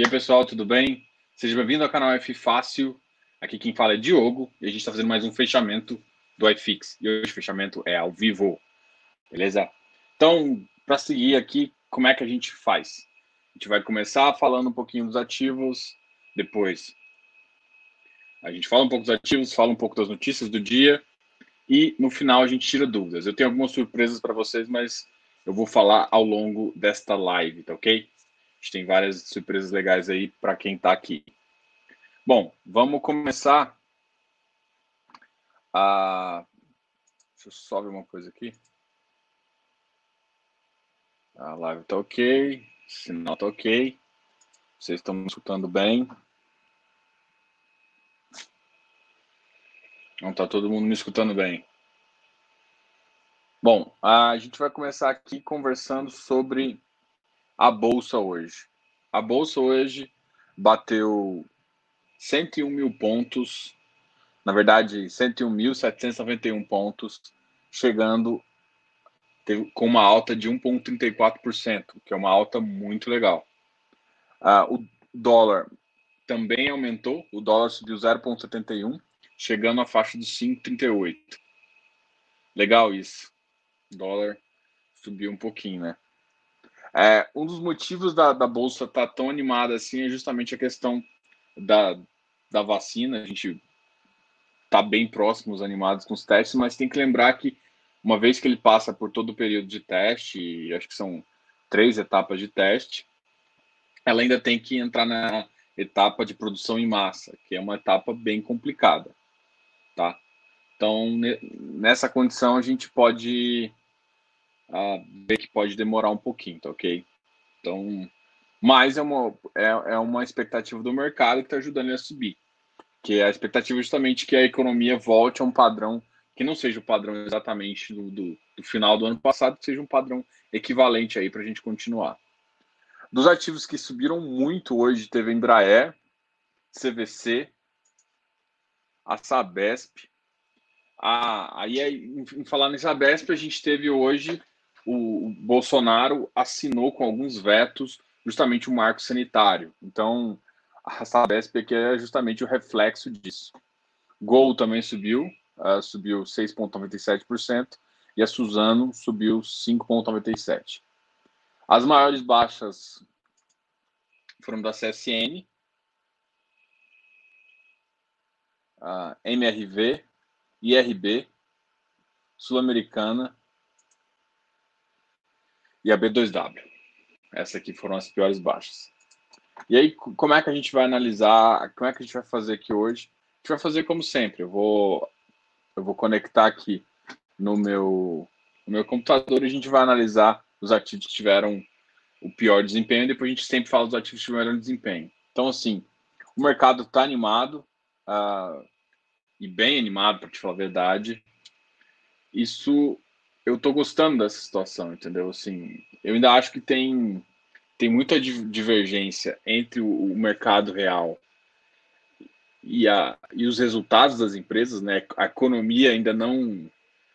E aí, pessoal, tudo bem? Seja bem-vindo ao canal F Fácil. Aqui quem fala é Diogo e a gente está fazendo mais um fechamento do iFix. E hoje o fechamento é ao vivo, beleza? Então, para seguir aqui, como é que a gente faz? A gente vai começar falando um pouquinho dos ativos, depois a gente fala um pouco dos ativos, fala um pouco das notícias do dia e no final a gente tira dúvidas. Eu tenho algumas surpresas para vocês, mas eu vou falar ao longo desta live, tá ok? A gente tem várias surpresas legais aí para quem está aqui. Bom, vamos começar a. Deixa eu só ver uma coisa aqui. A live está ok, sinal está ok. Vocês estão me escutando bem? Não está todo mundo me escutando bem. Bom, a gente vai começar aqui conversando sobre a bolsa hoje. A bolsa hoje bateu 101 mil pontos, na verdade, 101.791 pontos, chegando com uma alta de 1,34%, que é uma alta muito legal. Uh, o dólar também aumentou, o dólar subiu 0,71, chegando à faixa de 5,38. Legal isso. O dólar subiu um pouquinho, né? É, um dos motivos da, da bolsa estar tá tão animada assim é justamente a questão da, da vacina. A gente está bem próximos, animados com os testes, mas tem que lembrar que uma vez que ele passa por todo o período de teste, acho que são três etapas de teste, ela ainda tem que entrar na etapa de produção em massa, que é uma etapa bem complicada, tá? Então, nessa condição, a gente pode uh, ver que pode demorar um pouquinho, tá ok? Então, mas é uma, é, é uma expectativa do mercado que está ajudando ele a subir. Que é a expectativa justamente que a economia volte a um padrão que não seja o padrão exatamente do, do, do final do ano passado, que seja um padrão equivalente aí para a gente continuar. Dos ativos que subiram muito hoje, teve a Embraer, CVC, a Sabesp. A, aí, em falar nessa Sabesp, a gente teve hoje o Bolsonaro assinou com alguns vetos justamente o marco sanitário. Então, a Sabesp aqui é justamente o reflexo disso. Gol também subiu, uh, subiu 6,97%, e a Suzano subiu 5,97%. As maiores baixas foram da CSN, uh, MRV, IRB, Sul-Americana e a B2W. Essas aqui foram as piores baixas. E aí, como é que a gente vai analisar? Como é que a gente vai fazer aqui hoje? A gente vai fazer como sempre. Eu vou, eu vou conectar aqui no meu, no meu computador e a gente vai analisar os ativos que tiveram o pior desempenho. Depois a gente sempre fala dos ativos que tiveram desempenho. Então, assim, o mercado está animado uh, e bem animado, para te falar a verdade. Isso eu tô gostando dessa situação, entendeu? Assim, eu ainda acho que tem, tem muita divergência entre o, o mercado real e, a, e os resultados das empresas, né? A economia ainda não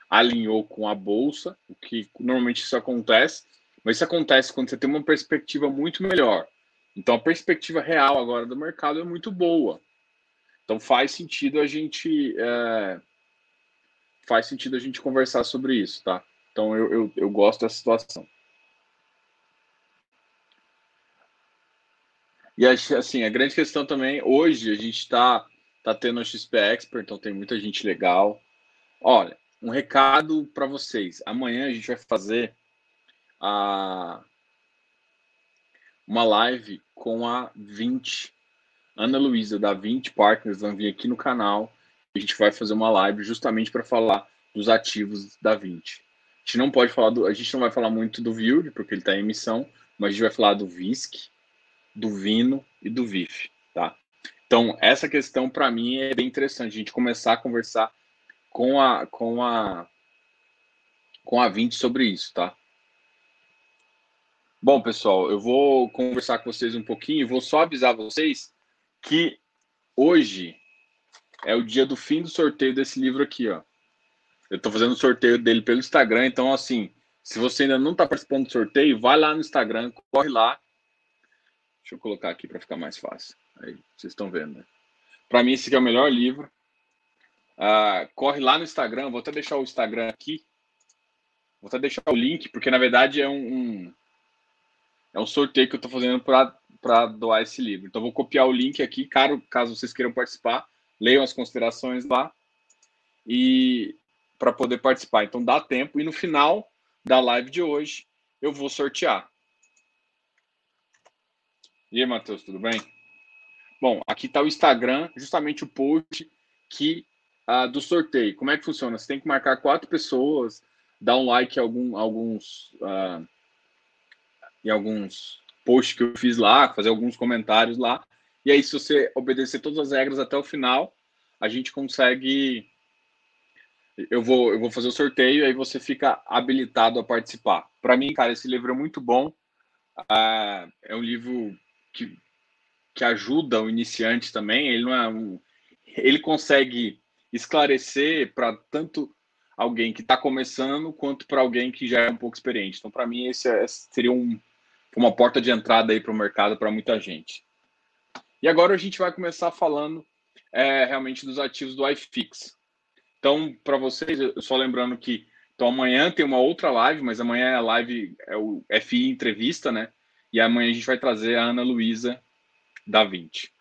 alinhou com a bolsa, o que normalmente isso acontece, mas isso acontece quando você tem uma perspectiva muito melhor. Então a perspectiva real agora do mercado é muito boa. Então faz sentido a gente é, faz sentido a gente conversar sobre isso, tá? Então eu, eu, eu gosto dessa situação. E assim, a grande questão também, hoje a gente está tá tendo o XP Expert, então tem muita gente legal. Olha, um recado para vocês. Amanhã a gente vai fazer a, uma live com a 20, Ana Luísa, da 20 Partners, vão vir aqui no canal a gente vai fazer uma live justamente para falar dos ativos da 20. A gente não pode falar do, a gente não vai falar muito do Vild, porque ele está em emissão, mas a gente vai falar do VISC, do Vino e do VIF, tá? Então, essa questão para mim é bem interessante, a gente começar a conversar com a com a com a 20 sobre isso, tá? Bom, pessoal, eu vou conversar com vocês um pouquinho vou só avisar vocês que hoje é o dia do fim do sorteio desse livro aqui, ó. Eu tô fazendo o sorteio dele pelo Instagram, então assim, se você ainda não tá participando do sorteio, vai lá no Instagram, corre lá, Deixa eu colocar aqui para ficar mais fácil. Aí, vocês estão vendo, né? Para mim, esse aqui é o melhor livro. Uh, corre lá no Instagram, vou até deixar o Instagram aqui. Vou até deixar o link, porque na verdade é um, um é um sorteio que eu estou fazendo para doar esse livro. Então, vou copiar o link aqui, caso, caso vocês queiram participar, leiam as considerações lá e para poder participar. Então, dá tempo. E no final da live de hoje, eu vou sortear. E aí, Matheus, tudo bem? Bom, aqui está o Instagram, justamente o post que uh, do sorteio. Como é que funciona? Você tem que marcar quatro pessoas, dar um like em algum, alguns uh, em alguns posts que eu fiz lá, fazer alguns comentários lá. E aí, se você obedecer todas as regras até o final, a gente consegue. Eu vou, eu vou fazer o sorteio e aí você fica habilitado a participar. Para mim, cara, esse livro é muito bom. Uh, é um livro que, que ajuda o iniciante também. Ele não é um, ele consegue esclarecer para tanto alguém que está começando quanto para alguém que já é um pouco experiente. Então, para mim, esse é, seria um, uma porta de entrada aí para o mercado para muita gente. E agora a gente vai começar falando é, realmente dos ativos do iFix. Então, para vocês, só lembrando que então amanhã tem uma outra live, mas amanhã é a live é o FI entrevista, né? E amanhã a gente vai trazer a Ana Luísa da 20.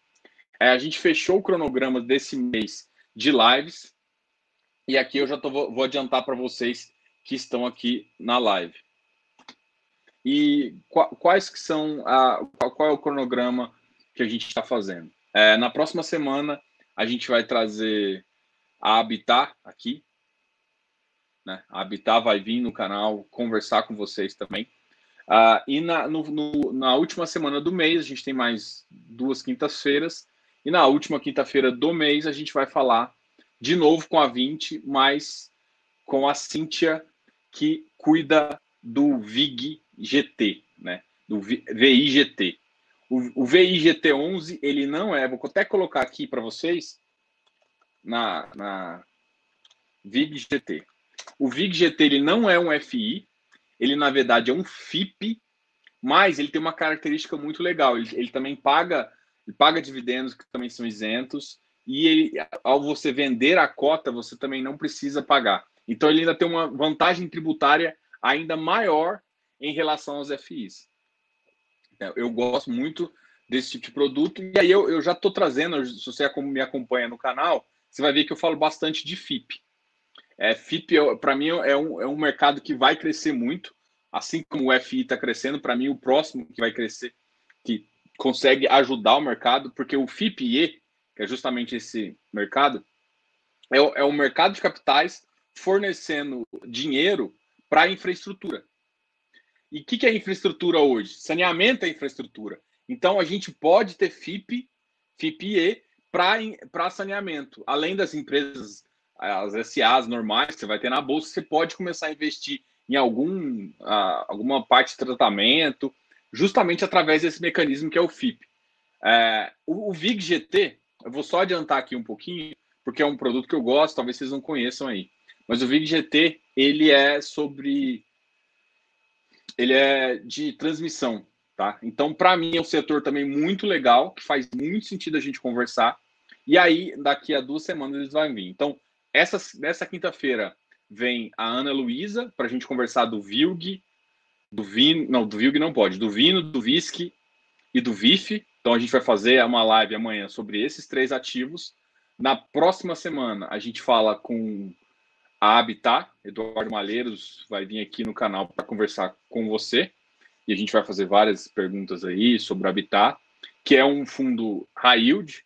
É, a gente fechou o cronograma desse mês de lives. E aqui eu já tô, vou adiantar para vocês que estão aqui na live. E quais que são a, qual é o cronograma que a gente está fazendo? É, na próxima semana a gente vai trazer a Habitat aqui, né? A Habitat vai vir no canal conversar com vocês também. Uh, e na, no, no, na última semana do mês, a gente tem mais duas quintas-feiras. E na última quinta-feira do mês, a gente vai falar de novo com a 20, mas com a Cíntia, que cuida do VIG GT, né? Do VIGT. O, o VIGT11, ele não é, vou até colocar aqui para vocês na, na VIG-GT. O VIG-GT ele não é um FI, ele na verdade é um FIP, mas ele tem uma característica muito legal. Ele, ele também paga, ele paga dividendos que também são isentos, e ele, ao você vender a cota, você também não precisa pagar. Então ele ainda tem uma vantagem tributária ainda maior em relação aos FIs. É, eu gosto muito desse tipo de produto, e aí eu, eu já estou trazendo, se você me acompanha no canal, você vai ver que eu falo bastante de FIP. É, FIP, para mim, é um, é um mercado que vai crescer muito, assim como o FI está crescendo, para mim, o próximo que vai crescer, que consegue ajudar o mercado, porque o FIPE, que é justamente esse mercado, é, é o mercado de capitais fornecendo dinheiro para infraestrutura. E o que, que é infraestrutura hoje? Saneamento é infraestrutura. Então a gente pode ter FIP, FIPE para saneamento. Além das empresas, as SAs normais que você vai ter na bolsa, você pode começar a investir em algum, uh, alguma parte de tratamento, justamente através desse mecanismo que é o FIP. É, o, o VIG GT, eu vou só adiantar aqui um pouquinho, porque é um produto que eu gosto, talvez vocês não conheçam aí. Mas o VIG GT, ele é sobre ele é de transmissão, tá? Então, para mim, é um setor também muito legal, que faz muito sentido a gente conversar. E aí, daqui a duas semanas, eles vão vir. Então, essa, nessa quinta-feira vem a Ana Luísa para a gente conversar do Vilg, do Vino, não, do Vilg não pode, do Vino, do Whisky e do VIF. Então, a gente vai fazer uma live amanhã sobre esses três ativos. Na próxima semana, a gente fala com a Habitat. Eduardo Malheiros vai vir aqui no canal para conversar com você e a gente vai fazer várias perguntas aí sobre o Habitat, que é um fundo high yield,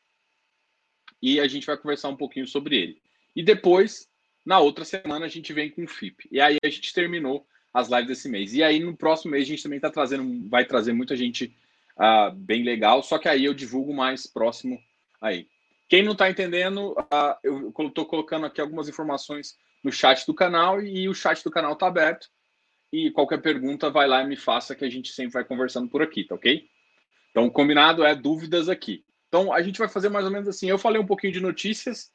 e a gente vai conversar um pouquinho sobre ele. E depois, na outra semana, a gente vem com o FIP. E aí a gente terminou as lives desse mês. E aí no próximo mês a gente também está trazendo, vai trazer muita gente uh, bem legal, só que aí eu divulgo mais próximo aí. Quem não está entendendo, uh, eu estou colocando aqui algumas informações no chat do canal e o chat do canal está aberto. E qualquer pergunta, vai lá e me faça que a gente sempre vai conversando por aqui, tá ok? Então, combinado é dúvidas aqui. Então, a gente vai fazer mais ou menos assim. Eu falei um pouquinho de notícias.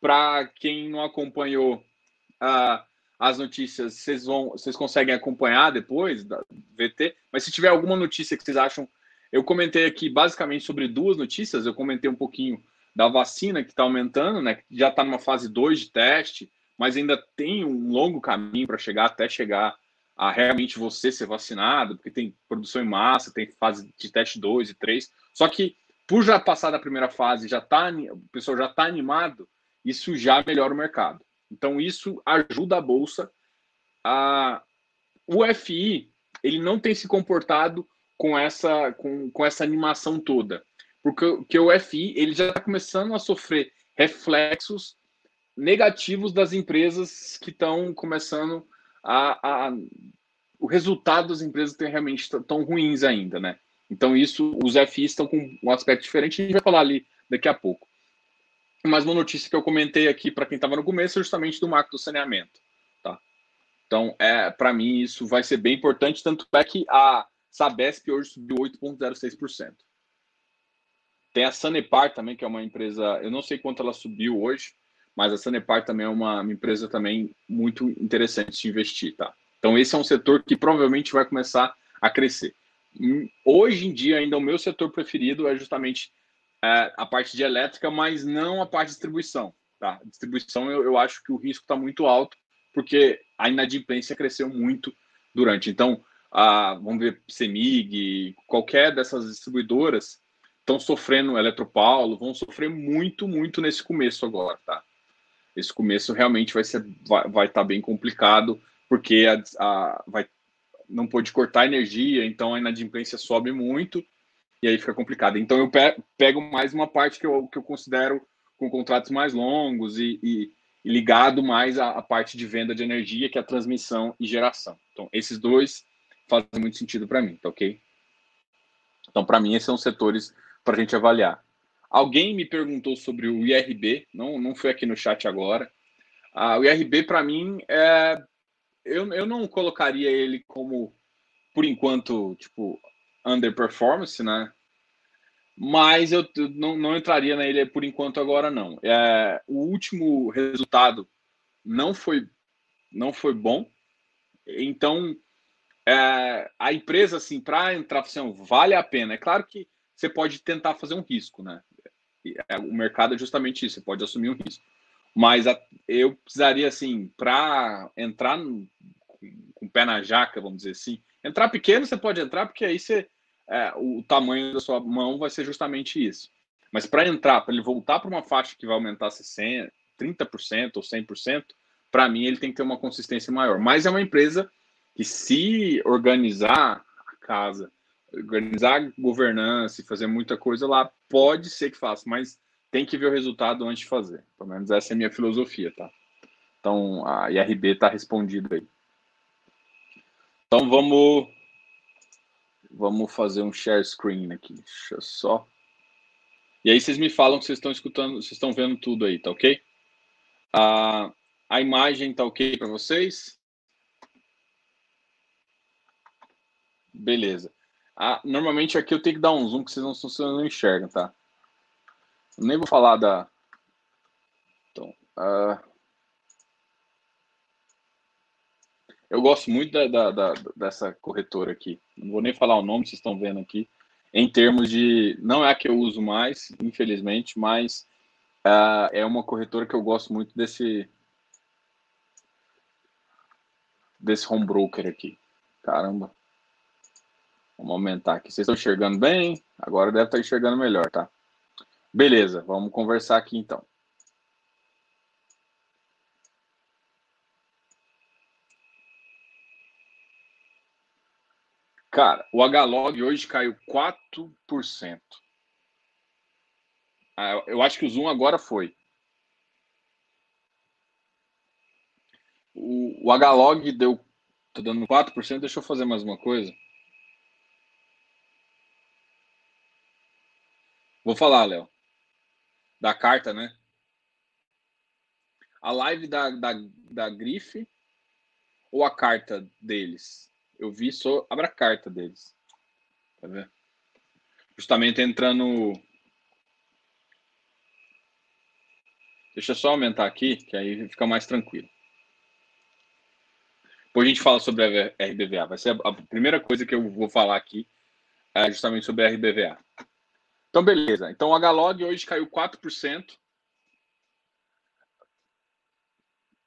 Para quem não acompanhou uh, as notícias, vocês, vão, vocês conseguem acompanhar depois da VT. Mas se tiver alguma notícia que vocês acham eu comentei aqui basicamente sobre duas notícias. Eu comentei um pouquinho da vacina que está aumentando, né? Já está numa fase 2 de teste, mas ainda tem um longo caminho para chegar até chegar a realmente você ser vacinado, porque tem produção em massa, tem fase de teste 2 e 3. Só que por já passar da primeira fase, já tá, o pessoal já está animado, isso já melhora o mercado. Então isso ajuda a bolsa a o FI, ele não tem se comportado com essa com, com essa animação toda, porque que o FI, ele já está começando a sofrer reflexos negativos das empresas que estão começando a, a, o resultado das empresas tem realmente tão ruins ainda, né? Então isso, os FIs estão com um aspecto diferente, a gente vai falar ali daqui a pouco. Mais uma notícia que eu comentei aqui para quem estava no começo é justamente do marco do saneamento, tá? Então, é, para mim isso vai ser bem importante, tanto é que a Sabesp hoje subiu 8,06%. Tem a Sanepar também, que é uma empresa, eu não sei quanto ela subiu hoje, mas a Sanepar também é uma, empresa também muito interessante de investir, tá? Então esse é um setor que provavelmente vai começar a crescer. Hum, hoje em dia ainda o meu setor preferido é justamente é, a parte de elétrica, mas não a parte de distribuição, tá? Distribuição eu, eu acho que o risco está muito alto porque a inadimplência cresceu muito durante. Então, a, vamos ver Semig, qualquer dessas distribuidoras estão sofrendo, Eletropaulo, vão sofrer muito, muito nesse começo agora, tá? Esse começo realmente vai ser vai, vai estar tá bem complicado porque a, a, vai não pode cortar energia, então a inadimplência sobe muito e aí fica complicado. Então eu pego mais uma parte que eu, que eu considero com contratos mais longos e, e, e ligado mais à, à, parte de venda de energia, que é a transmissão e geração. Então esses dois fazem muito sentido para mim, tá ok? Então para mim esses são setores para a gente avaliar. Alguém me perguntou sobre o IRB, não, não foi aqui no chat agora. Ah, o IRB, para mim, é, eu, eu não colocaria ele como, por enquanto, tipo, underperformance, né? Mas eu não, não entraria nele por enquanto agora, não. É, o último resultado não foi, não foi bom. Então, é, a empresa, assim, para entrar, assim, vale a pena. É claro que você pode tentar fazer um risco, né? É, o mercado é justamente isso, você pode assumir um risco. Mas a, eu precisaria, assim, para entrar no, com o pé na jaca, vamos dizer assim, entrar pequeno você pode entrar, porque aí você, é, o tamanho da sua mão vai ser justamente isso. Mas para entrar, para ele voltar para uma faixa que vai aumentar 60%, 30% ou 100%, para mim ele tem que ter uma consistência maior. Mas é uma empresa que, se organizar a casa organizar governança e fazer muita coisa lá, pode ser que faça, mas tem que ver o resultado antes de fazer. Pelo menos essa é a minha filosofia, tá? Então a IRB está respondido aí. Então vamos vamos fazer um share screen aqui. Deixa eu só. E aí vocês me falam que vocês estão escutando, vocês estão vendo tudo aí, tá ok? A, a imagem tá ok para vocês? Beleza. Ah, normalmente aqui eu tenho que dar um zoom, que vocês não, vocês não enxergam, tá? Nem vou falar da. Então, uh... eu gosto muito da, da, da, dessa corretora aqui. Não vou nem falar o nome, vocês estão vendo aqui. Em termos de. Não é a que eu uso mais, infelizmente, mas uh, é uma corretora que eu gosto muito desse. Desse home broker aqui. Caramba. Vamos aumentar aqui. Vocês estão enxergando bem? Agora deve estar enxergando melhor, tá? Beleza, vamos conversar aqui então. Cara, o H-Log hoje caiu 4%. Ah, eu acho que o Zoom agora foi. O, o H-Log deu. Tô dando 4%. Deixa eu fazer mais uma coisa. Vou falar, Léo. Da carta, né? A live da, da, da grife ou a carta deles? Eu vi só abra a carta deles. Tá vendo? Justamente entrando. Deixa eu só aumentar aqui, que aí fica mais tranquilo. Depois a gente fala sobre a RBVA. Vai ser a primeira coisa que eu vou falar aqui É justamente sobre a RBVA. Então, beleza. Então, o HLOG hoje caiu 4%.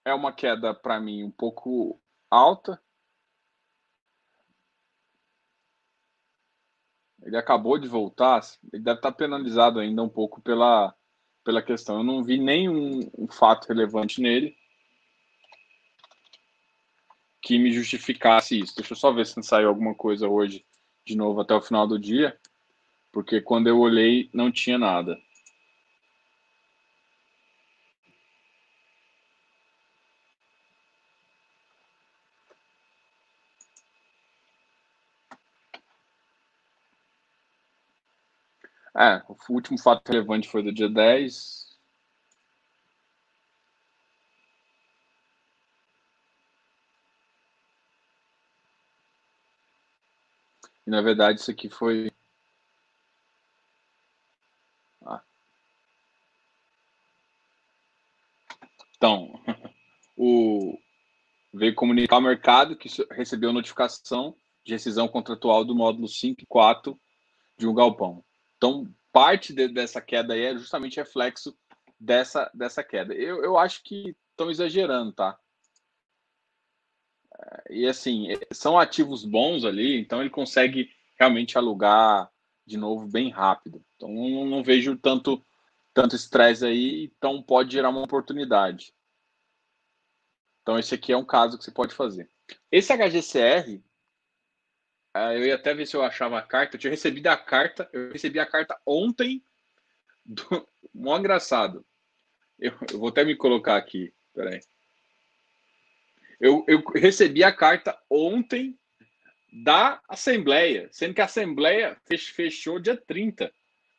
É uma queda, para mim, um pouco alta. Ele acabou de voltar, ele deve estar penalizado ainda um pouco pela, pela questão. Eu não vi nenhum um fato relevante nele que me justificasse isso. Deixa eu só ver se não saiu alguma coisa hoje de novo até o final do dia, porque quando eu olhei não tinha nada. É, o último fato relevante foi do dia 10. E na verdade isso aqui foi. Ah. Então, o veio comunicar ao mercado que recebeu notificação de rescisão contratual do módulo 5 e 4 de um galpão. Então, parte de, dessa queda aí é justamente reflexo dessa, dessa queda. Eu, eu acho que estão exagerando, tá? É, e assim, é, são ativos bons ali, então ele consegue realmente alugar de novo bem rápido. Então não, não vejo tanto tanto estresse aí, então pode gerar uma oportunidade. Então esse aqui é um caso que você pode fazer. Esse HGCR, ah, eu ia até ver se eu achava a carta. Eu tinha recebido a carta. Eu recebi a carta ontem. Do... Mó engraçado. Eu, eu, vou até me colocar aqui. Peraí. Eu, eu recebi a carta ontem da Assembleia, sendo que a Assembleia fechou dia 30.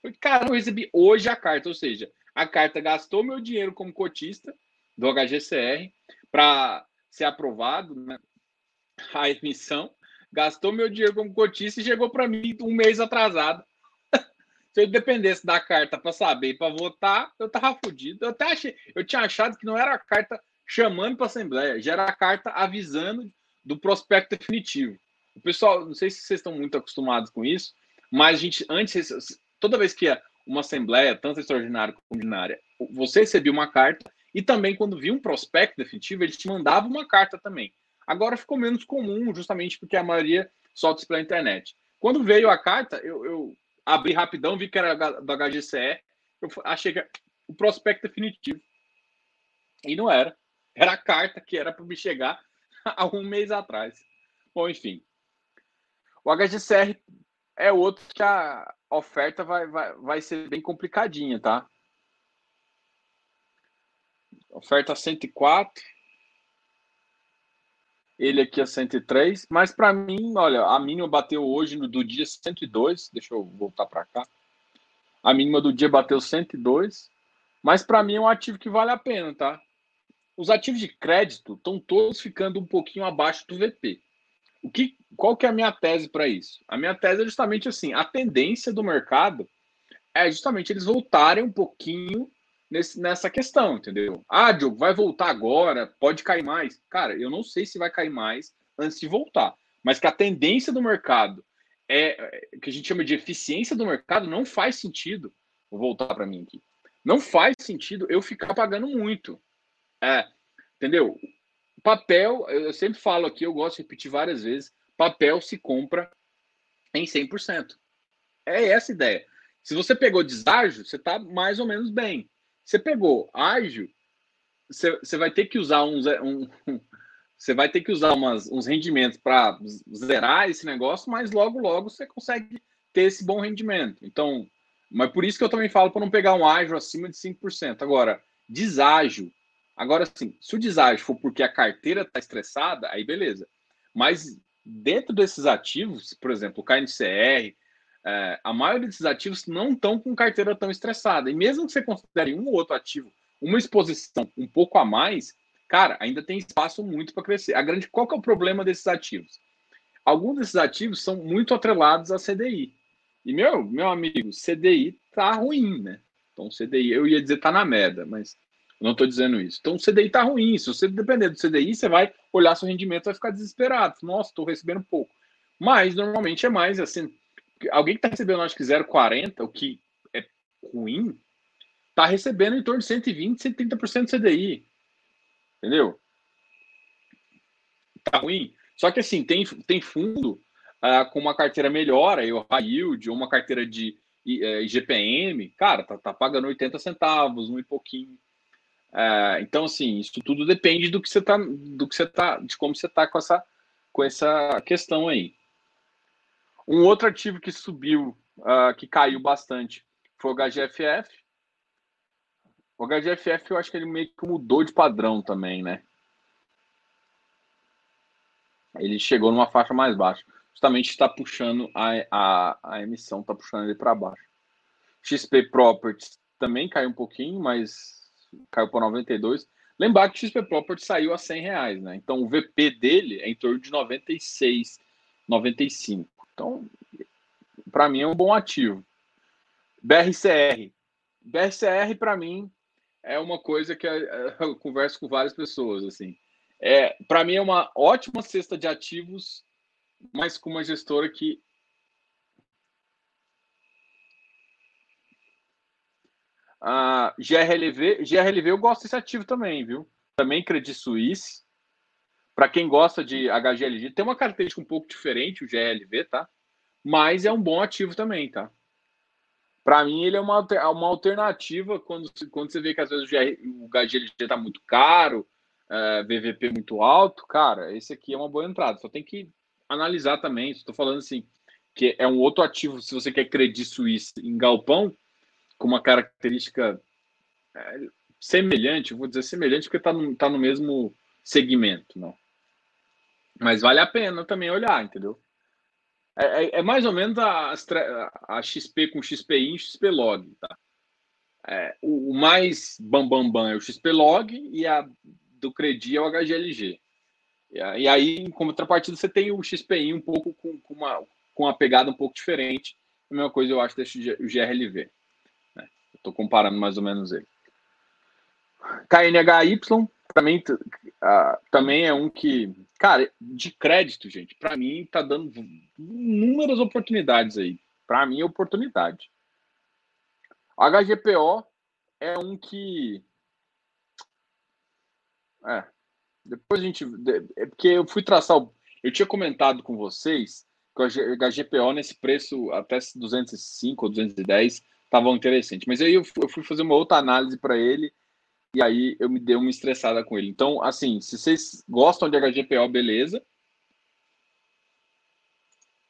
Falei, cara, eu recebi hoje a carta, ou seja, a carta gastou meu dinheiro como cotista do HGCR para ser aprovado né, a emissão gastou meu dinheiro como cotista e chegou para mim um mês atrasado. Se eu dependesse da carta para saber, para votar, eu tava fodido. Eu até achei, eu tinha achado que não era a carta chamando para Assembleia, já era a carta avisando do prospecto definitivo. O pessoal, não sei se vocês estão muito acostumados com isso, mas a gente, antes, toda vez que ia uma Assembleia, tanto extraordinária como ordinária, você recebia uma carta e também quando via um prospecto definitivo, eles te mandavam uma carta também. Agora ficou menos comum, justamente porque a maioria solta isso pela internet. Quando veio a carta, eu, eu abri rapidão, vi que era do HGCE, eu achei que o prospecto definitivo. E não era. Era a carta que era para me chegar há um mês atrás. Bom, enfim. O HGCR é outro que a oferta vai, vai, vai ser bem complicadinha, tá? Oferta 104 ele aqui é 103, mas para mim, olha, a mínima bateu hoje no, do dia 102, deixa eu voltar para cá. A mínima do dia bateu 102, mas para mim é um ativo que vale a pena, tá? Os ativos de crédito estão todos ficando um pouquinho abaixo do VP. O que, qual que é a minha tese para isso? A minha tese é justamente assim, a tendência do mercado é justamente eles voltarem um pouquinho nesse, nessa questão, entendeu? Ah, Diogo, vai voltar agora, pode cair mais. Cara, eu não sei se vai cair mais antes de voltar, mas que a tendência do mercado é, é que a gente chama de eficiência do mercado não faz sentido. Vou voltar para mim aqui. Não faz sentido eu ficar pagando muito. É, entendeu? Papel, eu sempre falo aqui, eu gosto de repetir várias vezes, papel se compra em 100%. É essa a ideia. Se você pegou deságio, você está mais ou menos bem. Você pegou ágil, você, você vai ter que usar uns. Um, você vai ter que usar umas, uns rendimentos para zerar esse negócio, mas logo, logo você consegue ter esse bom rendimento. Então, mas por isso que eu também falo para não pegar um ágil acima de 5%. Agora, deságio. Agora sim, se o deságio for porque a carteira está estressada, aí beleza. Mas dentro desses ativos, por exemplo, o KNCR, é, a maioria desses ativos não estão com carteira tão estressada. E mesmo que você considere um ou outro ativo uma exposição um pouco a mais, cara, ainda tem espaço muito para crescer. A grande, qual que é o problema desses ativos? Alguns desses ativos são muito atrelados a CDI. E meu, meu amigo, CDI tá ruim, né? Então CDI, eu ia dizer tá na merda, mas eu não estou dizendo isso. Então o CDI tá ruim. Se você depender do CDI, você vai olhar seu rendimento vai ficar desesperado. Nossa, estou recebendo pouco. Mas normalmente é mais assim, alguém que está recebendo, acho que 0,40, o que é ruim, está recebendo em torno de 120, 130% de CDI. Entendeu? Tá ruim. Só que assim, tem, tem fundo uh, com uma carteira melhor, aí o high yield, ou uma carteira de IGPM, cara, tá, tá pagando 80 centavos, um e pouquinho. Uh, então, assim, isso tudo depende do que você tá, do que você tá, de como você tá com essa, com essa questão aí. Um outro ativo que subiu, uh, que caiu bastante, foi o HGFF. O HGFF, eu acho que ele meio que mudou de padrão também, né? Ele chegou numa faixa mais baixa. Justamente está puxando a, a, a emissão, está puxando ele para baixo. XP Properties também caiu um pouquinho, mas caiu para 92. Lembrar que o XP Properties saiu a 100 reais, né? Então o VP dele é em torno de 96, 95. Então, para mim é um bom ativo. BRCR. BRCR, para mim, é uma coisa que eu converso com várias pessoas, assim. É, para mim é uma ótima cesta de ativos, mas com uma gestora que Uh, GRLV, GRLV eu gosto desse ativo também, viu? Também Credit Suisse. Para quem gosta de HGLG, tem uma característica um pouco diferente, o GRLV, tá? Mas é um bom ativo também, tá? Para mim, ele é uma, uma alternativa quando, quando você vê que às vezes o, GR, o HGLG está muito caro, uh, VVP muito alto, cara, esse aqui é uma boa entrada. Só tem que analisar também. Estou falando assim, que é um outro ativo, se você quer Credit Suisse em galpão, com uma característica é, semelhante, vou dizer semelhante, porque está no, tá no mesmo segmento, não. Mas vale a pena também olhar, entendeu? É, é, é mais ou menos a, a, XP com XPI e XPlog, tá? É, o, o, mais bambambam bam, bam é o XPlog e a do Credi é o HGLG. E, e aí, em contrapartida, você tem o XPI um pouco com, com, uma, com uma pegada um pouco diferente. A mesma coisa eu acho desse GRLV. Estou comparando mais ou menos ele. KNHY também, uh, também é um que, cara, de crédito, gente, para mim tá dando inúmeras oportunidades aí. Para mim é oportunidade. HGPO é um que é. Depois a gente. É porque eu fui traçar. O, eu tinha comentado com vocês que o HGPO nesse preço até 205 ou 210 estavam interessante. Mas aí eu fui fazer uma outra análise para ele e aí eu me dei uma estressada com ele. Então, assim, se vocês gostam de HGPO, beleza.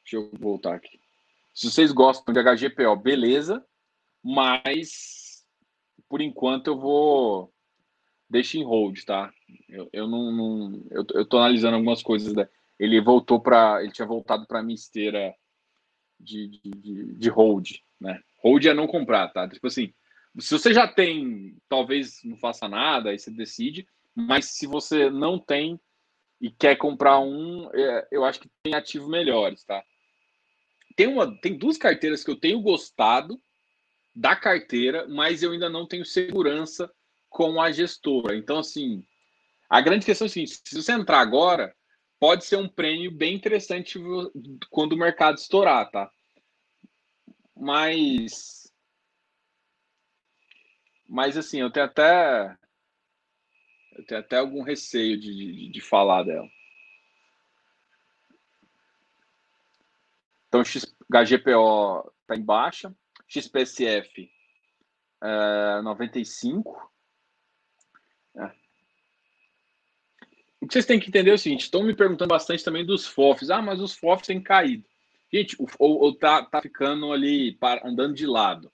Deixa eu voltar aqui. Se vocês gostam de HGPO, beleza. Mas por enquanto eu vou deixa em hold, tá? Eu, eu não, não eu, eu tô analisando algumas coisas. Da, ele voltou para, ele tinha voltado para minha esteira de, de, de, hold, né? Hold é não comprar, tá? Tipo assim, se você já tem, talvez não faça nada, aí você decide. Mas se você não tem e quer comprar um, é, eu acho que tem ativos melhores, tá? Tem uma, tem duas carteiras que eu tenho gostado da carteira, mas eu ainda não tenho segurança com a gestora. Então, assim, a grande questão é assim, se você entrar agora, pode ser um prêmio bem interessante quando o mercado estourar, tá? Mas. Mas, assim, eu tenho até. Eu tenho até algum receio de, de, de falar dela. Então, HGPO está em baixa, XPSF é, 95, é. O que vocês têm que entender é o seguinte: estão me perguntando bastante também dos FOFs. Ah, mas os FOFs têm caído. Gente, ou, ou tá, tá ficando ali, para, andando de lado.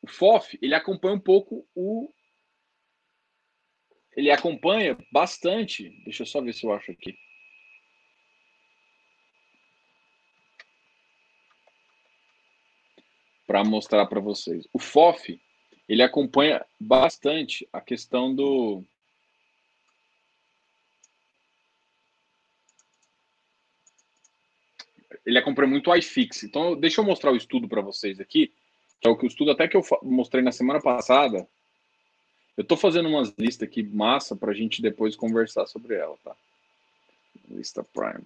O FOF, ele acompanha um pouco o. Ele acompanha bastante. Deixa eu só ver se eu acho aqui. Para mostrar para vocês. O FOF, ele acompanha bastante a questão do ele é acompanha muito o iFix. Então, deixa eu mostrar o estudo para vocês aqui, que é o que o estudo até que eu mostrei na semana passada. Eu estou fazendo umas listas aqui massa para a gente depois conversar sobre ela, tá? Lista Prime.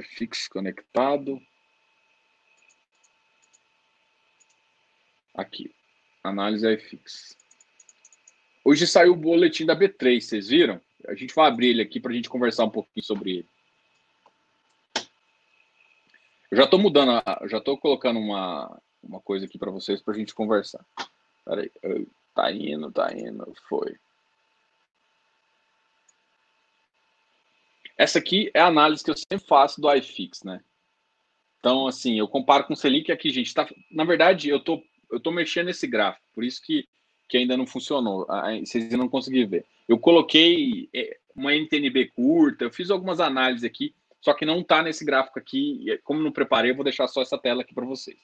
iFix conectado. Aqui, análise iFix. Hoje saiu o boletim da B3, vocês viram? A gente vai abrir ele aqui para a gente conversar um pouquinho sobre ele. Eu já estou mudando, já estou colocando uma, uma coisa aqui para vocês para a gente conversar. Peraí, tá indo, tá indo, foi. Essa aqui é a análise que eu sempre faço do iFix, né? Então, assim, eu comparo com o Selic aqui, gente. Tá, na verdade, eu tô, eu tô mexendo nesse gráfico, por isso que, que ainda não funcionou. Vocês não conseguiram ver. Eu coloquei é, uma NTNB curta, eu fiz algumas análises aqui só que não está nesse gráfico aqui. Como não preparei, eu vou deixar só essa tela aqui para vocês.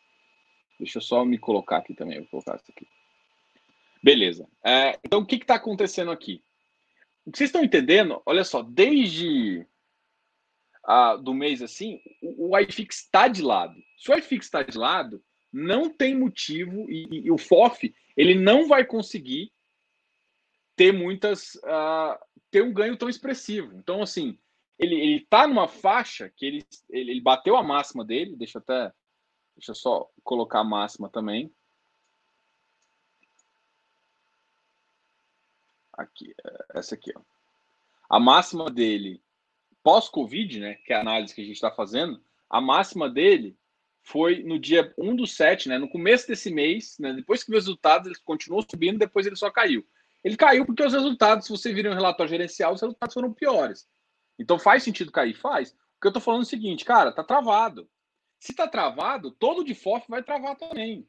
Deixa eu só me colocar aqui também. Vou colocar isso aqui. Beleza. É, então, o que está acontecendo aqui? O que vocês estão entendendo? Olha só, desde a, do mês assim, o, o iFix está de lado. Se o iFix está de lado, não tem motivo e, e, e, o FOF ele não vai conseguir ter muitas uh, ter um ganho tão expressivo. Então, assim, ele, ele tá numa faixa que ele, ele, ele bateu a máxima dele, deixa eu até deixa eu só colocar a máxima também. Aqui, é, essa aqui, ó. A máxima dele pós-Covid, né, que é a análise que a gente está fazendo, a máxima dele foi no dia 1 do 7, né, no começo desse mês, né, depois que os resultados, ele continuou subindo, depois ele só caiu. Ele caiu porque os resultados, se você vir um relatório gerencial, os resultados foram piores. Então faz sentido cair? Faz. O que eu tô falando é o seguinte, cara, tá travado. Se tá travado, todo de FOF vai travar também.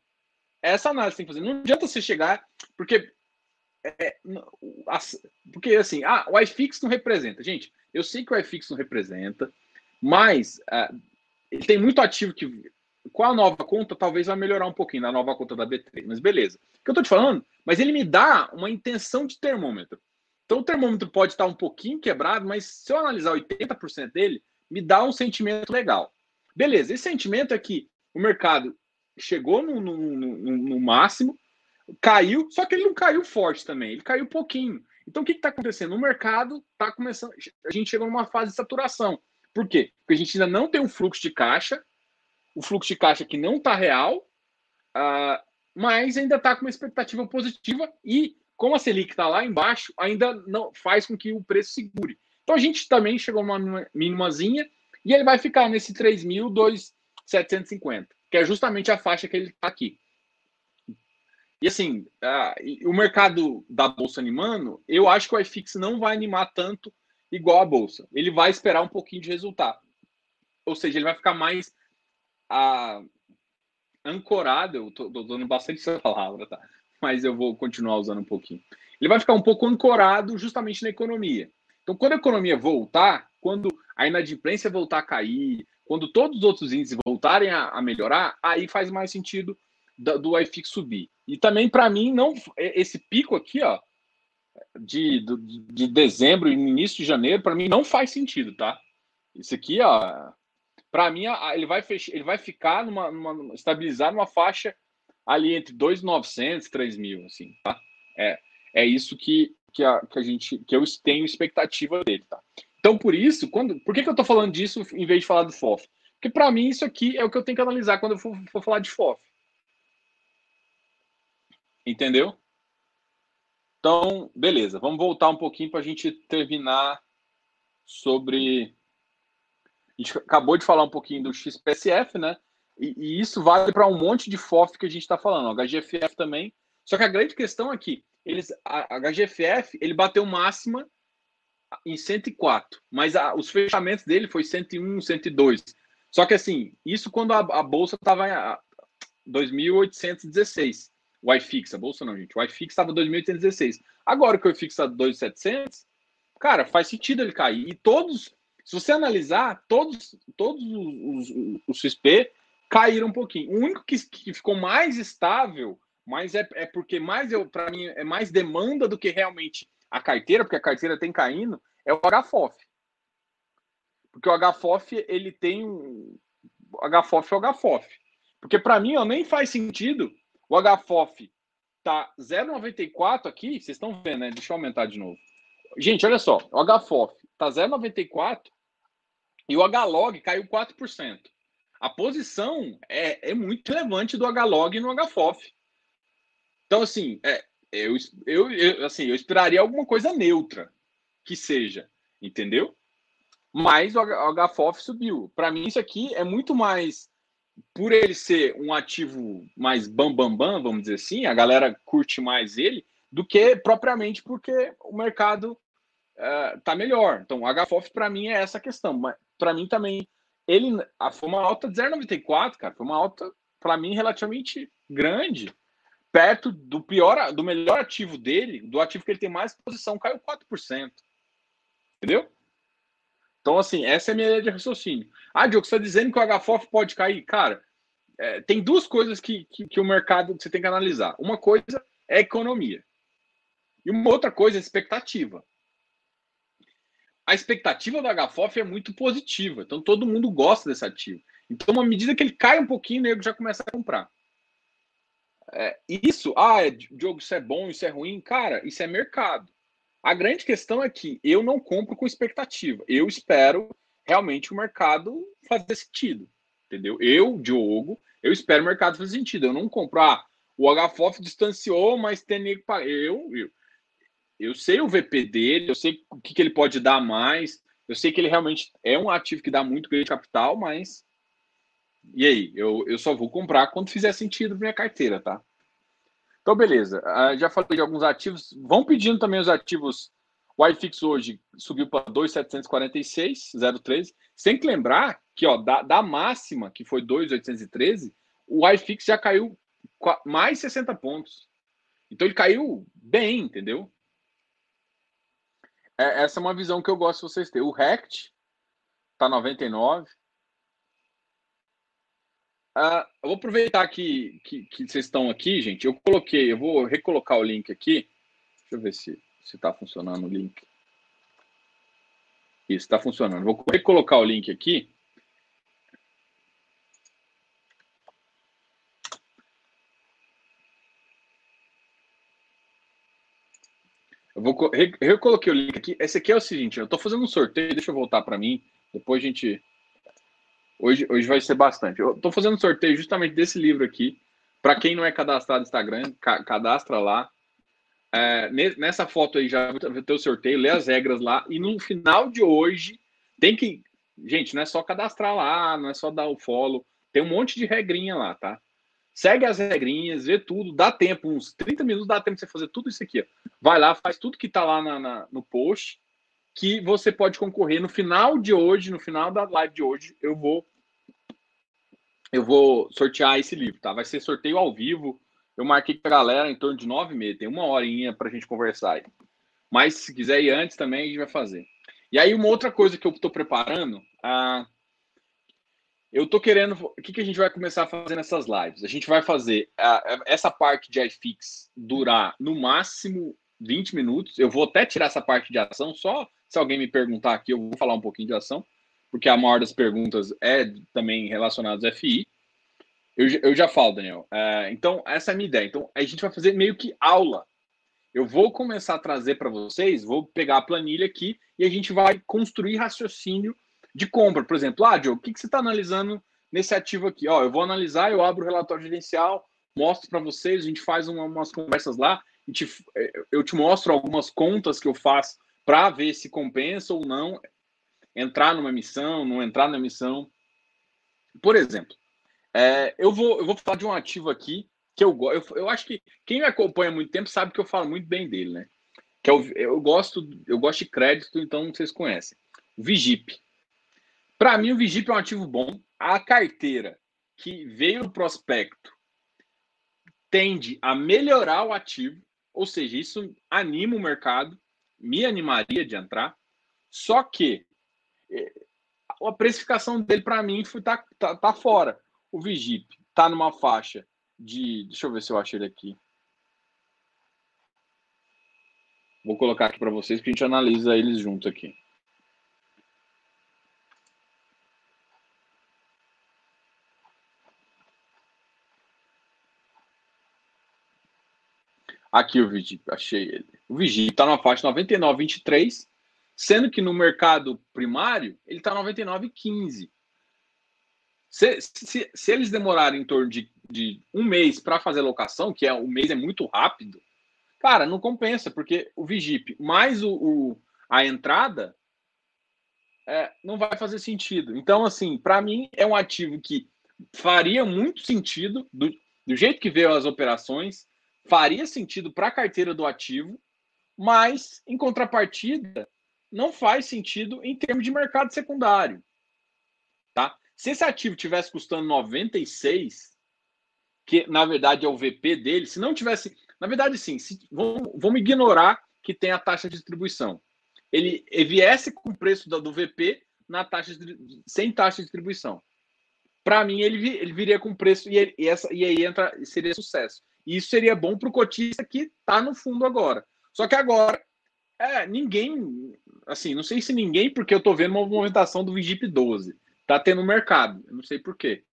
Essa análise tem que fazer. Não adianta você chegar, porque. É, porque assim, ah, o iFix não representa. Gente, eu sei que o iFix não representa, mas é, ele tem muito ativo que. Com a nova conta, talvez vai melhorar um pouquinho na nova conta da B3, mas beleza. O que eu tô te falando? Mas ele me dá uma intenção de termômetro. Então o termômetro pode estar um pouquinho quebrado, mas se eu analisar 80% dele, me dá um sentimento legal. Beleza, esse sentimento é que o mercado chegou no, no, no, no máximo, caiu, só que ele não caiu forte também, ele caiu pouquinho. Então o que está acontecendo? O mercado está começando. A gente chegou numa fase de saturação. Por quê? Porque a gente ainda não tem um fluxo de caixa, o fluxo de caixa que não está real, uh, mas ainda está com uma expectativa positiva e como a Selic está lá embaixo, ainda não faz com que o preço segure. Então a gente também chegou numa mínimazinha e ele vai ficar nesse 3.250, que é justamente a faixa que ele está aqui. E assim, o mercado da bolsa animando, eu acho que o iFix não vai animar tanto igual a bolsa. Ele vai esperar um pouquinho de resultado. Ou seja, ele vai ficar mais uh, ancorado. Eu estou dando bastante essa palavra, tá? Mas eu vou continuar usando um pouquinho. Ele vai ficar um pouco ancorado justamente na economia. Então, quando a economia voltar, quando a inadimplência voltar a cair, quando todos os outros índices voltarem a, a melhorar, aí faz mais sentido do, do iFix subir. E também, para mim, não esse pico aqui, ó, de, de, de dezembro e início de janeiro, para mim não faz sentido, tá? Isso aqui, ó, para mim, ele vai, ele vai ficar numa, numa, estabilizar numa faixa ali entre 2.900 e 3.000, assim, tá? É, é isso que, que, a, que a gente, que eu tenho expectativa dele, tá? Então, por isso, quando, por que, que eu tô falando disso em vez de falar do FOF? Porque para mim isso aqui é o que eu tenho que analisar quando eu for, for falar de FOF. Entendeu? Então, beleza, vamos voltar um pouquinho para a gente terminar sobre. A gente acabou de falar um pouquinho do XPSF, né? E, e isso vale para um monte de FOF que a gente está falando, HGFF também. Só que a grande questão é que eles, a, a HGFF ele bateu máxima em 104, mas a, os fechamentos dele foi 101, 102. Só que assim, isso quando a, a bolsa estava em 2.816. O iFix, a bolsa não, gente. O iFix estava 2.816. Agora que o iFix está 2.700, cara, faz sentido ele cair. E todos, se você analisar, todos, todos os, os, os XP caíram um pouquinho. O único que, que ficou mais estável, mas é, é porque mais eu para mim é mais demanda do que realmente a carteira, porque a carteira tem caindo, é o HFOF. Porque o HFOF ele tem um o HFOF é o HFOF. Porque para mim ó, nem faz sentido o HFOF tá 0,94 aqui, vocês estão vendo, né? Deixa eu aumentar de novo. Gente, olha só, o HFOF tá 0,94 e o HLOG caiu 4% a posição é, é muito relevante do HLOG no HFOF. Então, assim, é, eu, eu, eu, assim, eu esperaria alguma coisa neutra que seja, entendeu? Mas o HFOF subiu. Para mim, isso aqui é muito mais por ele ser um ativo mais bambambam, bam, bam, vamos dizer assim, a galera curte mais ele, do que propriamente porque o mercado uh, tá melhor. Então, o HFOF para mim é essa questão. Mas para mim também, ele foi uma alta de 0,94, cara. Foi uma alta, para mim, relativamente grande. Perto do pior, do melhor ativo dele, do ativo que ele tem mais posição, caiu 4%. Entendeu? Então, assim, essa é a minha ideia de raciocínio. Ah, Diogo, você está dizendo que o HFOF pode cair? Cara, é, tem duas coisas que, que, que, o mercado você tem que analisar. Uma coisa é economia. E uma outra coisa é expectativa. A expectativa do HFOF é muito positiva. Então, todo mundo gosta desse ativo. Então, uma medida que ele cai um pouquinho, o nego já começa a comprar. É, isso, ah, é, Diogo, isso é bom, isso é ruim. Cara, isso é mercado. A grande questão é que eu não compro com expectativa. Eu espero realmente o mercado fazer sentido. Entendeu? Eu, Diogo, eu espero o mercado fazer sentido. Eu não compro. Ah, o HFOF distanciou, mas tem nego para. Eu, eu, eu sei o VP dele, eu sei o que, que ele pode dar mais. Eu sei que ele realmente é um ativo que dá muito ganho de capital, mas. E aí? Eu, eu só vou comprar quando fizer sentido para minha carteira, tá? Então, beleza. Uh, já falei de alguns ativos. Vão pedindo também os ativos. O iFix hoje subiu para 2,746, 0,13. Sem que lembrar que ó, da, da máxima, que foi 2,813, o iFix já caiu mais 60 pontos. Então ele caiu bem, entendeu? É, essa é uma visão que eu gosto de vocês terem. O Rect está 99. Uh, eu vou aproveitar que, que, que, vocês estão aqui, gente. Eu coloquei, eu vou recolocar o link aqui. Deixa eu ver se está funcionando o link. Isso, está funcionando. Vou recolocar o link aqui. Eu vou recoloquei o link aqui. Esse aqui é o seguinte, eu estou fazendo um sorteio, deixa eu voltar para mim, depois a gente Hoje, hoje vai ser bastante. Eu estou fazendo um sorteio justamente desse livro aqui. Para quem não é cadastrado no Instagram, ca cadastra lá. É, nessa foto aí já vai ter o sorteio, lê as regras lá. E no final de hoje, tem que. Gente, não é só cadastrar lá, não é só dar o follow. Tem um monte de regrinha lá, tá? Segue as regrinhas, vê tudo, dá tempo, uns 30 minutos dá tempo de você fazer tudo isso aqui. Ó. Vai lá, faz tudo que tá lá na, na, no post, que você pode concorrer no final de hoje, no final da live de hoje, eu vou eu vou sortear esse livro, tá? Vai ser sorteio ao vivo. Eu marquei com a galera em torno de nove meses, tem uma horinha para a gente conversar aí. Mas se quiser ir antes também, a gente vai fazer. E aí, uma outra coisa que eu estou preparando, ah, eu estou querendo. O que, que a gente vai começar a fazer nessas lives? A gente vai fazer ah, essa parte de iFix durar no máximo 20 minutos. Eu vou até tirar essa parte de ação, só se alguém me perguntar aqui, eu vou falar um pouquinho de ação porque a maior das perguntas é também relacionada ao FI. Eu, eu já falo, Daniel. É, então, essa é a minha ideia. Então, a gente vai fazer meio que aula. Eu vou começar a trazer para vocês, vou pegar a planilha aqui e a gente vai construir raciocínio de compra. Por exemplo, ah, Diogo, o que, que você está analisando nesse ativo aqui? Ó, eu vou analisar, eu abro o relatório gerencial, mostro para vocês, a gente faz uma, umas conversas lá, te, eu te mostro algumas contas que eu faço para ver se compensa ou não entrar numa missão, não entrar na missão. Por exemplo, é, eu, vou, eu vou falar de um ativo aqui que eu gosto. Eu, eu acho que quem me acompanha há muito tempo sabe que eu falo muito bem dele, né? Que é o, eu gosto, eu gosto de crédito, então vocês conhecem. Vigip. Para mim, o Vigip é um ativo bom. A carteira que veio no prospecto tende a melhorar o ativo, ou seja, isso anima o mercado, me animaria de entrar. Só que a precificação dele para mim foi tá, tá, fora. O Vigip tá numa faixa de, deixa eu ver se eu acho ele aqui. Vou colocar aqui para vocês que a gente analisa eles juntos aqui. Aqui o Vigip, achei ele. O Vigip está numa faixa 99,23 sendo que no mercado primário ele está 99,15. Se, se, se eles demorarem em torno de de um mês para fazer locação, que é o mês é muito rápido, cara, não compensa, porque o Vigip mais o, o a entrada é, não vai fazer sentido. Então, assim, para mim é um ativo que faria muito sentido, do, do jeito que veio as operações, faria sentido para a carteira do ativo, mas, em contrapartida, não faz sentido em termos de mercado secundário. Tá? Se esse ativo tivesse custando 96, que na verdade é o VP dele, se não tivesse. Na verdade, sim, se, vamos, vamos ignorar que tem a taxa de distribuição. Ele, ele viesse com o preço do, do VP na taxa de, sem taxa de distribuição. Para mim, ele, ele viria com preço e, ele, e, essa, e aí entra seria sucesso. E isso seria bom para o cotista que está no fundo agora. Só que agora, é, ninguém, assim, não sei se ninguém, porque eu estou vendo uma movimentação do Vigip 12. Tá tendo mercado, não sei por quê.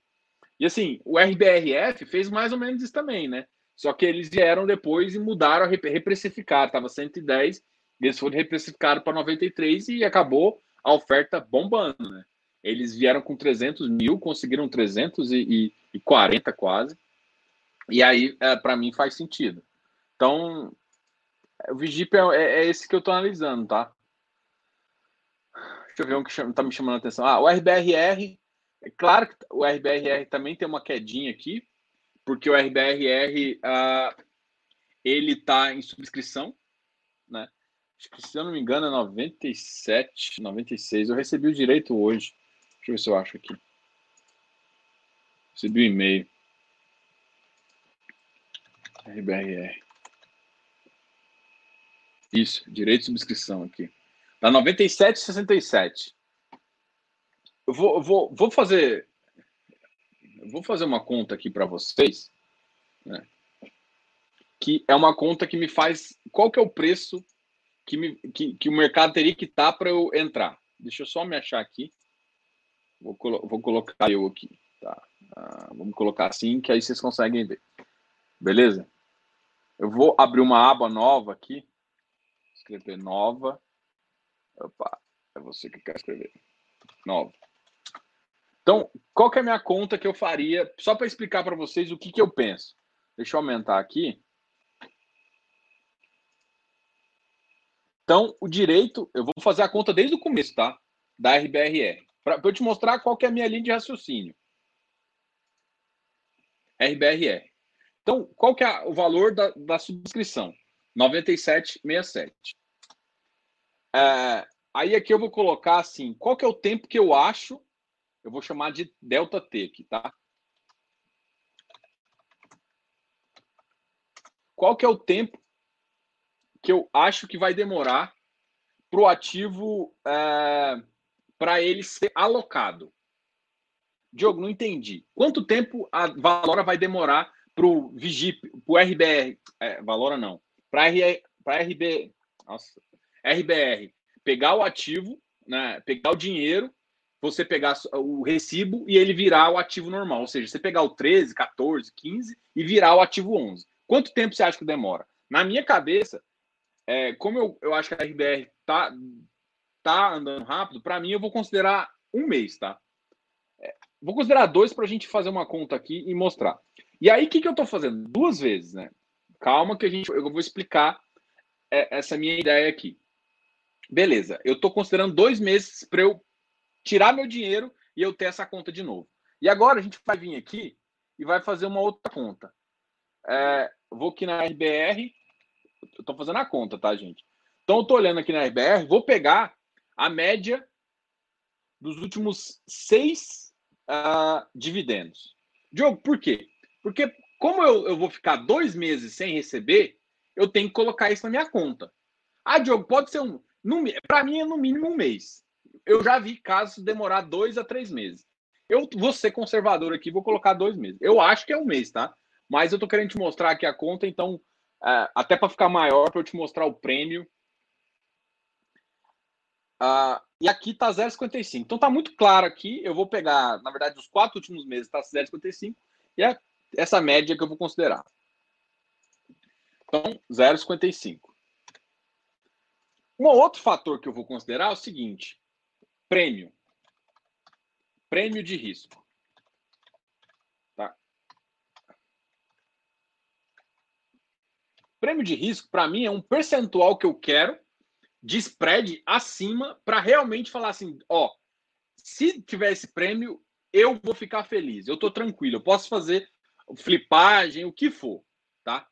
E assim, o RBRF fez mais ou menos isso também, né? Só que eles vieram depois e mudaram a reprecificar. Estava 110, eles foram reprecificados para 93 e acabou a oferta bombando, né? Eles vieram com 300 mil, conseguiram 340 quase. E aí, é, para mim, faz sentido. Então, o Vigip é, é, é esse que eu estou analisando, tá? Deixa eu ver um que está me chamando a atenção. Ah, o RBRR. É claro que o RBRR também tem uma quedinha aqui, porque o RBRR ah, ele está em subscrição, né? Acho que, se eu não me engano, é 97, 96. Eu recebi o direito hoje. Deixa eu ver se eu acho aqui. Recebi o um e-mail. RBRR. Isso, direito de subscrição aqui. Tá 97,67. Eu vou, eu vou, vou fazer. Vou fazer uma conta aqui para vocês. Né? Que é uma conta que me faz. Qual que é o preço que, me, que, que o mercado teria que estar tá para eu entrar? Deixa eu só me achar aqui. Vou, colo vou colocar eu aqui. Tá? Ah, vamos colocar assim, que aí vocês conseguem ver. Beleza? Eu vou abrir uma aba nova aqui escrever nova. Opa, é você que quer escrever. Nova. Então, qual que é a minha conta que eu faria? Só para explicar para vocês o que, que eu penso. Deixa eu aumentar aqui. Então, o direito, eu vou fazer a conta desde o começo, tá? Da RBRR. Para eu te mostrar qual que é a minha linha de raciocínio. RBRR. Então, qual que é o valor da, da subscrição? 97,67. É, aí aqui eu vou colocar assim, qual que é o tempo que eu acho, eu vou chamar de delta T aqui, tá? Qual que é o tempo que eu acho que vai demorar para o ativo é, para ele ser alocado? Diogo, não entendi. Quanto tempo a Valora vai demorar para o Vigip, para o RBR? É, Valora não. Para RB, nossa, RBR, pegar o ativo, né, pegar o dinheiro, você pegar o recibo e ele virar o ativo normal. Ou seja, você pegar o 13, 14, 15 e virar o ativo 11. Quanto tempo você acha que demora? Na minha cabeça, é, como eu, eu acho que a RBR tá, tá andando rápido, para mim eu vou considerar um mês, tá? É, vou considerar dois para a gente fazer uma conta aqui e mostrar. E aí, o que, que eu estou fazendo? Duas vezes, né? Calma que a gente, eu vou explicar é, essa minha ideia aqui. Beleza, eu estou considerando dois meses para eu tirar meu dinheiro e eu ter essa conta de novo. E agora a gente vai vir aqui e vai fazer uma outra conta. É, vou aqui na RBR, eu estou fazendo a conta, tá, gente? Então eu estou olhando aqui na RBR, vou pegar a média dos últimos seis uh, dividendos. Diogo, por quê? Porque como eu, eu vou ficar dois meses sem receber, eu tenho que colocar isso na minha conta. Ah, Diogo, pode ser um. Para mim é no mínimo um mês. Eu já vi casos demorar dois a três meses. Eu vou ser conservador aqui, vou colocar dois meses. Eu acho que é um mês, tá? Mas eu tô querendo te mostrar aqui a conta, então, é, até para ficar maior, para eu te mostrar o prêmio. Uh, e aqui tá 0,55. Então tá muito claro aqui. Eu vou pegar, na verdade, os quatro últimos meses tá 0,55 e é essa média que eu vou considerar. Então, 0,55. Um outro fator que eu vou considerar é o seguinte: prêmio. Prêmio de risco. Tá? Prêmio de risco, para mim, é um percentual que eu quero de spread acima para realmente falar assim: ó, se tiver esse prêmio, eu vou ficar feliz, eu estou tranquilo, eu posso fazer flipagem, o que for, tá?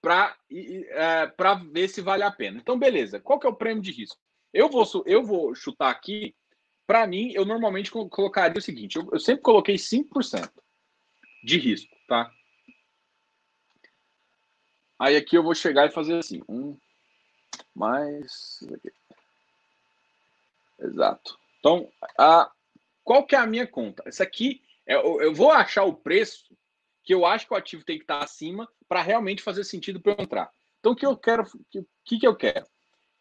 Para é, ver se vale a pena. Então, beleza. Qual que é o prêmio de risco? Eu vou, eu vou chutar aqui. Para mim, eu normalmente colocaria o seguinte: eu, eu sempre coloquei 5% de risco, tá? Aí aqui eu vou chegar e fazer assim: um mais. Exato. Então, a, qual que é a minha conta? Essa aqui, é, eu vou achar o preço que eu acho que o ativo tem que estar acima para realmente fazer sentido para eu entrar. Então, o que eu quero, o que, que eu quero?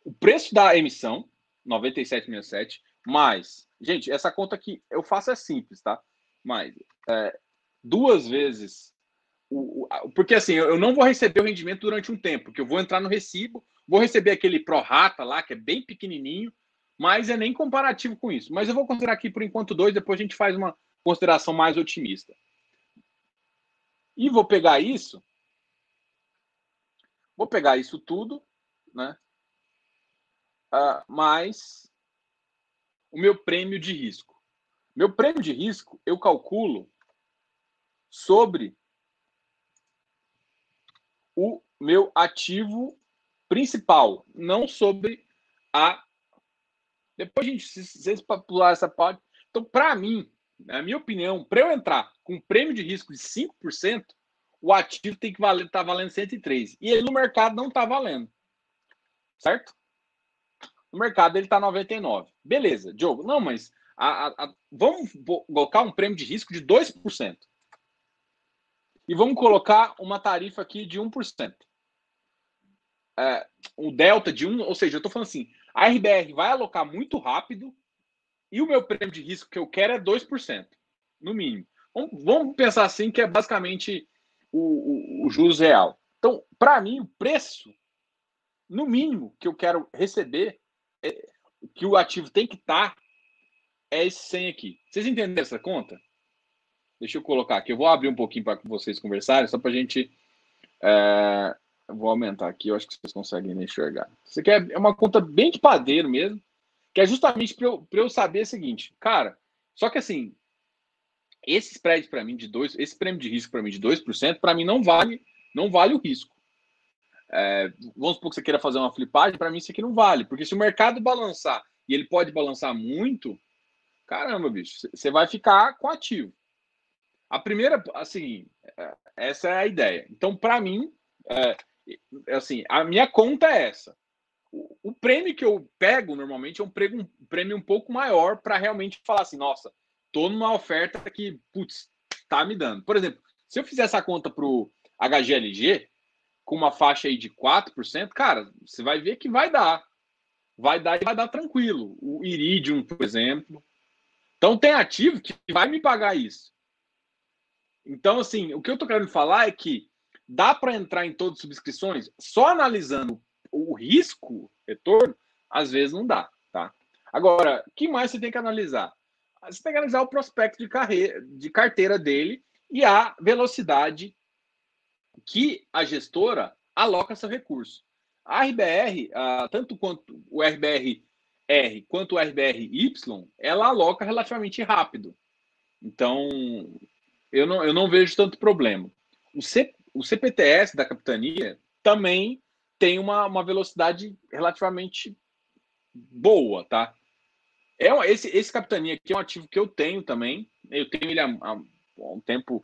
O preço da emissão, 97,67, mais. Gente, essa conta aqui eu faço é simples, tá? Mas é, duas vezes. O, o, porque assim, eu não vou receber o rendimento durante um tempo, porque eu vou entrar no recibo, vou receber aquele pro rata lá, que é bem pequenininho, mas é nem comparativo com isso. Mas eu vou considerar aqui por enquanto dois, depois a gente faz uma consideração mais otimista. E vou pegar isso, vou pegar isso tudo, né? Uh, mais o meu prêmio de risco. Meu prêmio de risco eu calculo sobre o meu ativo principal, não sobre a. Depois a gente, se vocês pular essa parte. Então, para mim, na minha opinião, para eu entrar com um prêmio de risco de 5%, o ativo tem que valer, tá valendo 103. E ele no mercado não está valendo. Certo? No mercado ele está 99. Beleza, Diogo. Não, mas a, a, a, vamos colocar um prêmio de risco de 2%. E vamos colocar uma tarifa aqui de 1%. É, o delta de 1, ou seja, eu estou falando assim, a RBR vai alocar muito rápido e o meu prêmio de risco que eu quero é 2%, no mínimo. Vamos, vamos pensar assim que é basicamente o, o, o juros real. Então, para mim, o preço, no mínimo, que eu quero receber, é, que o ativo tem que estar, tá, é esse 100 aqui. Vocês entenderam essa conta? Deixa eu colocar aqui. Eu vou abrir um pouquinho para vocês conversarem, só para a gente. É, vou aumentar aqui, eu acho que vocês conseguem enxergar. Isso aqui é, é uma conta bem de padeiro mesmo que é justamente para eu, eu saber o seguinte, cara, só que assim, esse spread para mim de 2, esse prêmio de risco para mim de 2%, para mim não vale, não vale o risco. É, vamos supor que você queira fazer uma flipagem, para mim isso aqui não vale, porque se o mercado balançar e ele pode balançar muito, caramba, bicho, você vai ficar com ativo. A primeira, assim, é, essa é a ideia. Então, para mim, é, assim, a minha conta é essa o, prêmio que eu pego normalmente é um prêmio um, prêmio um pouco maior para realmente falar assim, nossa, tô numa oferta que, putz, tá me dando. Por exemplo, se eu fizer essa conta para o HGLG com uma faixa aí de 4%, cara, você vai ver que vai dar. Vai dar e vai dar tranquilo. O Iridium, por exemplo. Então tem ativo que vai me pagar isso. Então, assim, o que eu tô querendo falar é que dá para entrar em todas as subscrições só analisando o risco, retorno, às vezes não dá, tá? Agora, o que mais você tem que analisar? Você tem que analisar o prospecto de, carreira, de carteira dele e a velocidade que a gestora aloca seu recurso. A RBR, tanto quanto o RBR R quanto o RBR Y, ela aloca relativamente rápido. Então, eu não, eu não vejo tanto problema. O, C, o CPTS da capitania também tem uma, uma velocidade relativamente boa, tá? É esse, esse capitania aqui é um ativo que eu tenho também. Eu tenho ele há, há um tempo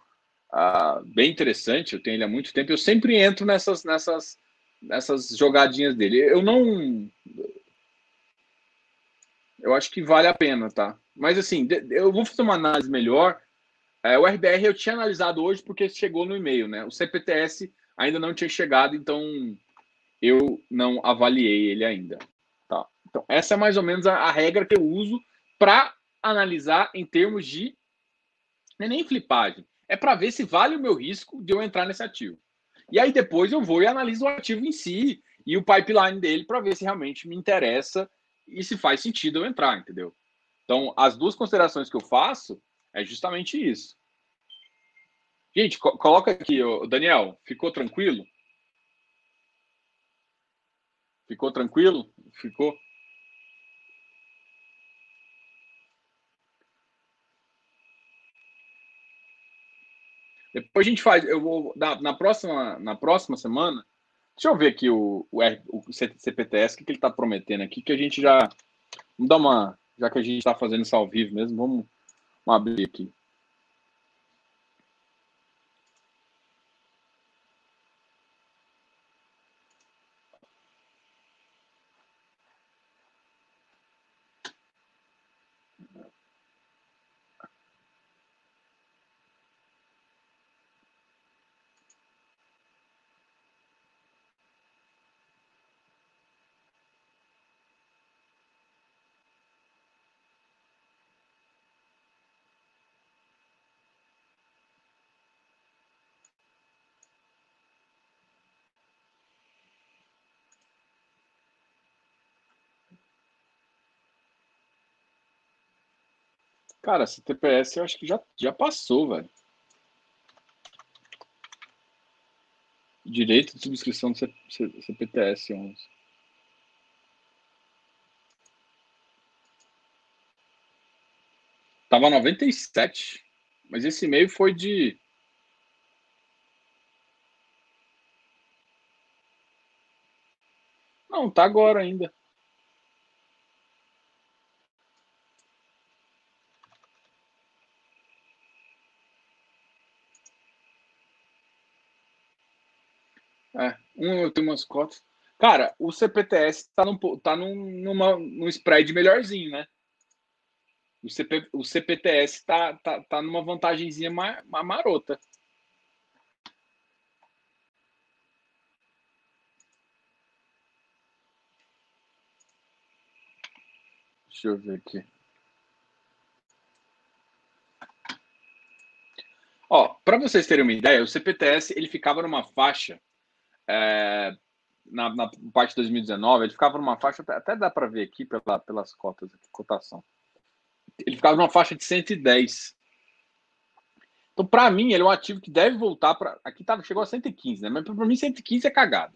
bem interessante. Eu tenho ele há muito tempo. Eu sempre entro nessas, nessas, nessas jogadinhas dele. Eu não. Eu acho que vale a pena, tá? Mas assim, eu vou fazer uma análise melhor. É, o RBR eu tinha analisado hoje porque chegou no e-mail, né? O CPTS ainda não tinha chegado, então eu não avaliei ele ainda. Tá? Então, essa é mais ou menos a, a regra que eu uso para analisar em termos de. Não é nem flipagem, é para ver se vale o meu risco de eu entrar nesse ativo. E aí depois eu vou e analiso o ativo em si e o pipeline dele para ver se realmente me interessa e se faz sentido eu entrar, entendeu? Então, as duas considerações que eu faço é justamente isso. Gente, co coloca aqui, Daniel, ficou tranquilo? Ficou tranquilo? Ficou? Depois a gente faz. Eu vou na, na próxima na próxima semana. Deixa eu ver aqui o, o, R, o CPTS, o que, que ele está prometendo aqui, que a gente já. Vamos dar uma. Já que a gente está fazendo isso ao vivo mesmo, vamos, vamos abrir aqui. Cara, esse TPS eu acho que já, já passou, velho. Direito de subscrição do CPTS 11. Tava 97, mas esse e-mail foi de Não, tá agora ainda. É, um eu tenho umas cotas. Cara, o CPTS tá, num, tá num, numa, num spread melhorzinho, né? O, CP, o CPTS tá, tá, tá numa vantagemzinha mar, marota. Deixa eu ver aqui. Ó, para vocês terem uma ideia, o CPTS ele ficava numa faixa é, na, na, parte de 2019, ele ficava numa faixa, até dá para ver aqui pela, pelas cotas, aqui, cotação. Ele ficava numa faixa de 110. Então, para mim, ele é um ativo que deve voltar para. Aqui tá, chegou a 115, né? Mas para mim, 115 é cagada.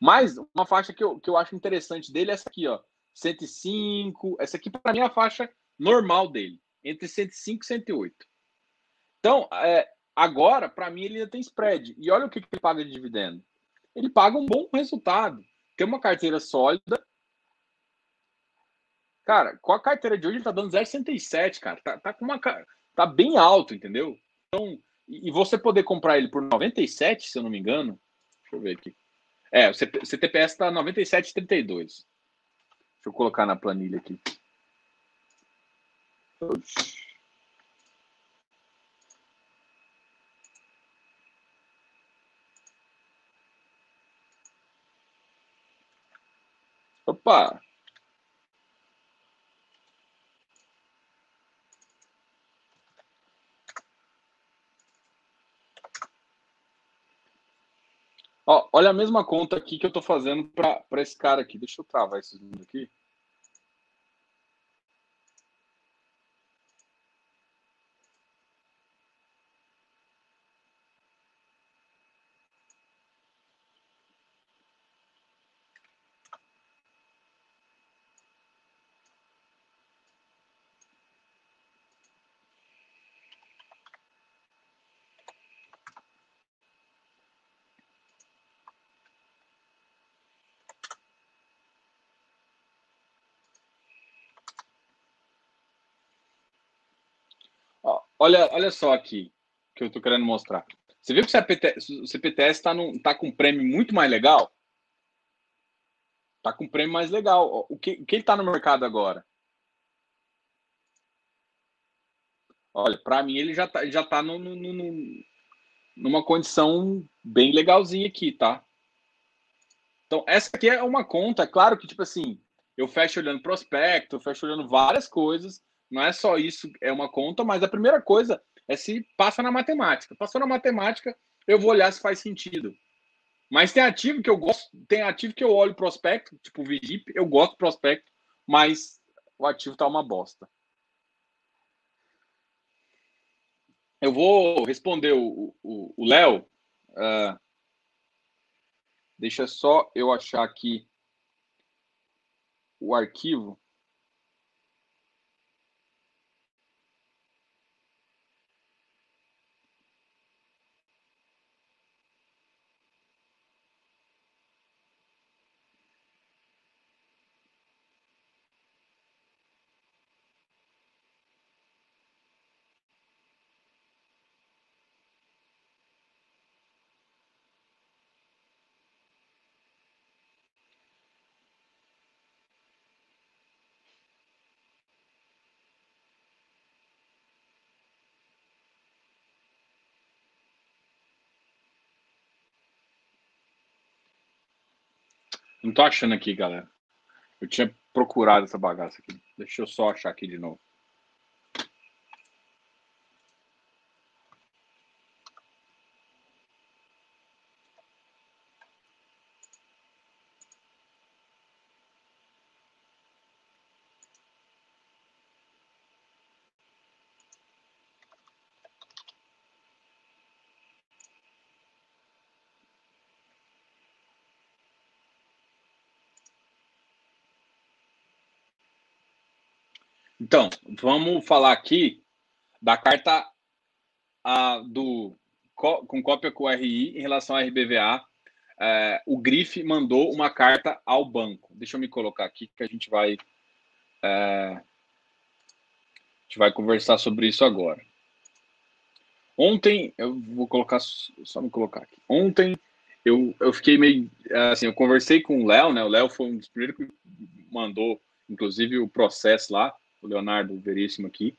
Mas uma faixa que eu, que eu acho interessante dele é essa aqui, ó. 105. Essa aqui, para mim, é a faixa normal dele. Entre 105 e 108. Então, é, agora, para mim, ele ainda tem spread. E olha o que, que ele paga de dividendo ele paga um bom resultado. Tem uma carteira sólida. Cara, com a carteira de hoje ele tá dando 0,67, cara. Tá, tá, com uma tá bem alto, entendeu? Então, e você poder comprar ele por 97, se eu não me engano. Deixa eu ver aqui. É, o CTPS tá 97,32. Deixa eu colocar na planilha aqui. Oxi. Opa! Ó, olha a mesma conta aqui que eu estou fazendo para esse cara aqui. Deixa eu travar esses números aqui. Olha, olha só aqui que eu estou querendo mostrar. Você viu que o CPTS está tá com um prêmio muito mais legal? Está com um prêmio mais legal. O que, o que ele está no mercado agora? Olha, para mim ele já está já tá no, no, no, numa condição bem legalzinha aqui, tá? Então, essa aqui é uma conta, é claro que, tipo assim, eu fecho olhando prospecto, eu fecho olhando várias coisas, não é só isso, é uma conta, mas a primeira coisa é se passa na matemática. Passou na matemática, eu vou olhar se faz sentido. Mas tem ativo que eu gosto, tem ativo que eu olho prospecto, tipo o Vigip, eu gosto do prospecto, mas o ativo tá uma bosta. Eu vou responder o Léo. Uh, deixa só eu achar aqui o arquivo. Não tô achando aqui, galera. Eu tinha procurado essa bagaça aqui. Deixa eu só achar aqui de novo. Então, vamos falar aqui da carta a, do com cópia com o RI em relação à RBVA. É, o Grife mandou uma carta ao banco. Deixa eu me colocar aqui que a gente vai é, a gente vai conversar sobre isso agora. Ontem eu vou colocar só me colocar aqui. Ontem eu, eu fiquei meio assim, eu conversei com o Léo, né? O Léo foi um dos primeiros que mandou, inclusive, o processo lá o Leonardo Veríssimo aqui.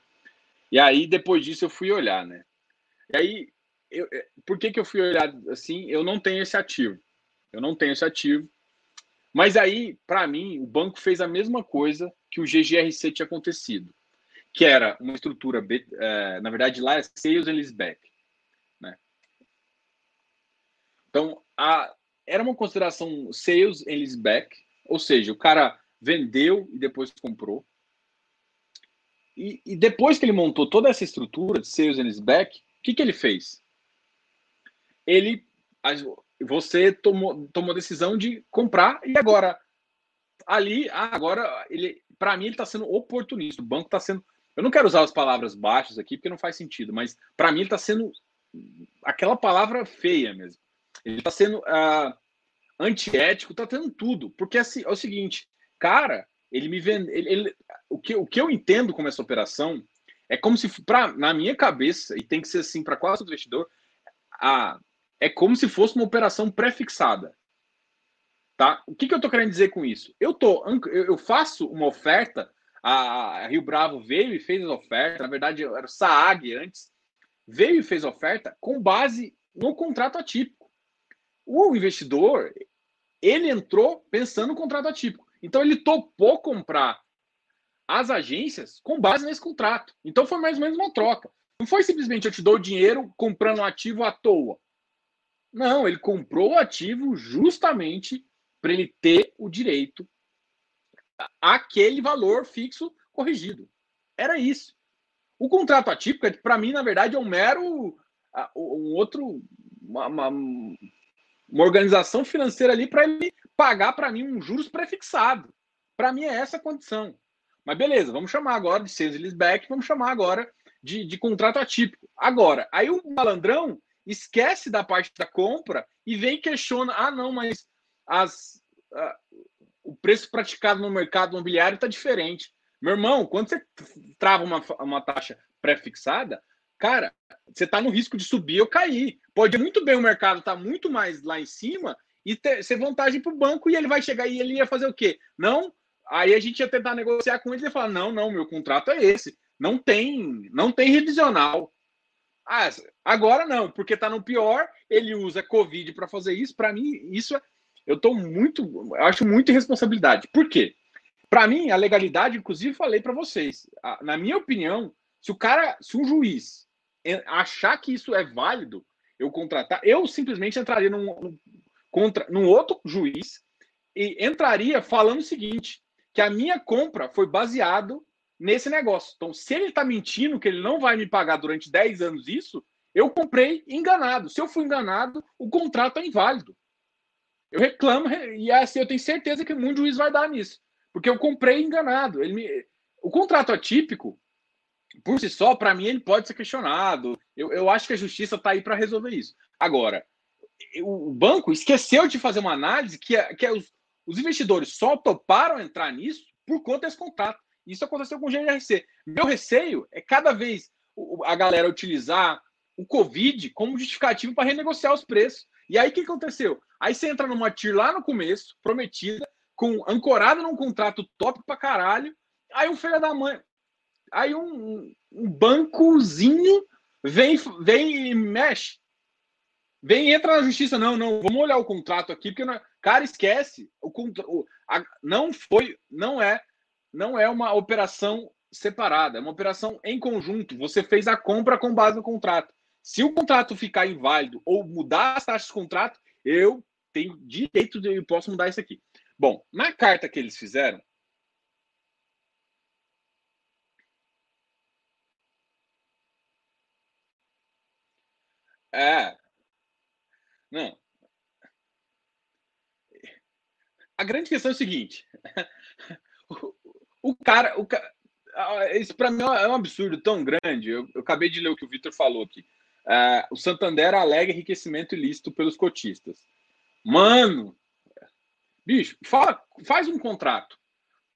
E aí, depois disso, eu fui olhar, né? E aí, eu, é, por que, que eu fui olhar assim? Eu não tenho esse ativo. Eu não tenho esse ativo. Mas aí, para mim, o banco fez a mesma coisa que o GGRC tinha acontecido, que era uma estrutura, é, na verdade, lá é Sales and Leaseback. Né? Então, a, era uma consideração Sales and Leaseback, ou seja, o cara vendeu e depois comprou. E, e, depois que ele montou toda essa estrutura de sales and back, o que, que ele fez? Ele, você tomou, tomou a decisão de comprar e agora ali, ah, agora ele, para mim ele está sendo oportunista. O banco está sendo, eu não quero usar as palavras baixas aqui porque não faz sentido, mas para mim ele está sendo aquela palavra feia mesmo. Ele está sendo uh, antiético, está tendo tudo, porque é, é o seguinte, cara, ele me vende, ele, ele, o, que, o que eu entendo como essa operação é como se, pra, na minha cabeça, e tem que ser assim para quase todo investidor, a, é como se fosse uma operação pré-fixada. Tá? O que, que eu estou querendo dizer com isso? Eu, tô, eu faço uma oferta, a Rio Bravo veio e fez a oferta, na verdade era o Saag antes, veio e fez a oferta com base no contrato atípico. O investidor, ele entrou pensando no contrato atípico. Então ele topou comprar as agências com base nesse contrato. Então foi mais ou menos uma troca. Não foi simplesmente eu te dou dinheiro comprando um ativo à toa. Não, ele comprou o ativo justamente para ele ter o direito àquele valor fixo corrigido. Era isso. O contrato atípico, para mim, na verdade, é um mero um outro uma, uma, uma organização financeira ali para ele pagar para mim um juros prefixado. Para mim é essa a condição. Mas beleza, vamos chamar agora de sales leaseback, vamos chamar agora de, de contrato atípico. Agora, aí o malandrão esquece da parte da compra e vem e questiona: ah, não, mas as, o preço praticado no mercado imobiliário está diferente. Meu irmão, quando você trava uma, uma taxa pré-fixada, cara, você está no risco de subir ou cair. Pode muito bem o mercado estar tá muito mais lá em cima e ter, ser vantagem para o banco e ele vai chegar e ele ia fazer o quê? Não, Aí a gente ia tentar negociar com ele e falar: não, não, meu contrato é esse. Não tem, não tem revisional. Ah, agora não, porque tá no pior, ele usa Covid para fazer isso. Para mim, isso é, eu tô muito, eu acho muito irresponsabilidade. Por quê? Para mim, a legalidade, inclusive, falei para vocês, na minha opinião, se o cara, se um juiz achar que isso é válido, eu contratar, eu simplesmente entraria num, num, contra, num outro juiz e entraria falando o seguinte: que a minha compra foi baseado nesse negócio. Então, se ele está mentindo que ele não vai me pagar durante 10 anos isso, eu comprei enganado. Se eu fui enganado, o contrato é inválido. Eu reclamo e assim, eu tenho certeza que muito juiz vai dar nisso. Porque eu comprei enganado. Ele me... O contrato atípico, por si só, para mim, ele pode ser questionado. Eu, eu acho que a justiça está aí para resolver isso. Agora, o banco esqueceu de fazer uma análise que, é, que é os, os investidores só toparam entrar nisso por conta desse contrato. Isso aconteceu com o GRC. Meu receio é cada vez a galera utilizar o Covid como justificativo para renegociar os preços. E aí o que aconteceu? Aí você entra numa TIR lá no começo, prometida, com ancorada num contrato top pra caralho. Aí um filho da mãe. Aí um, um bancozinho vem, vem e mexe. Vem entra na justiça. Não, não, vamos olhar o contrato aqui, porque não, é, cara, esquece. O, o a, não foi, não é, não é uma operação separada, é uma operação em conjunto. Você fez a compra com base no contrato. Se o contrato ficar inválido ou mudar as taxas de contrato, eu tenho direito de eu posso mudar isso aqui. Bom, na carta que eles fizeram, é, não. A grande questão é o seguinte: o, o cara, o isso para mim é um absurdo tão grande. Eu, eu acabei de ler o que o Vitor falou aqui. Uh, o Santander alega enriquecimento ilícito pelos cotistas. Mano, bicho, fala, faz um contrato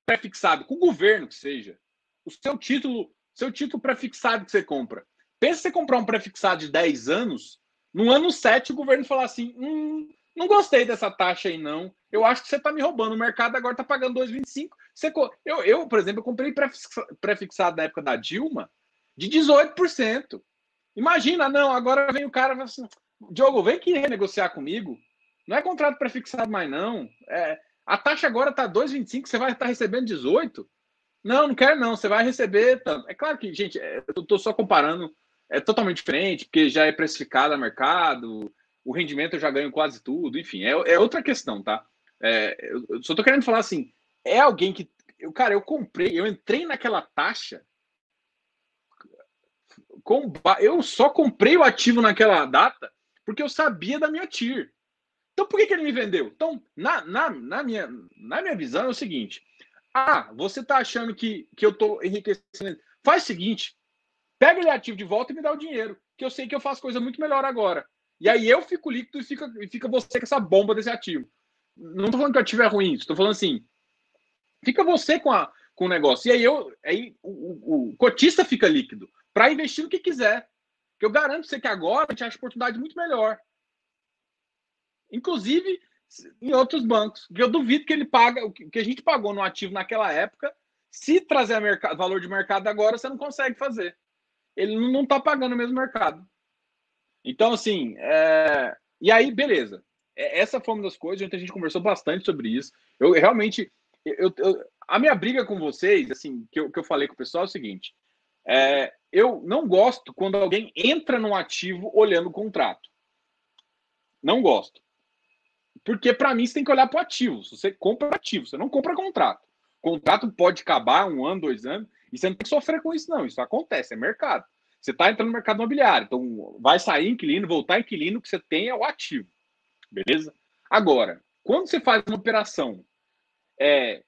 prefixado com o governo que seja. O seu título, seu título prefixado que você compra. Pensa você comprar um prefixado de 10 anos, no ano 7 o governo falar assim: hum, não gostei dessa taxa aí, não. Eu acho que você está me roubando. O mercado agora está pagando 2,25. Você, eu, eu, por exemplo, eu comprei prefixado na época da Dilma de 18%. Imagina, não, agora vem o cara e assim, Diogo, vem aqui renegociar comigo. Não é contrato prefixado mais, não. É, a taxa agora está 2,25, você vai estar recebendo 18? Não, não quero não, você vai receber tanto. É claro que, gente, é, eu estou só comparando, é totalmente diferente, porque já é precificado a mercado, o rendimento eu já ganho quase tudo, enfim, é, é outra questão, tá? É, eu só estou querendo falar assim, é alguém que. Eu, cara, eu comprei, eu entrei naquela taxa com, eu só comprei o ativo naquela data porque eu sabia da minha TIR. Então, por que, que ele me vendeu? Então, na, na, na, minha, na minha visão, é o seguinte: ah, você está achando que, que eu estou enriquecendo. Faz o seguinte: pega ele ativo de volta e me dá o dinheiro, que eu sei que eu faço coisa muito melhor agora. E aí eu fico líquido e fica, e fica você com essa bomba desse ativo. Não estou falando que o ativo é ruim, estou falando assim: fica você com, a, com o negócio. E aí, eu, aí o, o, o cotista fica líquido para investir no que quiser. Que eu garanto você que agora a gente acha oportunidade muito melhor. Inclusive em outros bancos. Eu duvido que ele paga o que a gente pagou no ativo naquela época. Se trazer mercado, valor de mercado agora, você não consegue fazer. Ele não está pagando o mesmo mercado. Então, assim, é... e aí, beleza. É, essa foi uma das coisas, a gente conversou bastante sobre isso. Eu realmente, eu, eu, a minha briga com vocês, assim, que eu, que eu falei com o pessoal é o seguinte: é, eu não gosto quando alguém entra no ativo olhando o contrato. Não gosto. Porque para mim você tem que olhar para o ativo. Você compra ativo, você não compra contrato. Contrato pode acabar um ano, dois anos, e você não tem que sofrer com isso, não. Isso acontece, é mercado. Você está entrando no mercado imobiliário, então vai sair inquilino, voltar inquilino, que você tem é o ativo. Beleza? Agora, quando você faz uma operação é,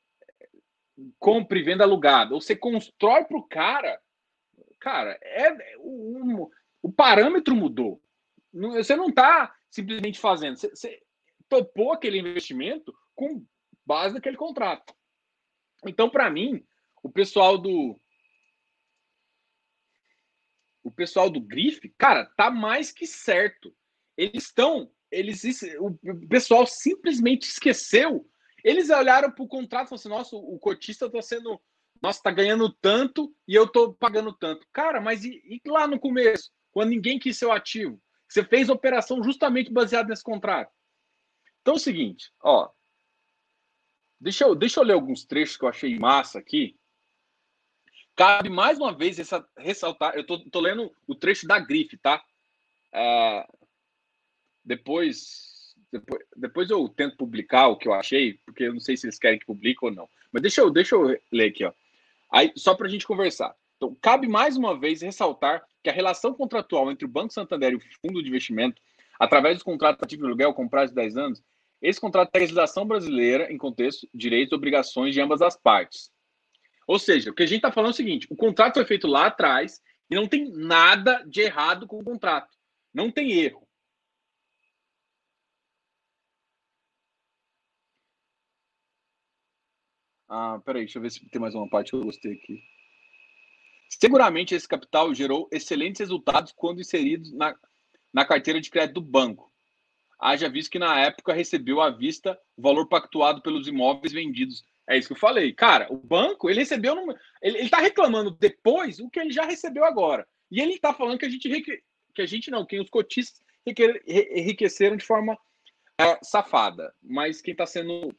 compra e venda alugada, ou você constrói para o cara cara, é o, o parâmetro mudou. Você não está simplesmente fazendo, você, você topou aquele investimento com base naquele contrato. Então, para mim, o pessoal do o pessoal do Grife, cara, tá mais que certo. Eles estão, eles o pessoal simplesmente esqueceu. Eles olharam para o contrato e falaram assim: "Nossa, o cotista está sendo nossa, tá ganhando tanto e eu tô pagando tanto. Cara, mas e, e lá no começo, quando ninguém quis seu ativo? Você fez operação justamente baseada nesse contrato. Então é o seguinte, ó. Deixa eu, deixa eu ler alguns trechos que eu achei massa aqui. Cabe mais uma vez essa, ressaltar. Eu tô, tô lendo o trecho da grife, tá? É, depois, depois, depois eu tento publicar o que eu achei, porque eu não sei se eles querem que publique ou não. Mas deixa eu, deixa eu ler aqui, ó. Aí, só para a gente conversar. Então, cabe mais uma vez ressaltar que a relação contratual entre o Banco Santander e o fundo de investimento, através dos contratos ativos de aluguel com prazo de 10 anos, Esse contrato tem a legislação brasileira em contexto, direitos e obrigações de ambas as partes. Ou seja, o que a gente está falando é o seguinte: o contrato foi feito lá atrás e não tem nada de errado com o contrato. Não tem erro. Ah, peraí, deixa eu ver se tem mais uma parte que eu gostei aqui. Seguramente esse capital gerou excelentes resultados quando inseridos na, na carteira de crédito do banco. Haja visto que na época recebeu à vista o valor pactuado pelos imóveis vendidos. É isso que eu falei. Cara, o banco, ele recebeu. No, ele, está reclamando depois o que ele já recebeu agora. E ele está falando que a gente. Que a gente não, que os cotistas enriqueceram de forma é, safada. Mas quem está sendo.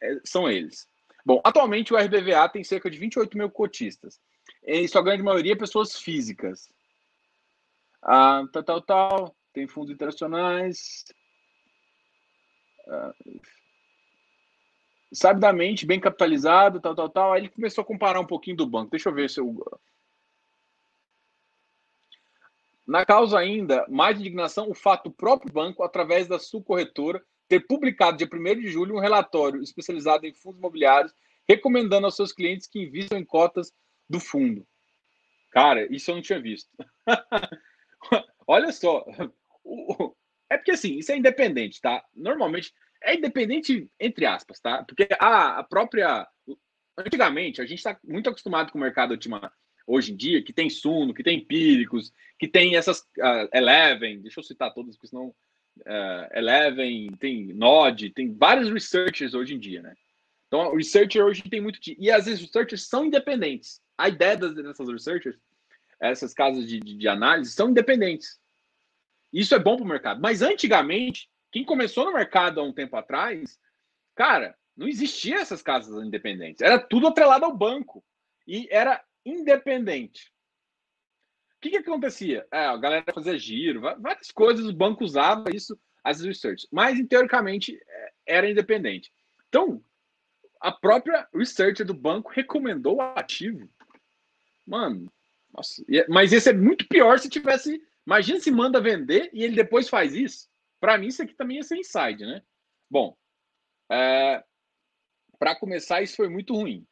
É, são eles. Bom, atualmente o RBVA tem cerca de 28 mil cotistas. Em sua grande maioria, pessoas físicas. Ah, tal, tal, tal. Tem fundos internacionais. Ah, sabidamente, bem capitalizado, tal, tal, tal. Aí ele começou a comparar um pouquinho do banco. Deixa eu ver se eu. Na causa ainda, mais indignação, o fato do próprio banco, através da sua corretora, ter publicado dia 1 de julho um relatório especializado em fundos imobiliários, recomendando aos seus clientes que invistam em cotas do fundo. Cara, isso eu não tinha visto. Olha só. É porque assim, isso é independente, tá? Normalmente é independente entre aspas, tá? Porque a, a própria. Antigamente, a gente está muito acostumado com o mercado ultima, hoje em dia, que tem Suno, que tem Empíricos, que tem essas uh, Eleven, deixa eu citar todas, porque senão uh, Eleven, tem Node, tem vários researchers hoje em dia, né? Então, o researcher hoje tem muito. E às vezes, researchers são independentes. A ideia dessas researchers, essas casas de, de, de análise, são independentes. Isso é bom para o mercado. Mas antigamente, quem começou no mercado há um tempo atrás, cara, não existia essas casas independentes. Era tudo atrelado ao banco. E era independente. O que, que acontecia? É, a galera fazia giro, várias coisas, o banco usava isso, as research, mas teoricamente é, era independente. Então, a própria researcher do banco recomendou o ativo. Mano, nossa, é, mas esse é muito pior se tivesse. Imagina se manda vender e ele depois faz isso. Para mim, isso aqui também ia ser inside, né? Bom, é, para começar, isso foi muito ruim.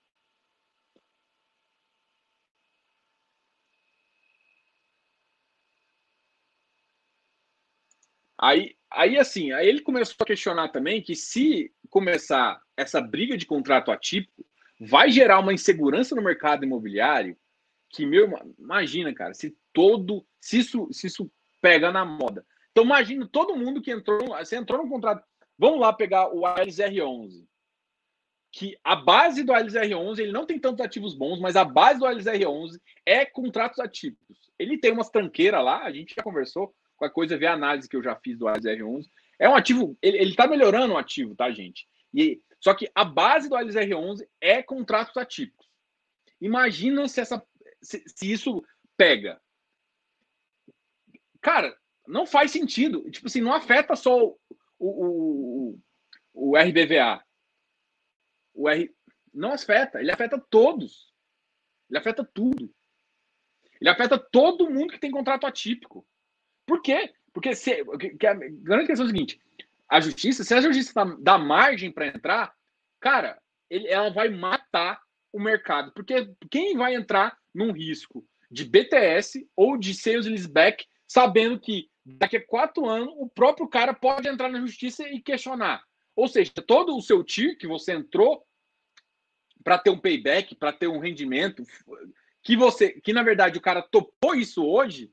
Aí, aí assim, aí ele começou a questionar também que se começar essa briga de contrato atípico, vai gerar uma insegurança no mercado imobiliário que, meu, imagina, cara, se todo, se isso, se isso pega na moda. Então, imagina todo mundo que entrou, você entrou no contrato, vamos lá pegar o ALS R11, que a base do ALS R11, ele não tem tantos ativos bons, mas a base do ALS R11 é contratos atípicos. Ele tem umas tranqueiras lá, a gente já conversou, com a coisa, ver a análise que eu já fiz do ALS-R11. É um ativo, ele, está melhorando o ativo, tá, gente? E, só que a base do ALS-R11 é contratos atípicos. Imagina se, essa, se, se isso pega. Cara, não faz sentido. Tipo assim, não afeta só o, o, o, o RBVA. O R, não afeta, ele afeta todos. Ele afeta tudo. Ele afeta todo mundo que tem contrato atípico. Por quê? Porque se, que a grande questão é o seguinte: a justiça, se a justiça dá, dá margem para entrar, cara, ele, ela vai matar o mercado. Porque quem vai entrar num risco de BTS ou de sales leaseback, sabendo que daqui a quatro anos o próprio cara pode entrar na justiça e questionar. Ou seja, todo o seu TIR que você entrou para ter um payback, para ter um rendimento, que você, que na verdade o cara topou isso hoje,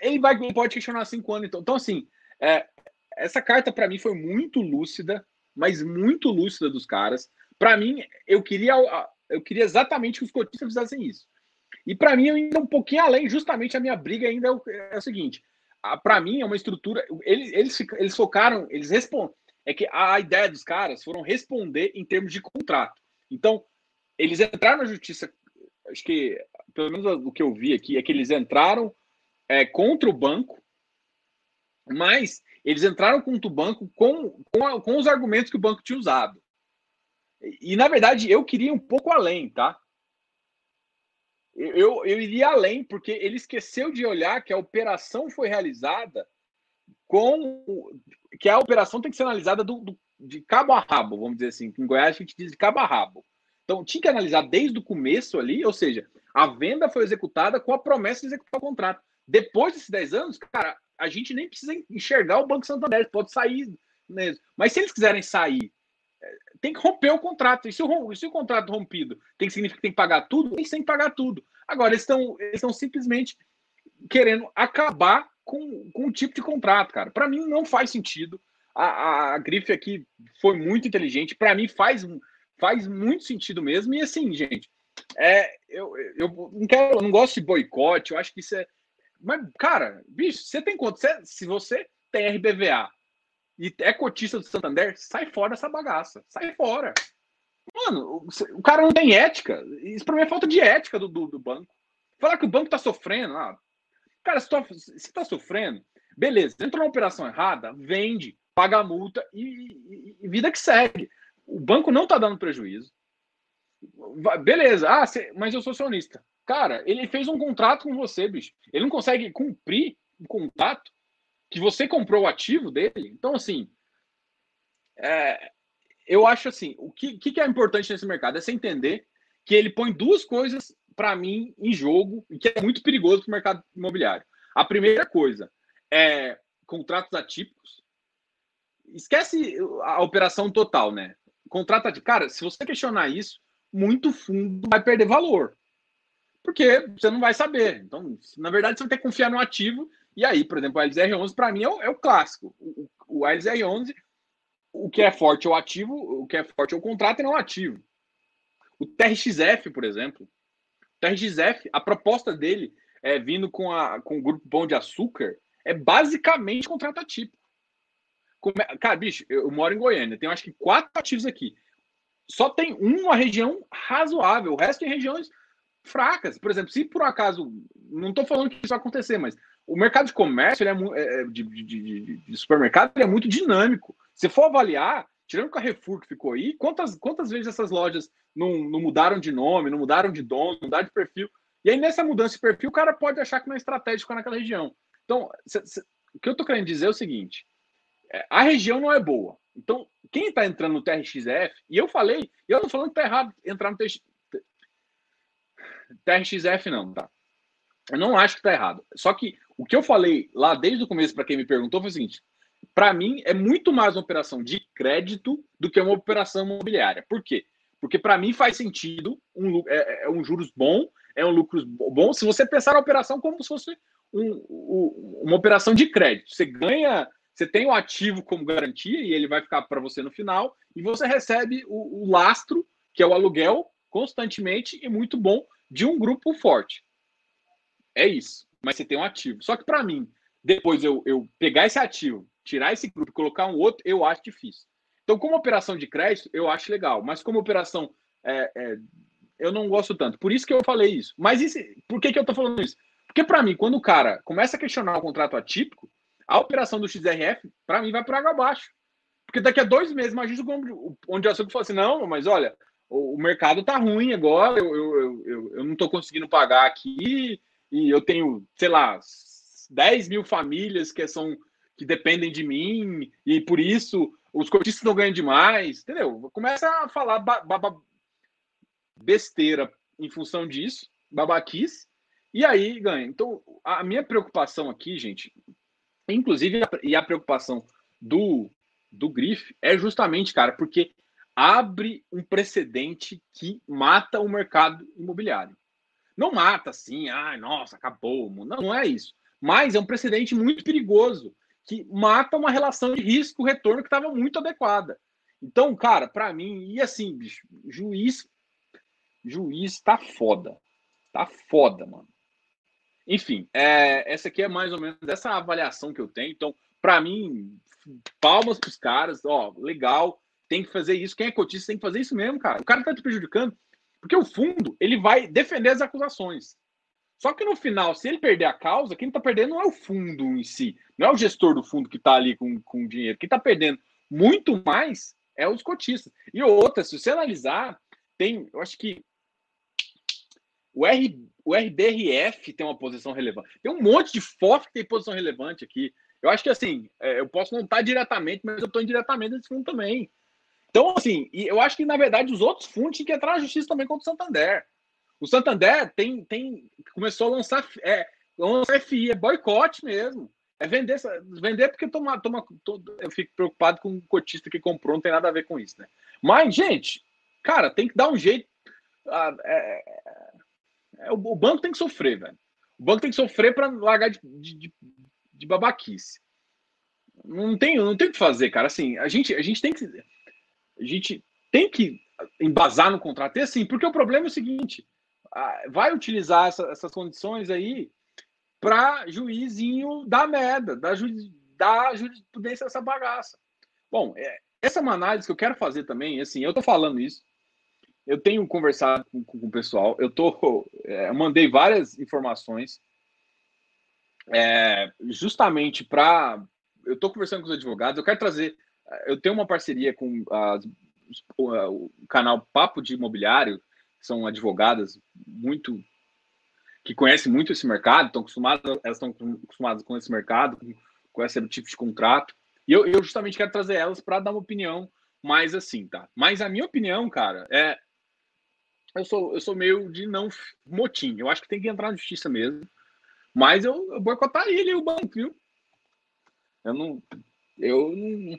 ele vai pode questionar cinco anos. Então, então assim, é, essa carta para mim foi muito lúcida, mas muito lúcida dos caras. Para mim, eu queria, eu queria exatamente que os cotistas fizessem isso. E para mim, ainda um pouquinho além, justamente a minha briga ainda é o, é o seguinte: para mim é uma estrutura. Eles, eles, eles focaram, eles respondem. É que a ideia dos caras foram responder em termos de contrato. Então, eles entraram na justiça. Acho que, pelo menos o que eu vi aqui, é que eles entraram é, contra o banco, mas eles entraram contra o banco com, com, com os argumentos que o banco tinha usado. E, na verdade, eu queria um pouco além, tá? Eu, eu iria além, porque ele esqueceu de olhar que a operação foi realizada com que a operação tem que ser analisada do, do, de cabo a rabo, vamos dizer assim. Em Goiás a gente diz de cabo a rabo. Então tinha que analisar desde o começo ali, ou seja, a venda foi executada com a promessa de executar o contrato. Depois desses 10 anos, cara, a gente nem precisa enxergar o Banco Santander, pode sair mesmo. Mas se eles quiserem sair, tem que romper o contrato. E se o, se o contrato rompido tem que significar que tem que pagar tudo, eles que pagar tudo. Agora, eles estão eles simplesmente querendo acabar com, com o tipo de contrato, cara. Para mim não faz sentido. A, a, a grife aqui foi muito inteligente. Para mim faz, faz muito sentido mesmo. E assim, gente, é, eu, eu não quero, eu não gosto de boicote. Eu acho que isso é. Mas, cara, bicho, você tem quanto? Se você tem RBVA e é cotista do Santander, sai fora dessa bagaça. Sai fora. Mano, o, cara não tem ética. Isso pra mim é falta de ética do, do, do banco. Falar que o banco tá sofrendo, ah, Cara, se tá, se tá sofrendo, beleza, entrou na operação errada, vende, paga a multa e, e, e vida que segue. O banco não tá dando prejuízo. Beleza, ah, cê, mas eu sou acionista. Cara, ele fez um contrato com você, bicho. Ele não consegue cumprir o contrato que você comprou o ativo dele. Então, assim, é, eu acho assim, o que, que é importante nesse mercado é você entender que ele põe duas coisas para mim, em jogo, e que é muito perigoso para o mercado imobiliário. A primeira coisa é contratos atípicos. Esquece a operação total, né? Contrato atípico. Cara, se você questionar isso, muito fundo vai perder valor. Porque você não vai saber. Então, na verdade, você vai ter que confiar no ativo. E aí, por exemplo, o LZR11, para mim, é o, é o clássico. O, o LZR11, o que é forte é o ativo, o que é forte é o contrato e não o ativo. O TRXF, por exemplo, o TRXF, a proposta dele, é, vindo com, a, com o grupo Pão de Açúcar, é basicamente contrato atípico. Como é, cara, bicho, eu moro em Goiânia, tenho acho que quatro ativos aqui. Só tem uma região razoável, o resto tem regiões fracas. Por exemplo, se por acaso, não estou falando que isso vai acontecer, mas o mercado de comércio, ele é, é, é de, de, de, de, supermercado, ele é muito dinâmico. Se for avaliar, tirando o Carrefour que ficou aí, quantas, quantas vezes essas lojas não, não mudaram de nome, não mudaram de dono, não mudaram de perfil? E aí, nessa mudança de perfil, o cara pode achar que não é estratégico naquela região. Então, cê, cê, o que eu estou querendo dizer é o seguinte: é, a região não é boa. Então, quem está entrando no TRXF, e eu falei, eu não falando que está errado entrar no TRXF, não, tá? Eu não acho que está errado. Só que o que eu falei lá desde o começo para quem me perguntou foi o seguinte: para mim, é muito mais uma operação de crédito do que uma operação imobiliária. Por quê? Porque para mim faz sentido, um, é, é, um juros bom, é um lucro bom, se você pensar na operação como se fosse um, um, uma operação de crédito. Você ganha, você tem o ativo como garantia e ele vai ficar para você no final, e você recebe o, o lastro, que é o aluguel, constantemente e muito bom de um grupo forte. É isso. Mas você tem um ativo. Só que para mim, depois eu, eu pegar esse ativo, tirar esse grupo e colocar um outro, eu acho difícil. Então, como operação de crédito, eu acho legal, mas como operação, é, é, eu não gosto tanto. Por isso que eu falei isso. Mas esse, por que, que eu tô falando isso? Porque, para mim, quando o cara começa a questionar o contrato atípico, a operação do XRF, para mim, vai por água abaixo. Porque daqui a dois meses, imagina onde o açúcar fala assim: não, mas olha, o, mercado tá ruim agora, eu, eu, eu, eu não tô conseguindo pagar aqui, e eu tenho, sei lá, 10 mil famílias que são que dependem de mim e por isso os cotistas não ganham demais, entendeu? Começa a falar besteira em função disso, babaquice, e aí ganha. Então, a minha preocupação aqui, gente, inclusive, e a preocupação do, do Grife é justamente, cara, porque abre um precedente que mata o mercado imobiliário. Não mata assim, ai, nossa, acabou. Não, não é isso. Mas é um precedente muito perigoso que mata uma relação de risco-retorno que estava muito adequada. Então, cara, para mim, e assim, bicho, juiz, juiz tá foda. Tá foda, mano. Enfim, é, essa aqui é mais ou menos essa avaliação que eu tenho. Então, para mim, palmas pros caras, ó, legal, tem que fazer isso. Quem é cotista tem que fazer isso mesmo, cara. O cara tá te prejudicando, porque o fundo, ele vai defender as acusações. Só que no final, se ele perder a causa, quem está perdendo não é o fundo em si, não é o gestor do fundo que está ali com, com dinheiro. Quem está perdendo muito mais é os cotistas. E outra, se você analisar, tem, eu acho que o, R, o RBRF tem uma posição relevante. Tem um monte de FOF que tem posição relevante aqui. Eu acho que assim, é, eu posso não estar diretamente, mas eu estou indiretamente nesse fundo também. Então, assim, eu acho que, na verdade, os outros fundos tinham que entrar na justiça também contra o Santander. O Santander tem, tem começou a lançar, é, lançar FI, é boicote mesmo. É vender, vender porque toma, toma, eu fico preocupado com o cotista que comprou, não tem nada a ver com isso, né? Mas, gente, cara, tem que dar um jeito. É, é, é, o, o, banco tem que sofrer, velho. O banco tem que sofrer para largar de, de, de, babaquice. Não tem, não tem o que fazer, cara. Assim, a gente, a gente tem que a gente tem que embasar no contrato. E assim, porque o problema é o seguinte: vai utilizar essa, essas condições aí para juizinho dar merda, dar, ju, dar jurisprudência dessa bagaça. Bom, é, essa é uma análise que eu quero fazer também. Assim, eu tô falando isso. Eu tenho conversado com, com o pessoal. Eu tô, é, mandei várias informações, é, justamente para. Eu tô conversando com os advogados. Eu quero trazer eu tenho uma parceria com as, o canal Papo de Imobiliário, são advogadas muito que conhecem muito esse mercado, estão acostumadas, elas estão acostumadas com esse mercado, com, com esse tipo de contrato. E eu, eu justamente quero trazer elas para dar uma opinião mais assim, tá? Mas a minha opinião, cara, é eu sou eu sou meio de não motim. Eu acho que tem que entrar na justiça mesmo. Mas eu, eu boicotaria ele o banco, viu? Eu não eu não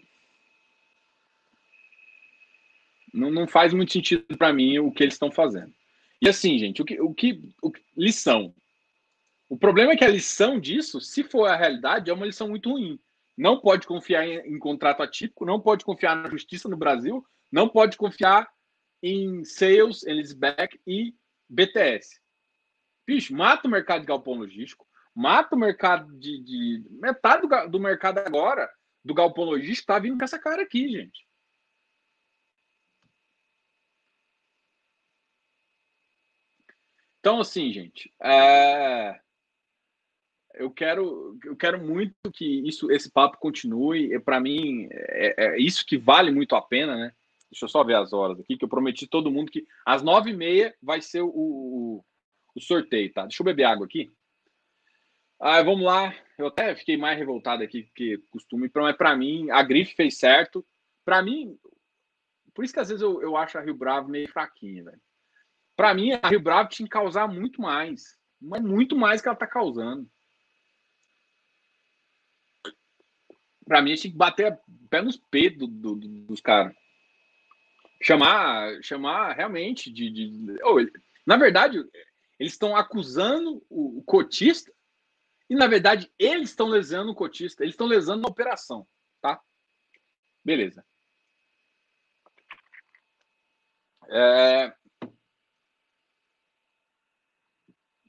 não, não faz muito sentido para mim o que eles estão fazendo. E assim, gente, o que, o que o, lição. O problema é que a lição disso, se for a realidade, é uma lição muito ruim. Não pode confiar em, em contrato atípico, não pode confiar na justiça no Brasil, não pode confiar em sales, Elisbeck e BTS. Bicho, mata o mercado de galpão logístico, mata o mercado de. de metade do, do mercado agora, do galpão logístico, tá vindo com essa cara aqui, gente. Então, assim, gente, é... eu quero, eu quero muito que isso, esse papo continue. Para mim, é, é, isso que vale muito a pena, né? Deixa eu só ver as horas aqui, que eu prometi todo mundo que às nove e meia vai ser o, o, o sorteio, tá? Deixa eu beber água aqui. Ah, vamos lá. Eu até fiquei mais revoltado aqui que costume, mas para mim a grife fez certo. Para mim, por isso que às vezes eu, eu acho a Rio Bravo meio fraquinha, velho. Para mim, a Rio Bravo tinha que causar muito mais. Mas muito mais que ela está causando. Para mim, tinha que bater pé nos peitos do, do, dos caras. Chamar, chamar realmente de. de... Oh, na verdade, eles estão acusando o, cotista e, na verdade, eles estão lesando o cotista. Eles estão lesando a operação. Tá? Beleza. É,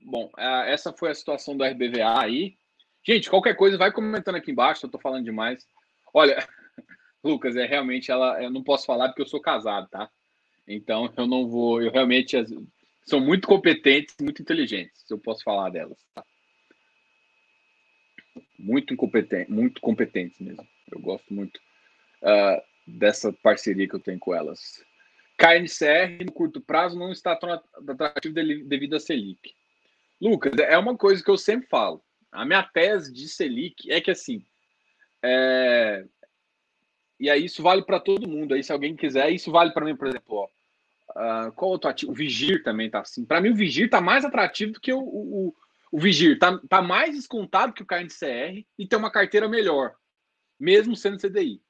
Bom, essa foi a situação do RBVA aí. Gente, qualquer coisa, vai comentando aqui embaixo, eu tô falando demais. Olha, Lucas, é realmente ela. Eu não posso falar porque eu sou casado, tá? Então eu não vou. Eu realmente são muito competentes, muito inteligentes. Eu posso falar delas, tá? Muito incompetente, muito competentes mesmo. Eu gosto muito uh, dessa parceria que eu tenho com elas. KNCR no curto prazo não está tão atrativo devido a Selic. Lucas, é uma coisa que eu sempre falo. A minha tese de Selic é que assim. É... E aí isso vale para todo mundo. Aí, se alguém quiser, isso vale para mim, por exemplo, ó. Uh, qual outro ativo? O Vigir também tá assim. Para mim, o Vigir tá mais atrativo do que o, o, o Vigir. Tá, tá mais descontado que o KNCR e tem uma carteira melhor, mesmo sendo CDI.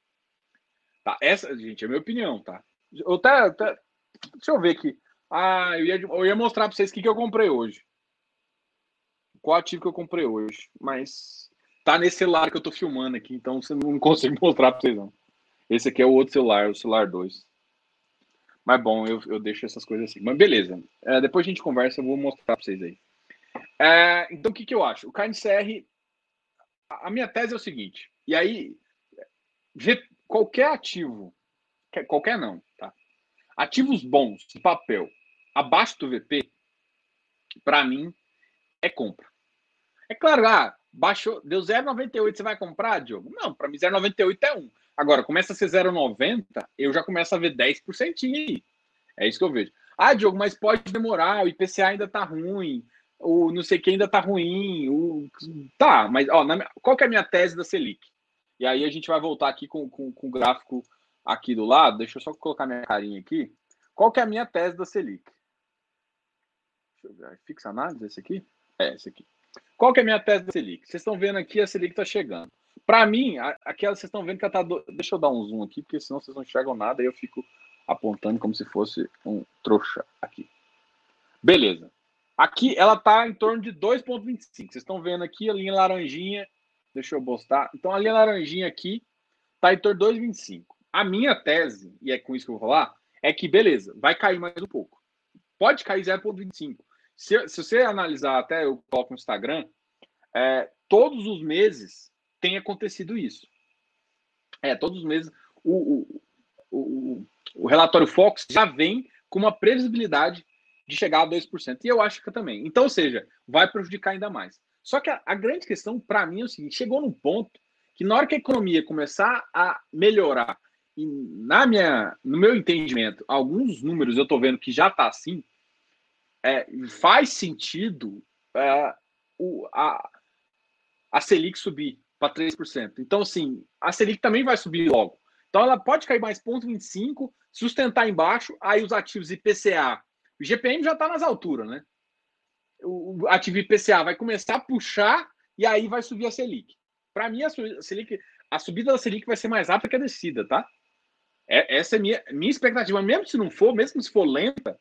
Tá, essa, gente, é a minha opinião, tá? Eu até, até, deixa eu ver aqui. Ah, eu ia, eu ia mostrar para vocês o que, que eu comprei hoje qual ativo que eu comprei hoje, mas tá nesse celular que eu tô filmando aqui, então você não consegue mostrar para vocês não. Esse aqui é o outro celular, o celular 2. Mas bom, eu, eu deixo essas coisas assim. Mas beleza. É, depois a gente conversa, eu vou mostrar para vocês aí. É, então o que, que eu acho? O KNCR, a minha tese é o seguinte, e aí, qualquer ativo, qualquer não, tá? Ativos bons, papel, abaixo do VP, para mim, é compra. É claro, ah, baixou, deu 0,98, você vai comprar, Diogo? Não, para mim 0,98 é 1. Agora, começa a ser 0,90, eu já começo a ver 10% aí. É isso que eu vejo. Ah, Diogo, mas pode demorar, o IPCA ainda tá ruim. o não sei quem ainda tá ruim. O, tá, mas ó, na, qual que é a minha tese da Selic? E aí a gente vai voltar aqui com, com, com o gráfico aqui do lado. Deixa eu só colocar minha carinha aqui. Qual que é a minha tese da Selic? Deixa eu ver. Fixa análise, esse aqui? É, esse aqui. Qual que é a minha tese da Selic? Vocês estão vendo aqui, a Selic está chegando. Para mim, aquela vocês estão vendo que ela está. Do... Deixa eu dar um zoom aqui, porque senão vocês não enxergam nada e eu fico apontando como se fosse um trouxa aqui. Beleza. Aqui ela está em torno de 2,25. Vocês estão vendo aqui a linha laranjinha. Deixa eu postar. Então a linha laranjinha aqui está em torno de 2,25. A minha tese, e é com isso que eu vou falar, é que beleza, vai cair mais um pouco. Pode cair 0,25. Se, se você analisar até eu coloco no Instagram, é, todos os meses tem acontecido isso. É, todos os meses o, o, o, o relatório Fox já vem com uma previsibilidade de chegar a 2%. E eu acho que também. Então, ou seja, vai prejudicar ainda mais. Só que a, a grande questão, para mim, é o seguinte: chegou num ponto que, na hora que a economia começar a melhorar, e na minha, no meu entendimento, alguns números eu estou vendo que já está assim, é, faz sentido é, o, a, a Selic subir para 3%. Então, assim, a Selic também vai subir logo. Então, ela pode cair mais 0,25, sustentar embaixo, aí os ativos IPCA. O GPM já está nas alturas, né? O, ativo IPCA vai começar a puxar e aí vai subir a Selic. Para mim, a, Selic, a subida da Selic vai ser mais rápida que a descida, tá? É, essa é minha, minha expectativa. Mesmo se não for, mesmo se for lenta,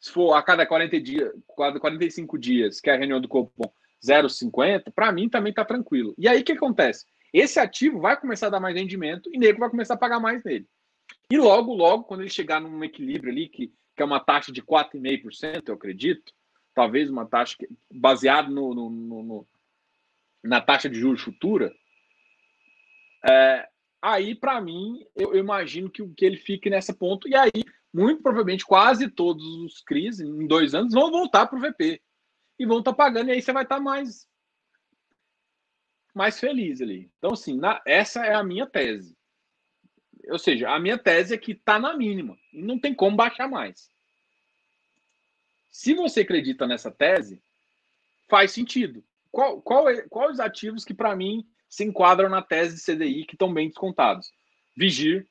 se for a cada 40 dias, cada 45 dias, que é a reunião do Copom 0,50, para mim também está tranquilo. E aí o que acontece? Esse ativo vai começar a dar mais rendimento e nego vai começar a pagar mais nele. E logo, logo, quando ele chegar num equilíbrio ali, que, que é uma taxa de 4,5%, eu acredito, talvez uma taxa baseada no, no, no, no, na taxa de juros futura, é, aí, para mim, eu, eu, imagino que, que ele fique nesse ponto, e aí, muito provavelmente, quase todos os CRIs, em dois anos, vão voltar para o VP e vão estar tá pagando, e aí você vai estar tá mais mais feliz ali. Então, assim, na, essa é a minha tese. Ou seja, a minha tese é que está na mínima e não tem como baixar mais. Se você acredita nessa tese, faz sentido. Qual, qual é, os ativos que, para mim, se enquadram na tese de CDI que estão bem descontados? Vigir,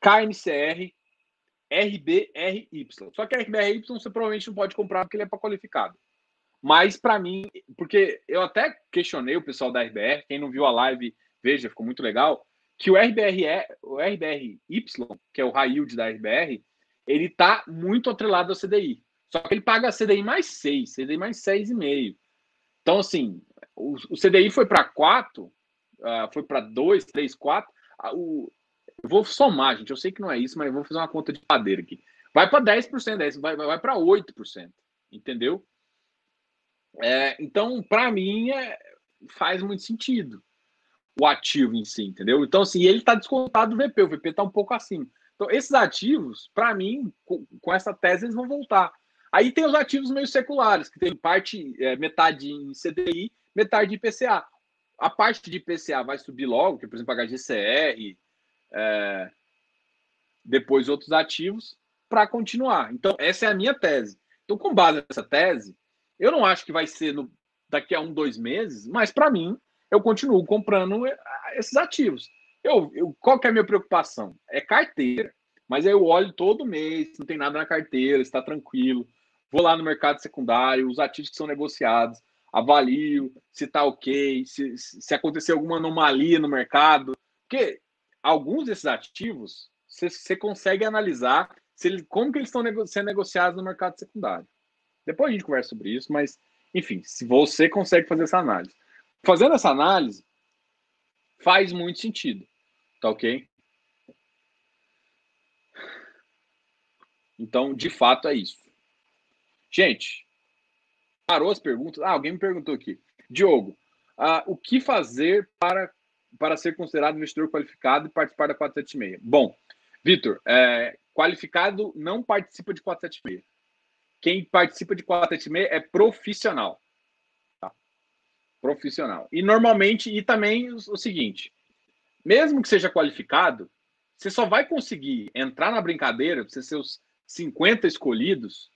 KNCR, RBRY. Só que RBRY você provavelmente não pode comprar porque ele é para qualificado. Mas para mim, porque eu até questionei o pessoal da RBR, quem não viu a live, veja, ficou muito legal, que o RBR é, o RBRY, que é o high yield da RBR, ele tá muito atrelado ao CDI. Só que ele paga CDI mais 6, CDI mais 6,5. Então, assim, o, o CDI foi para 4, uh, foi para 2, 3, 4. Uh, o, eu vou somar, gente. Eu sei que não é isso, mas vou fazer uma conta de padeiro aqui. Vai para 10%, 10, vai, vai para 8%. Entendeu? É, então, para mim, é, faz muito sentido o ativo em si, entendeu? Então, assim, ele está descontado do VP, o VP está um pouco acima. Então, esses ativos, para mim, com, com, essa tese, eles vão voltar. Aí tem os ativos meio seculares, que tem parte, é, metade em CDI, metade de IPCA. A parte de IPCA vai subir logo, que, por exemplo, a HGCR, é, depois outros ativos, para continuar. Então, essa é a minha tese. Então, com base nessa tese, eu não acho que vai ser no, daqui a um, dois meses, mas para mim, eu continuo comprando eh, esses ativos. Eu, eu, qual que é a minha preocupação? É carteira. Mas eu olho todo mês, não tem nada na carteira, está tranquilo. Vou lá no mercado secundário, os ativos que são negociados, avalio se está ok, se, se acontecer alguma anomalia no mercado. Porque alguns desses ativos você consegue analisar se ele, como que eles estão nego sendo negociados no mercado secundário. Depois a gente conversa sobre isso, mas, enfim, se você consegue fazer essa análise. Fazendo essa análise, faz muito sentido. Tá ok? Então, de fato, é isso. Gente, parou as perguntas? Ah, alguém me perguntou aqui. Diogo, ah, o que fazer para, para ser considerado investidor qualificado e participar da 476? Bom, Vitor, é, qualificado não participa de 476 quem participa de 476 é profissional. Tá? Profissional. E normalmente, e também o, o seguinte: mesmo que seja qualificado, você só vai conseguir entrar na brincadeira, você ser os 50 escolhidos,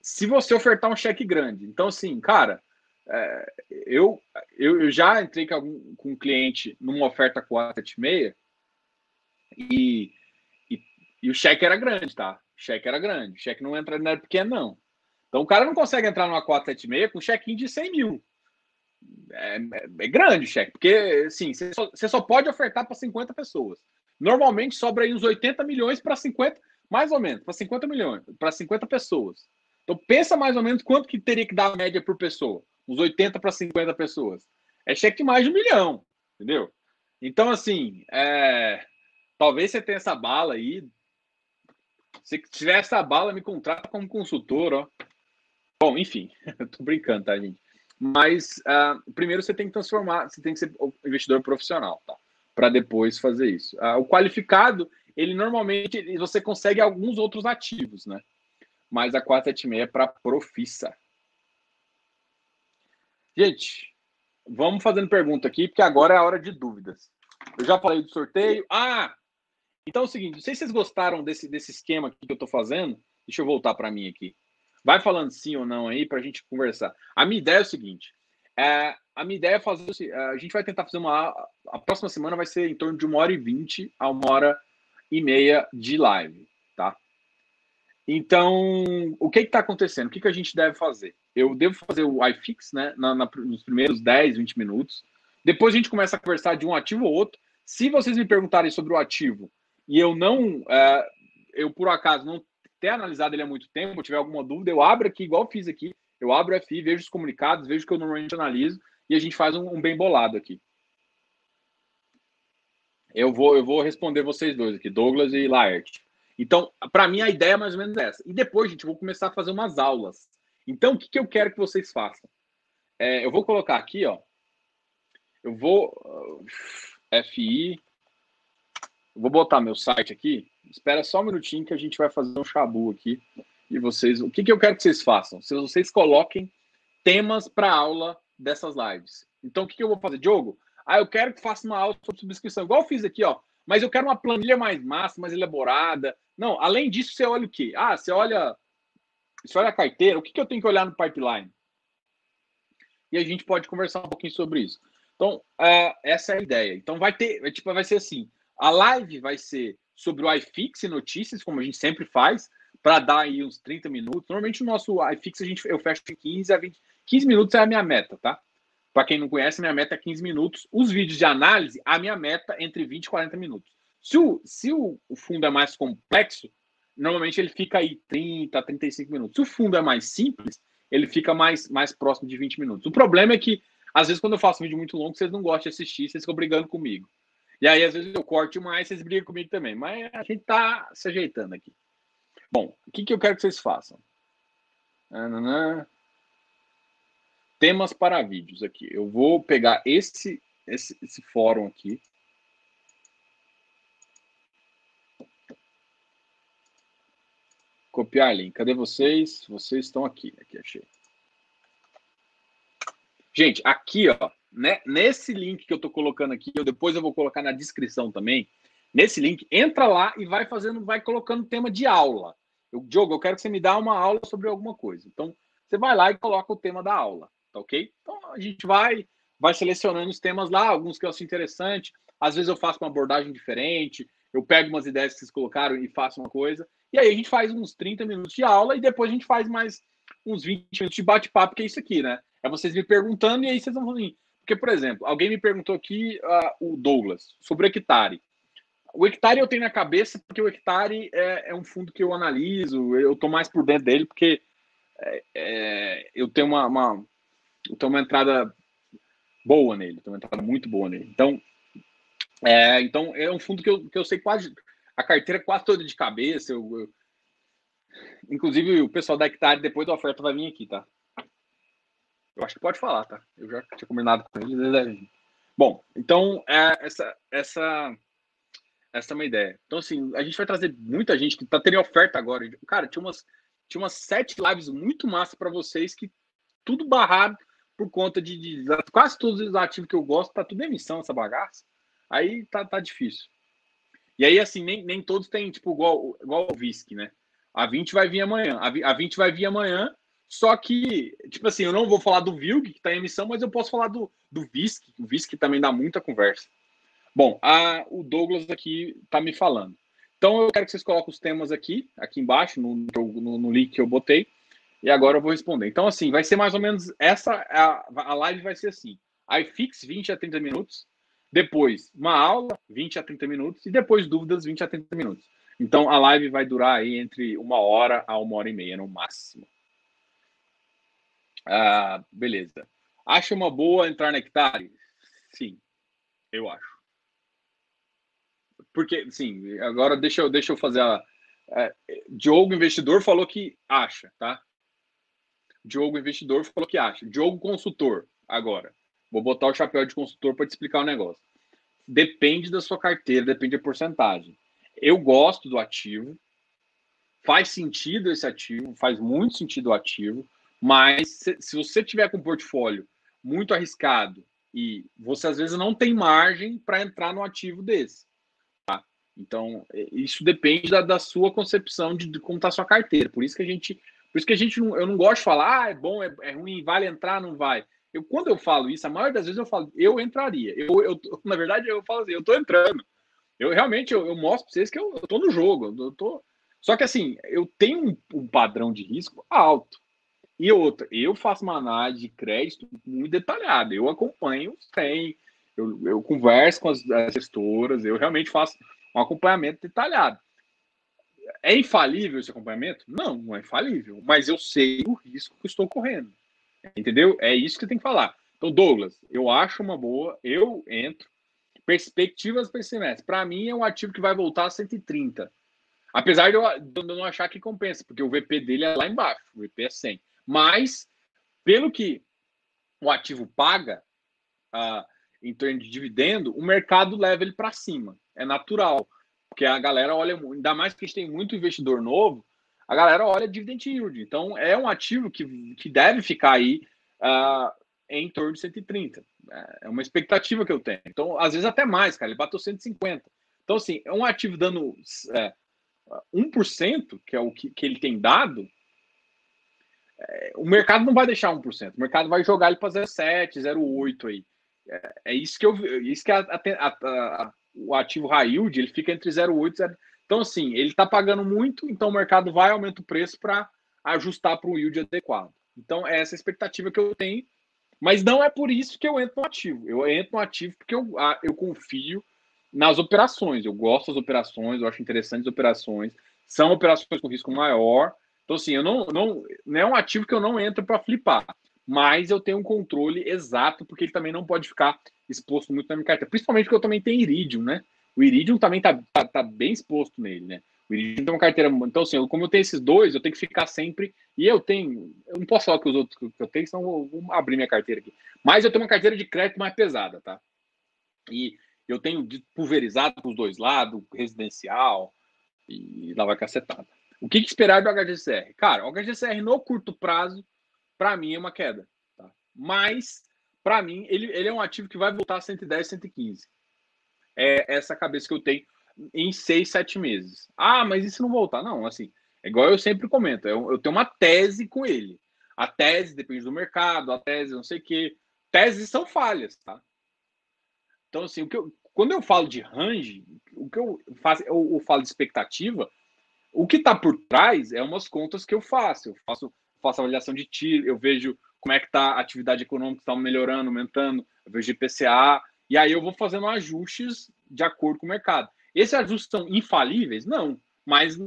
se você ofertar um cheque grande. Então, assim, cara, é, eu, eu, eu, já entrei com, com um cliente numa oferta 476 e, e, e o cheque era grande, tá? O cheque era grande. O cheque não entra, não é pequeno, não. Então o cara não consegue entrar numa 476 com um chequinho de 100 mil. É, é, é grande o cheque, porque assim, você só, você só pode ofertar para 50 pessoas. Normalmente sobra aí uns 80 milhões para 50, mais ou menos, para 50 milhões, para 50 pessoas. Então pensa mais ou menos quanto que teria que dar a média por pessoa. Uns 80 para 50 pessoas. É cheque mais de um milhão, entendeu? Então, assim, é... talvez você tenha essa bala aí. Se tiver essa bala, me contrata como consultor, ó. Bom, enfim, tô brincando, tá, gente? Mas uh, primeiro você tem que transformar, você tem que ser investidor profissional, tá? Para depois fazer isso. Uh, o qualificado, ele normalmente você consegue alguns outros ativos, né? Mas a 476 é para profissa. Gente, vamos fazendo pergunta aqui, porque agora é a hora de dúvidas. Eu já falei do sorteio. Ah! Então é o seguinte, não sei se vocês gostaram desse, desse esquema que eu estou fazendo. Deixa eu voltar para mim aqui. Vai falando sim ou não aí para a gente conversar. A minha ideia é o seguinte: é, a minha ideia é fazer. Assim, a gente vai tentar fazer uma. A próxima semana vai ser em torno de uma hora e vinte a uma hora e meia de live, tá? Então, o que está acontecendo? O que, que a gente deve fazer? Eu devo fazer o iFix, né? Na, na, nos primeiros 10, 20 minutos. Depois a gente começa a conversar de um ativo ou outro. Se vocês me perguntarem sobre o ativo e eu não, é, eu por acaso não ter analisado ele há muito tempo, tiver alguma dúvida, eu abro aqui, igual fiz aqui, eu abro o FI, vejo os comunicados, vejo o que eu normalmente analiso e a gente faz um, um bem bolado aqui. Eu vou, eu vou responder vocês dois aqui, Douglas e Laert. Então, para mim, a ideia é mais ou menos essa. E depois, gente, eu vou começar a fazer umas aulas. Então, o que, que eu quero que vocês façam? É, eu vou colocar aqui, ó. Eu vou. Uh, FI. Eu vou botar meu site aqui. Espera só um minutinho que a gente vai fazer um chabu aqui. E vocês, o que, que eu quero que vocês façam? Se vocês coloquem temas para aula dessas lives. Então, o que, que eu vou fazer? Diogo, ah, eu quero que faça uma aula sobre subscrição, igual eu fiz aqui, ó. Mas eu quero uma planilha mais massa, mais elaborada. Não, além disso, você olha o quê? Ah, você olha, você olha a carteira, o que, que eu tenho que olhar no pipeline? E a gente pode conversar um pouquinho sobre isso. Então, uh, essa é a ideia. Então, vai ter, tipo, vai ser assim: a live vai ser sobre o iFix e notícias, como a gente sempre faz, para dar aí uns 30 minutos. Normalmente o nosso iFix a gente, eu fecho em 15 a 20. 15 minutos é a minha meta, tá? Para quem não conhece, minha meta é 15 minutos. Os vídeos de análise, a minha meta é entre 20 e 40 minutos. Se o, se o fundo é mais complexo, normalmente ele fica aí 30, 35 minutos. Se o fundo é mais simples, ele fica mais, mais próximo de 20 minutos. O problema é que, às vezes, quando eu faço um vídeo muito longo, vocês não gostam de assistir, vocês ficam brigando comigo. E aí, às vezes, eu corto mais, vocês brigam comigo também. Mas a gente tá se ajeitando aqui. Bom, o que, que eu quero que vocês façam? Temas para vídeos aqui. Eu vou pegar esse, esse, esse fórum aqui. Copiar link. Cadê vocês? Vocês estão aqui. Aqui, achei. Gente, aqui, ó, né, nesse link que eu estou colocando aqui, eu depois eu vou colocar na descrição também. Nesse link, entra lá e vai fazendo, vai colocando tema de aula. Eu, Diogo, eu quero que você me dá uma aula sobre alguma coisa. Então, você vai lá e coloca o tema da aula, tá ok? Então, a gente vai, vai selecionando os temas lá, alguns que eu acho interessante. Às vezes eu faço uma abordagem diferente, eu pego umas ideias que vocês colocaram e faço uma coisa. E aí a gente faz uns 30 minutos de aula e depois a gente faz mais uns 20 minutos de bate-papo, que é isso aqui, né? É vocês me perguntando e aí vocês vão falando. Porque, por exemplo, alguém me perguntou aqui, uh, o Douglas, sobre o hectare. O hectare eu tenho na cabeça porque o hectare é, é um fundo que eu analiso, eu estou mais por dentro dele porque é, é, eu tenho uma, uma, eu tenho uma entrada boa nele, tenho uma entrada muito boa nele. Então, é, então é um fundo que eu, que eu sei quase, a carteira quase toda de cabeça. Eu, eu, inclusive, o pessoal da hectare, depois da oferta, vai vir aqui, tá? Eu acho que pode falar, tá? Eu já tinha combinado com eles. Bom, então é, essa, essa, essa é uma ideia. Então, assim, a gente vai trazer muita gente que tá tendo oferta agora. Cara, tinha umas, tinha umas sete lives muito massa para vocês que tudo barrado por conta de, de, quase todos os ativos que eu gosto, tá tudo emissão essa bagaça. Aí tá, tá difícil. E aí, assim, nem, nem todos têm, tipo, igual, igual o VISC, né? A 20 vai vir amanhã. A 20 vai vir amanhã, só que, tipo assim, eu não vou falar do Vilg, que está em emissão, mas eu posso falar do, do Visc. O Visc também dá muita conversa. Bom, a, o Douglas aqui está me falando. Então eu quero que vocês coloquem os temas aqui, aqui embaixo, no, no, no link que eu botei. E agora eu vou responder. Então, assim, vai ser mais ou menos essa. A, a live vai ser assim: iFix 20 a 30 minutos, depois uma aula, 20 a 30 minutos, e depois dúvidas, 20 a 30 minutos. Então a live vai durar aí entre uma hora a uma hora e meia no máximo. Ah, beleza. Acha uma boa entrar na Hectare? Sim, eu acho. Porque, sim, agora deixa eu, deixa eu fazer a. É, Diogo Investidor falou que acha, tá? Diogo Investidor falou que acha. Diogo Consultor, agora. Vou botar o chapéu de consultor para te explicar o negócio. Depende da sua carteira, depende da porcentagem. Eu gosto do ativo, faz sentido esse ativo, faz muito sentido o ativo, mas se, se você tiver com um portfólio muito arriscado e você às vezes não tem margem para entrar no ativo desse. Tá? Então, é, isso depende da, da sua concepção de, de como está a sua carteira. Por isso que a gente, por isso que a gente não, eu não gosto de falar, ah, é bom, é, é ruim, vale entrar, não vai. Eu, quando eu falo isso, a maioria das vezes eu falo, eu entraria. Eu, eu, na verdade, eu falo assim, eu tô entrando. Eu realmente eu, eu mostro para vocês que eu, eu tô no jogo. Eu tô... Só que assim, eu tenho um, um padrão de risco alto. E outra, eu faço uma análise de crédito muito detalhada. Eu acompanho os tem, eu, eu converso com as, as gestoras, eu realmente faço um acompanhamento detalhado. É infalível esse acompanhamento? Não, não é infalível, mas eu sei o risco que estou correndo. Entendeu? É isso que tem que falar. Então, Douglas, eu acho uma boa, eu entro. Perspectivas para esse semestre. Para mim, é um ativo que vai voltar a 130. Apesar de eu, de eu não achar que compensa, porque o VP dele é lá embaixo, o VP é 100. Mas, pelo que o ativo paga uh, em termos de dividendo, o mercado leva ele para cima. É natural. Porque a galera olha, ainda mais que a gente tem muito investidor novo, a galera olha dividend yield. Então, é um ativo que, que deve ficar aí uh, em torno de 130. É uma expectativa que eu tenho. Então, às vezes até mais, cara. Ele bateu 150. Então, assim, é um ativo dando é, 1%, que é o que, que ele tem dado, é, o mercado não vai deixar 1%. O mercado vai jogar ele para 0,7, 0,8 aí. É, é, isso que eu isso que a, a, a, o ativo high yield, ele fica entre 0,8 e 0,8. Então, assim, ele está pagando muito, então o mercado vai aumentar o preço para ajustar para um yield adequado. Então, é essa a expectativa que eu tenho. Mas não é por isso que eu entro no ativo. Eu entro no ativo porque eu, eu confio nas operações. Eu gosto das operações, eu acho interessantes as operações. São operações com risco maior. Então, assim, eu não, não, não é um ativo que eu não entro para flipar. Mas eu tenho um controle exato, porque ele também não pode ficar exposto muito na minha carteira. Principalmente porque eu também tenho Iridium, né? O Iridium também tá, tá, tá, bem exposto nele, né? O Iridium tem uma carteira. Então, assim, como eu tenho esses dois, eu tenho que ficar sempre. E eu tenho. Eu não posso falar que os outros que eu tenho, senão eu vou abrir minha carteira aqui. Mas eu tenho uma carteira de crédito mais pesada, tá? E eu tenho pulverizado para os dois lados, residencial, e lá vai cacetada. O que, que esperar do HGCR? Cara, o HGCR no curto prazo, para mim, é uma queda. Tá? Mas, para mim, ele, ele é um ativo que vai voltar a 110, 115 é essa cabeça que eu tenho em seis, sete meses. Ah, mas e se não voltar? Não, assim, é igual eu sempre comento, eu, eu tenho uma tese com ele. A tese depende do mercado, a tese não sei o quê. Teses são falhas, tá? Então, assim, o que eu, quando eu falo de range, o que eu faço, eu, eu falo de expectativa, o que está por trás é umas contas que eu faço. Eu faço, faço avaliação de tiro, eu vejo como é que está a atividade econômica, está melhorando, aumentando, eu vejo IPCA, e aí eu vou fazendo ajustes de acordo com o mercado. Esses ajustes são infalíveis? Não, mas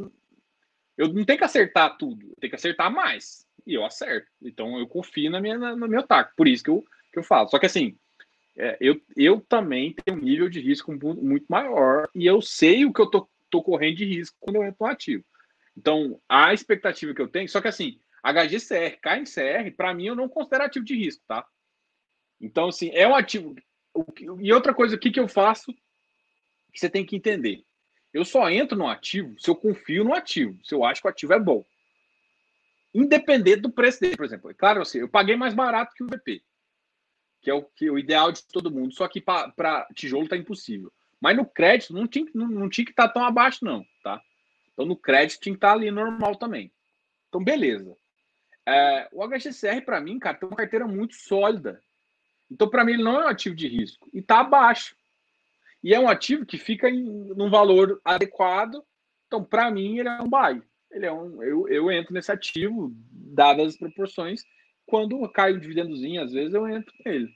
eu não tenho que acertar tudo, eu tenho que acertar mais. E eu acerto. Então eu confio na minha, na, no meu taco. Por isso que eu, que eu falo. Só que assim, é, eu, eu também tenho um nível de risco muito maior e eu sei o que eu tô, tô correndo de risco quando eu entro no ativo. Então, a expectativa que eu tenho, só que assim, HGCR, KNCR, para mim eu não considero ativo de risco, tá? Então, assim, é um ativo e outra coisa aqui que eu faço que você tem que entender. Eu só entro no ativo se eu confio no ativo, se eu acho que o ativo é bom. Independente do preço dele, por exemplo. É claro, assim, eu paguei mais barato que o VP, que é o, que é o ideal de todo mundo, só que para tijolo está impossível. Mas no crédito não tinha, não, não tinha que estar tá tão abaixo, não, tá? Então, no crédito tinha que estar ali normal também. Então, beleza. É, o HGCR, para mim, cara, tem uma carteira muito sólida. Então, para mim, ele não é um ativo de risco. E está abaixo. E é um ativo que fica em num valor adequado. Então, para mim, ele é um buy. Ele é um, eu, eu entro nesse ativo, dadas as proporções. Quando cai um dividendozinho, às vezes eu entro nele.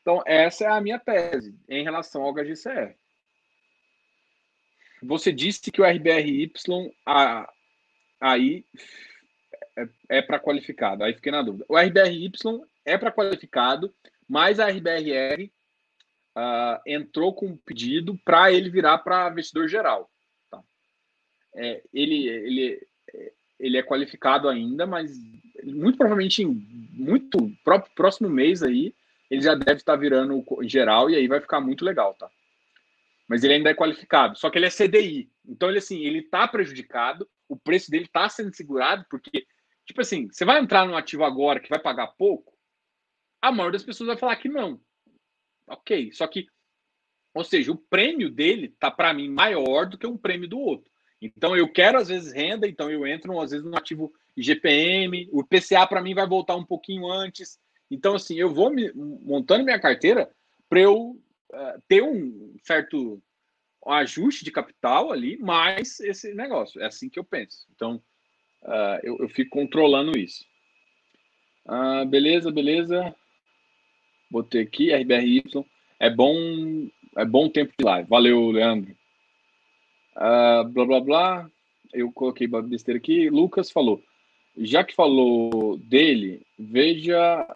Então, essa é a minha tese em relação ao HGCR. Você disse que o RBRY a, aí é, é para qualificado. Aí fiquei na dúvida. O RBRY é para qualificado, mas a RBRR uh, entrou com um pedido para ele virar para investidor geral. Tá? É, ele, ele, ele é qualificado ainda, mas muito provavelmente em muito próximo mês aí ele já deve estar virando geral e aí vai ficar muito legal, tá? Mas ele ainda é qualificado, só que ele é CDI. Então ele assim, ele está prejudicado, o preço dele está sendo segurado porque tipo assim, você vai entrar num ativo agora que vai pagar pouco, a maioria das pessoas vai falar que não. Ok, só que, ou seja, o prêmio dele tá para mim maior do que um prêmio do outro. Então eu quero às vezes renda, então eu entro às vezes no ativo IGPM, o PCA para mim vai voltar um pouquinho antes. Então assim, eu vou me, montando minha carteira para eu uh, ter um certo ajuste de capital ali, mais esse negócio. É assim que eu penso. Então uh, eu, eu, fico controlando isso. Uh, beleza, beleza. Botei aqui, RBRY. É bom, é bom tempo de live. Valeu, Leandro. Uh, blá, blá, blá. Eu coloquei besteira aqui. Lucas falou. Já que falou dele, veja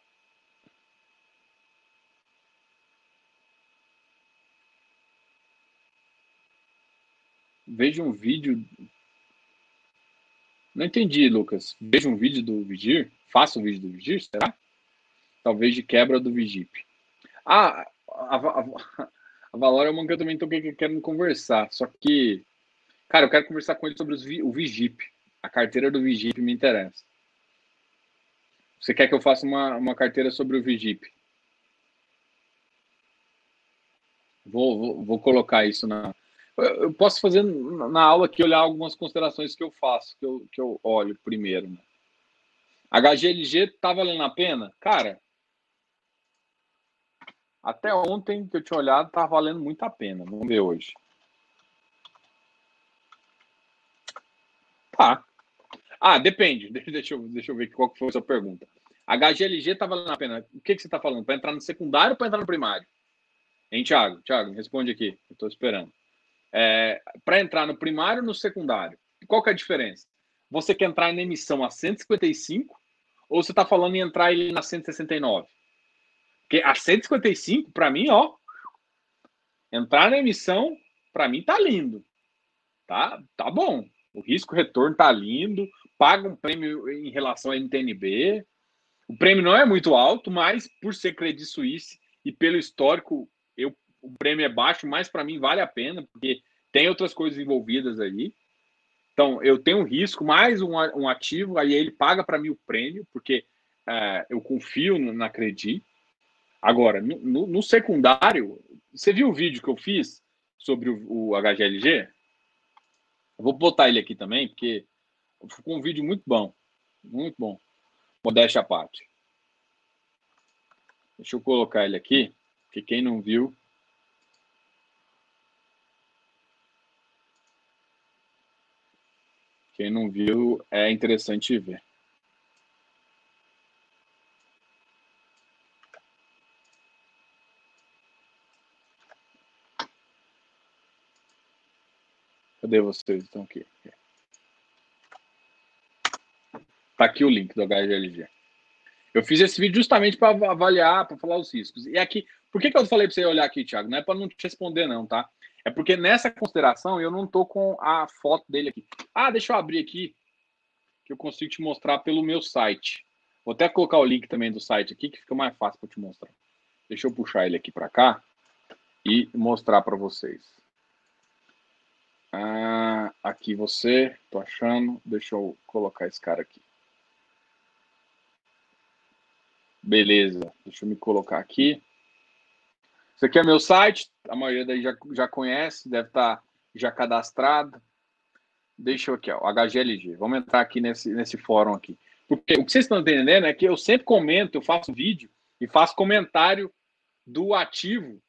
veja um vídeo. Não entendi, Lucas. Veja um vídeo do Vigir. Faça um vídeo do Vigir, será? Talvez de quebra do Vigip. Ah, a, a, a Valor é uma que eu também estou querendo conversar, só que, cara, eu quero conversar com ele sobre os, o Vigip. A carteira do Vigip me interessa. Você quer que eu faça uma, uma carteira sobre o Vigip? Vou, vou, vou colocar isso na. Eu posso fazer na aula aqui, olhar algumas considerações que eu faço, que eu, que eu olho primeiro. Né? HGLG tá valendo a pena? Cara, até ontem que eu tinha olhado, tá valendo muito a pena. Vamos ver hoje. Tá. Ah, depende. Deixa eu, deixa eu ver qual foi a sua pergunta. HGLG tá valendo a pena. O que, que você está falando? Para entrar no secundário ou para entrar no primário? Hein, Thiago? Thiago, responde aqui. Eu estou esperando. É, para entrar no primário ou no secundário? Qual que é a diferença? Você quer entrar na emissão a 155 ou você está falando em entrar ele na 169? Porque a 155, para mim, ó, entrar na emissão, para mim tá lindo. Tá, tá bom. O risco retorno tá lindo, paga um prêmio em relação à NTNB. O prêmio não é muito alto, mas por ser Credit Suisse e pelo histórico, eu, o prêmio é baixo, mas para mim vale a pena, porque tem outras coisas envolvidas aí. Então, eu tenho um risco, mais um, um ativo, aí ele paga para mim o prêmio, porque é, eu confio na Credit. Agora, no, no, secundário, você viu o vídeo que eu fiz sobre o, o HGLG? Eu vou botar ele aqui também, porque ficou um vídeo muito bom. Muito bom. Modéstia à parte. Deixa eu colocar ele aqui, porque quem não viu. Quem não viu, é interessante ver. Cadê vocês? Estão aqui. Tá aqui o link do HGLG. Eu fiz esse vídeo justamente para avaliar, para falar os riscos. E aqui, por que, que eu falei para você olhar aqui, Thiago? Não é para não te responder, não, tá? É porque nessa consideração eu não tô com a foto dele aqui. Ah, deixa eu abrir aqui, que eu consigo te mostrar pelo meu site. Vou até colocar o link também do site aqui, que fica mais fácil para te mostrar. Deixa eu puxar ele aqui para cá e mostrar para vocês. Ah, aqui você, tô achando. Deixa eu colocar esse cara aqui. Beleza, deixa eu me colocar aqui. Isso aqui é meu site, a maioria daí já, já conhece, deve estar tá já cadastrado. deixa eu aqui, ó, HGLG. Vamos entrar aqui nesse, nesse fórum aqui. Porque o que vocês estão entendendo é que eu sempre comento, eu faço vídeo e faço comentário do ativo.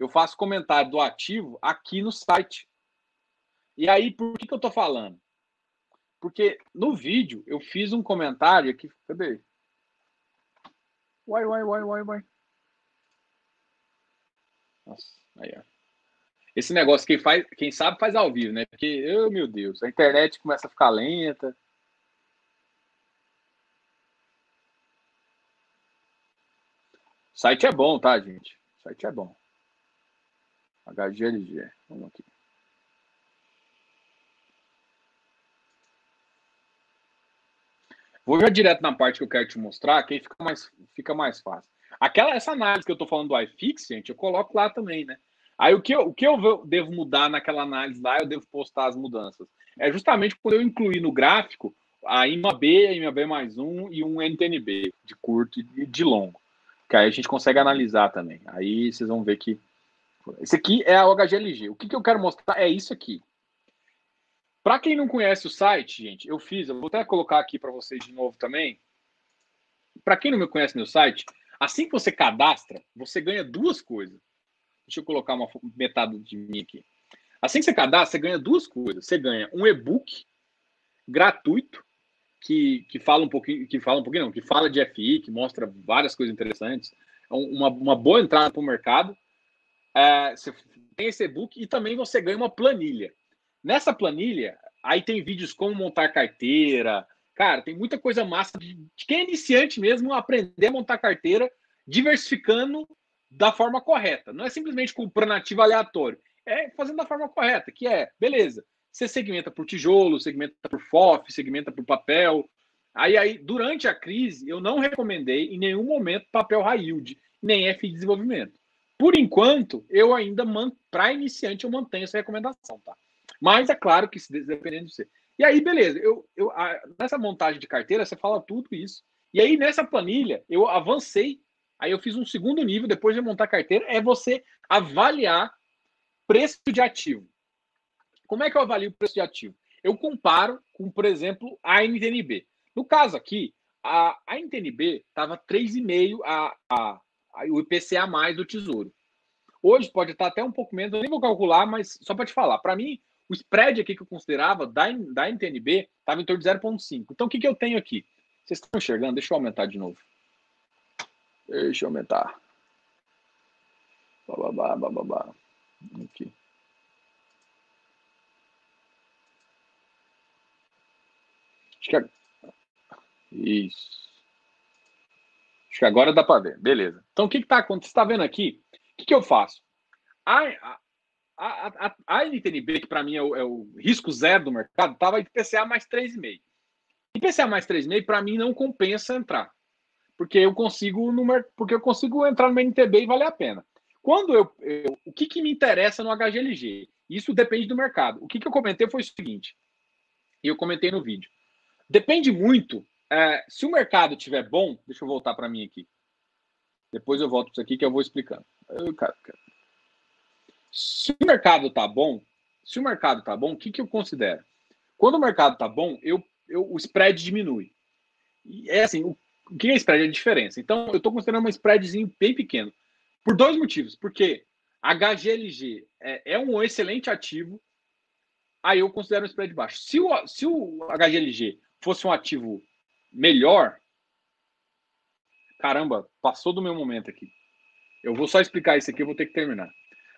Eu faço comentário do ativo aqui no site. E aí, por que, que eu estou falando? Porque no vídeo eu fiz um comentário aqui. Cadê? Uai, uai, uai, uai, uai. Nossa, aí, ó. Esse negócio, quem, faz, quem sabe faz ao vivo, né? Porque, oh, meu Deus, a internet começa a ficar lenta. O site é bom, tá, gente? O site é bom. HGLG. Vamos aqui. Vou já direto na parte que eu quero te mostrar, que aí fica mais, fica mais fácil. Aquela, essa análise que eu estou falando do iFix, gente, eu coloco lá também, né? Aí o que, eu, o que eu devo mudar naquela análise lá, eu devo postar as mudanças. É justamente quando eu incluir no gráfico a IMAB, a IMAB mais um e um NTNB de curto e de longo. Que aí a gente consegue analisar também. Aí vocês vão ver que. Esse aqui é a OHGLG. O que, que eu quero mostrar é isso aqui. Para quem não conhece o site, gente, eu fiz, eu vou até colocar aqui para vocês de novo também. Para quem não me conhece meu site, assim que você cadastra, você ganha duas coisas. Deixa eu colocar uma metade de mim aqui. Assim que você cadastra, você ganha duas coisas. Você ganha um e-book gratuito que, que fala um pouquinho, que fala um pouquinho, não, que fala de FI, que mostra várias coisas interessantes. É uma, uma boa entrada para o mercado. É, você tem esse e-book e também você ganha uma planilha. Nessa planilha, aí tem vídeos como montar carteira. Cara, tem muita coisa massa de, de quem é iniciante mesmo aprender a montar carteira, diversificando da forma correta. Não é simplesmente comprando ativo aleatório. É fazendo da forma correta, que é, beleza, você segmenta por tijolo, segmenta por FOF, segmenta por papel. Aí, aí, durante a crise, eu não recomendei em nenhum momento papel high yield, nem F de desenvolvimento. Por enquanto, eu ainda, para iniciante, eu mantenho essa recomendação, tá? Mas é claro que dependendo de você. E aí, beleza, eu, eu, a, nessa montagem de carteira, você fala tudo isso. E aí, nessa planilha, eu avancei Aí eu fiz um segundo nível, depois de montar a carteira, é você avaliar preço de ativo. Como é que eu avalio o preço de ativo? Eu comparo com, por exemplo, a NTNB. No caso aqui, a, a NTNB estava 3,5 a, a, a, o IPCA mais do Tesouro. Hoje pode estar até um pouco menos, eu nem vou calcular, mas só para te falar. Para mim, o spread aqui que eu considerava da, da NTNB estava em torno de 0,5. Então, o que, que eu tenho aqui? Vocês estão enxergando? Deixa eu aumentar de novo. Deixa eu aumentar. Bababá, bababá. Aqui. Acho que é... Isso. Acho que agora dá para ver. Beleza. Então, o que está acontecendo? Você está vendo aqui? O que, que eu faço? A, a, a, a NTNB, que para mim é o, é o, risco zero do mercado, estava IPCA mais 3,5. IPCA mais 3,5, para mim, não compensa entrar porque eu consigo no, porque eu consigo entrar no NTB e vale a pena. Quando eu, eu o que, que me interessa no HGLG? Isso depende do mercado. O que, que eu comentei foi o seguinte, e eu comentei no vídeo. Depende muito. É, se o mercado estiver bom, deixa eu voltar para mim aqui. Depois eu volto para isso aqui que eu vou explicando. Eu, cara, cara. Se o mercado está bom, se o mercado está bom, o que, que eu considero? Quando o mercado está bom, eu, eu, o spread diminui. E é assim, o o que é spread? É a diferença. Então, eu estou considerando um spreadzinho bem pequeno. Por dois motivos. Porque HGLG é, é, um excelente ativo, aí eu considero um spread baixo. Se o, se o HGLG fosse um ativo melhor, caramba, passou do meu momento aqui. Eu vou só explicar isso aqui, eu vou ter que terminar.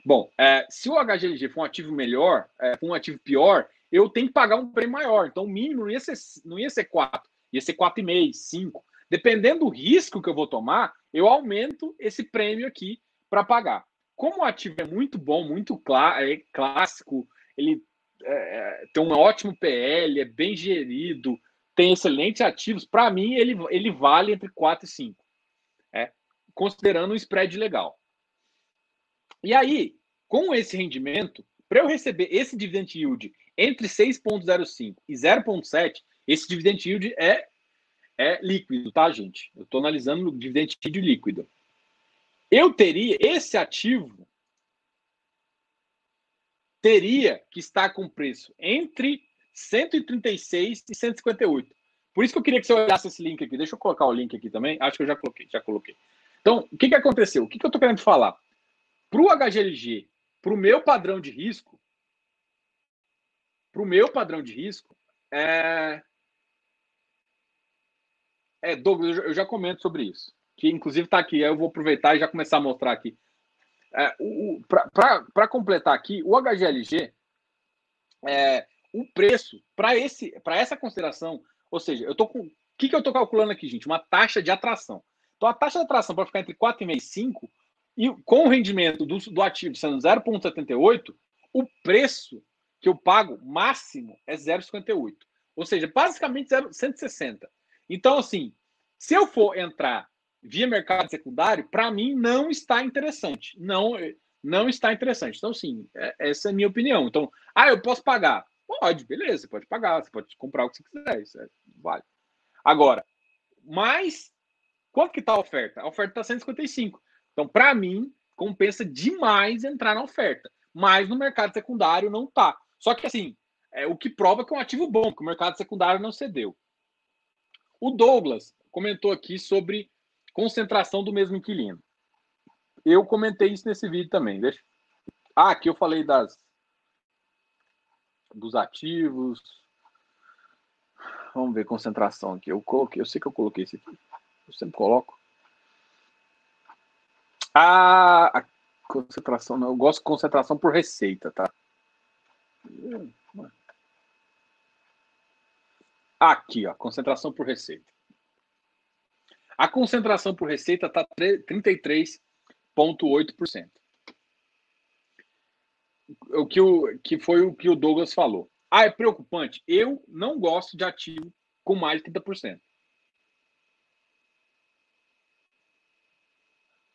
Bom, é, se o HGLG for um ativo melhor, é, for um ativo pior, eu tenho que pagar um prêmio maior. Então, o mínimo não ia ser, não ia ser 4, ia ser 4,5, 5. Dependendo do risco que eu vou tomar, eu aumento esse prêmio aqui para pagar. Como o ativo é muito bom, muito clá é clássico, ele é, é tem um ótimo PL, é bem gerido, tem excelentes ativos, para mim ele, ele vale entre 4 e 5. É, considerando um spread legal. E aí, com esse rendimento, para eu receber esse dividend yield entre 6,05 e 0,7, esse dividend yield é é líquido, tá, gente? Eu estou analisando o dividend yield líquido. Eu teria esse ativo. teria que estar com preço entre 136 e 158. Por isso que eu queria que você olhasse esse link aqui. Deixa eu colocar o link aqui também. Acho que eu já coloquei, já coloquei. Então, o que, que aconteceu? O que, que eu estou querendo falar? Para o HGLG, para o meu padrão de risco, para o meu padrão de risco, é... É, Douglas, eu já comento sobre isso. Que inclusive está aqui. Aí eu vou aproveitar e já começar a mostrar aqui. É, Para completar aqui, o HGLG, é, o preço para essa consideração, ou seja, eu tô com. O que, que eu estou calculando aqui, gente? Uma taxa de atração. Então, a taxa de atração para ficar entre 4,5 e 5, e com o rendimento do, do ativo sendo 0,78, o preço que eu pago máximo é 0,58. Ou seja, basicamente 0, 160. Então, assim, se eu for entrar via mercado secundário, para mim não está interessante. Não, não está interessante. Então, sim, é, essa é a minha opinião. Então, ah, eu posso pagar. Pode, beleza, você pode pagar, você pode comprar o que você quiser, isso é, vale. Agora, mas quanto que está a oferta? A oferta está 155. Então, para mim, compensa demais entrar na oferta. Mas no mercado secundário não tá. Só que assim, é o que prova que é um ativo bom, que o mercado secundário não cedeu. O Douglas comentou aqui sobre concentração do mesmo inquilino. Eu comentei isso nesse vídeo também. Deixa... Ah, aqui eu falei das dos ativos. Vamos ver concentração aqui. Eu coloquei, eu sei que eu coloquei isso aqui. Eu sempre coloco. Ah, a concentração, não. Eu gosto de concentração por receita, tá? Aqui, ó, concentração por receita. A concentração por receita está 33,8%. O que, o que foi o que o Douglas falou. Ah, é preocupante. Eu não gosto de ativo com mais de 30%.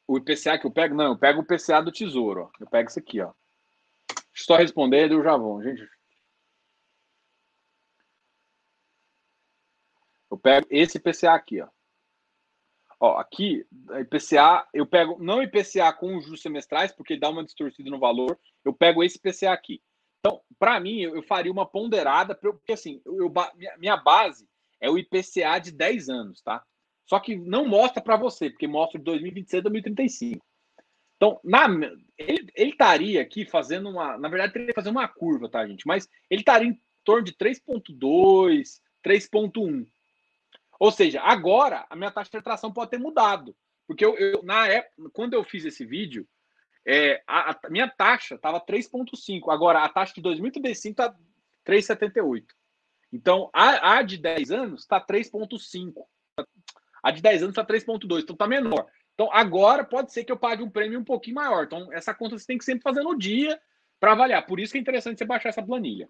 O IPCA que eu pego? Não, eu pego o IPCA do Tesouro. Ó. Eu pego isso aqui, ó. Eu só responder do Javon, gente. Eu pego esse IPCA aqui, ó. Ó, aqui, IPCA, eu pego não IPCA com os juros semestrais, porque dá uma distorcida no valor, eu pego esse IPCA aqui. Então, para mim, eu, eu, faria uma ponderada, porque assim, eu, minha, minha base é o IPCA de 10 anos, tá? Só que não mostra para você, porque mostra de 2026 a 2035. Então, na, ele estaria aqui fazendo uma. Na verdade, teria que fazer uma curva, tá, gente? Mas ele estaria em torno de 3,2, 3,1. Ou seja, agora a minha taxa de retração pode ter mudado. Porque eu, eu na época, quando eu fiz esse vídeo, é, a, a minha taxa estava 3,5. Agora, a taxa de 2035 está 3,78. Então, a, a de 10 anos está 3,5. A de 10 anos está 3,2. Então, está menor. Então, agora pode ser que eu pague um prêmio um pouquinho maior. Então, essa conta você tem que sempre fazer no dia para avaliar. Por isso que é interessante você baixar essa planilha.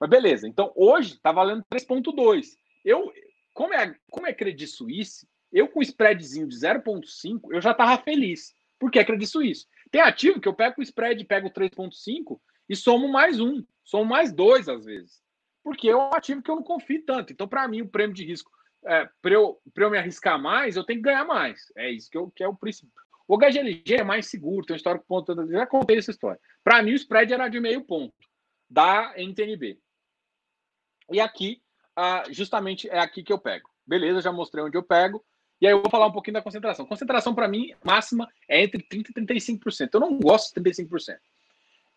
Mas beleza. Então, hoje está valendo 3,2. Eu, como é, como é Credit Suisse, eu com spreadzinho de 0,5, eu já estava feliz. Porque é Credit Suisse. Tem ativo que eu pego o spread, pego 3,5 e somo mais um, somo mais dois às vezes. Porque é um ativo que eu não confio tanto. Então, para mim, o prêmio de risco, é, para eu, eu me arriscar mais, eu tenho que ganhar mais. É isso que, eu, que é o princípio. O HGLG é mais seguro, tem um histórico ponto. Já contei essa história. Para mim, o spread era de meio ponto da NTNB. E aqui ah, justamente é aqui que eu pego. Beleza, já mostrei onde eu pego. E aí eu vou falar um pouquinho da concentração. Concentração, para mim, máxima é entre 30% e 35%. Eu não gosto de 35%.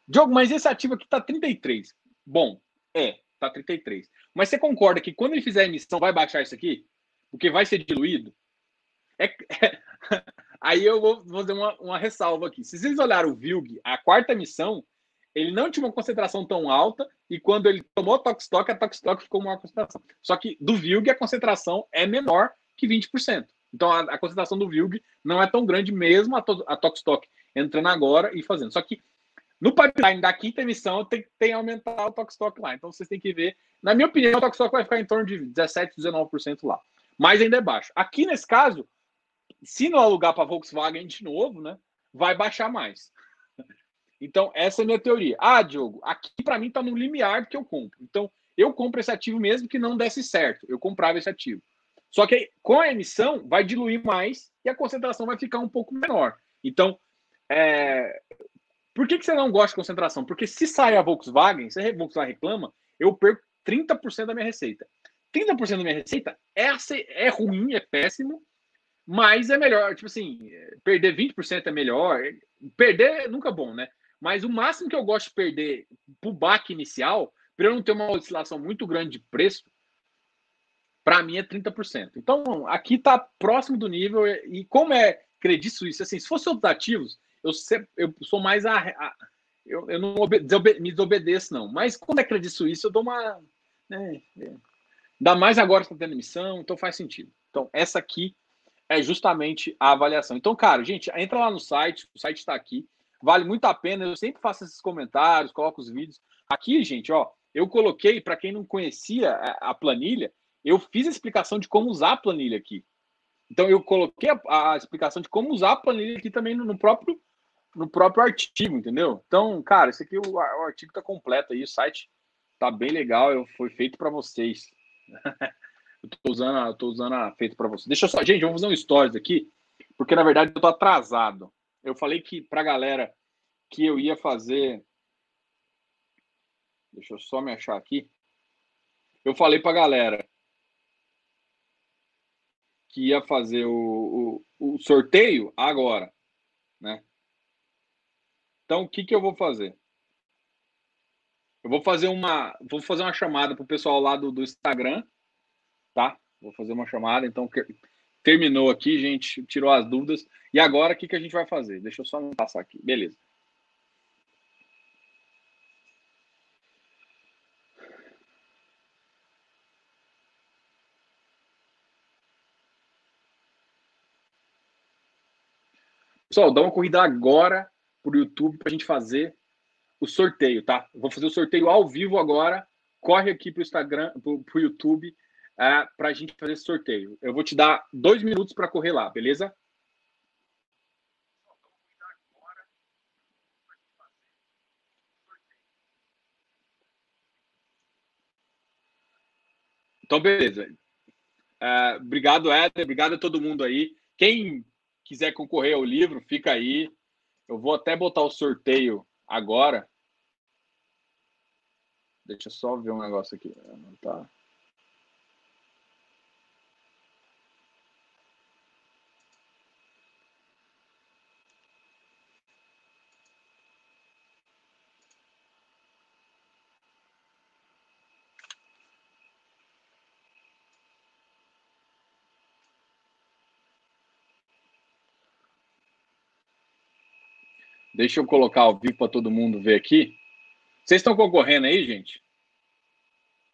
Diogo, mas esse ativo aqui está 33%. Bom, é, está 33%. Mas você concorda que quando ele fizer a emissão, vai baixar isso aqui? Porque vai ser diluído? É. Aí eu vou fazer uma, uma ressalva aqui. Se vocês olharem o VILG, a quarta emissão, ele não tinha uma concentração tão alta e quando ele tomou Tokstok, a Tokstok ficou maior concentração. Só que do VILG a concentração é menor que 20%. Então a, a concentração do VILG não é tão grande mesmo a, to, a entrando agora e fazendo. Só que no pipeline da quinta emissão tem, tem que aumentar o Tokstok lá. Então vocês têm que ver. Na minha opinião, o Tokstok vai ficar em torno de 17, 19% lá. Mas ainda é baixo. Aqui nesse caso, se não alugar para Volkswagen de novo, né, vai baixar mais. Então, essa é a minha teoria. Ah, Diogo, aqui para mim está no limiar que eu compro. Então, eu compro esse ativo mesmo que não desse certo. Eu comprava esse ativo. Só que com a emissão vai diluir mais e a concentração vai ficar um pouco menor. Então, é, Por que, que você não gosta de concentração? Porque se sair a Volkswagen, se a Volkswagen reclama, eu perco 30% da minha receita. 30% da minha receita é, é ruim, é péssimo, mas é melhor. Tipo assim, perder 20% é melhor. Perder é nunca bom, né? Mas o máximo que eu gosto de perder pro baque inicial, para eu não ter uma oscilação muito grande de preço, para mim é 30%. Então, aqui está próximo do nível, e como é Credit Suisse, assim, se fosse outros ativos, eu, eu sou mais a, a eu, eu, não me desobedeço, não. Mas quando é Credit Suisse, eu dou uma. Né, é, dá mais agora está tendo emissão, então faz sentido. Então, essa aqui é justamente a avaliação. Então, cara, gente, entra lá no site, o site está aqui. Vale muito a pena. Eu sempre faço esses comentários, coloco os vídeos. Aqui, gente, ó, eu coloquei, para quem não conhecia a planilha, eu fiz a explicação de como usar a planilha aqui. Então eu coloquei a, a explicação de como usar a planilha aqui também no, no, próprio no próprio artigo, entendeu? Então, cara, esse aqui o, o artigo está completo aí, o site tá bem legal, eu, foi feito para vocês. eu tô usando, eu tô usando a feito para vocês. Deixa eu só, gente, vamos fazer um stories aqui, porque na verdade eu tô atrasado. Eu falei que pra galera que eu ia fazer Deixa eu só me achar aqui. Eu falei pra galera que ia fazer o, o, o sorteio agora, né? Então, o que, que eu vou fazer? Eu vou fazer uma, vou fazer uma chamada pro pessoal lá do, do Instagram, tá? Vou fazer uma chamada. Então, terminou aqui, gente, tirou as dúvidas. E agora, o que, que a gente vai fazer? Deixa eu só passar aqui. Beleza. Pessoal, dá uma corrida agora pro YouTube para a gente fazer o sorteio, tá? vou fazer o sorteio ao vivo agora. Corre aqui pro Instagram, pro, YouTube, é, para a gente fazer esse sorteio. Eu vou te dar dois minutos para correr lá, beleza? Então, beleza. É, obrigado, Éder. Obrigado a todo mundo aí. Quem quiser concorrer ao livro, fica aí. Eu vou até botar o sorteio agora. Deixa eu só ver um negócio aqui. Não tá. Deixa eu colocar ao vivo para todo mundo ver aqui. Vocês estão concorrendo aí, gente?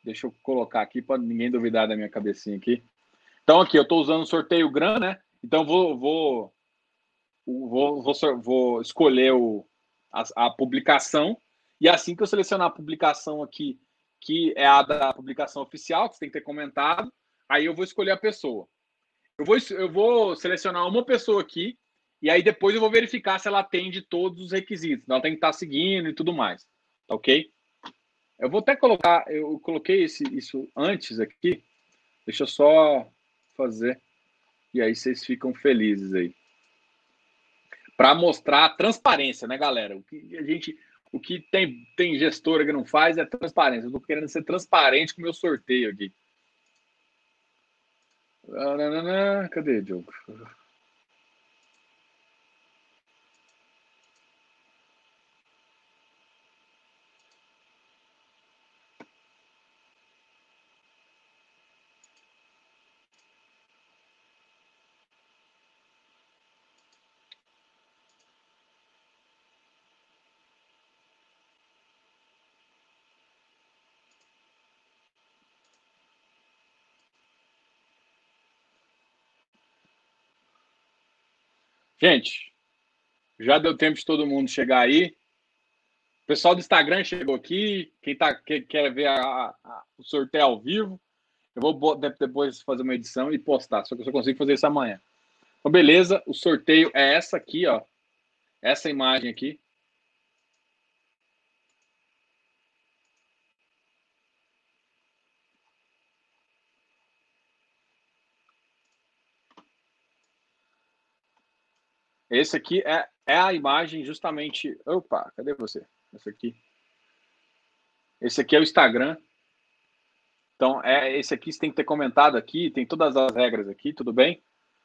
Deixa eu colocar aqui para ninguém duvidar da minha cabecinha aqui. Então, aqui, eu estou usando o sorteio GRAM, né? Então, vou, vou, vou, vou, vou escolher o, a, a, publicação. E assim que eu selecionar a publicação aqui, que é a da publicação oficial, que você tem que ter comentado, aí eu vou escolher a pessoa. Eu vou, eu vou selecionar uma pessoa aqui e aí depois eu vou verificar se ela atende todos os requisitos. Ela tem que estar seguindo e tudo mais. Tá ok? Eu vou até colocar, eu coloquei esse, isso antes aqui. Deixa eu só fazer. E aí vocês ficam felizes aí. Para mostrar a transparência, né, galera? O que a gente, o que tem, tem gestora que não faz é transparência. Eu estou querendo ser transparente com o meu sorteio aqui. Cadê, Diogo? Gente, já deu tempo de todo mundo chegar aí. O pessoal do Instagram chegou aqui. Quem tá, quer, quer ver a, a, o sorteio ao vivo, eu vou depois fazer uma edição e postar. Só que eu só consigo fazer isso amanhã. Então, beleza. O sorteio é essa aqui, ó. Essa imagem aqui. Esse aqui é é a imagem justamente. Opa, cadê você? Esse aqui. Esse aqui é o Instagram. Então, é esse aqui você tem que ter comentado aqui, tem todas as regras aqui, tudo bem?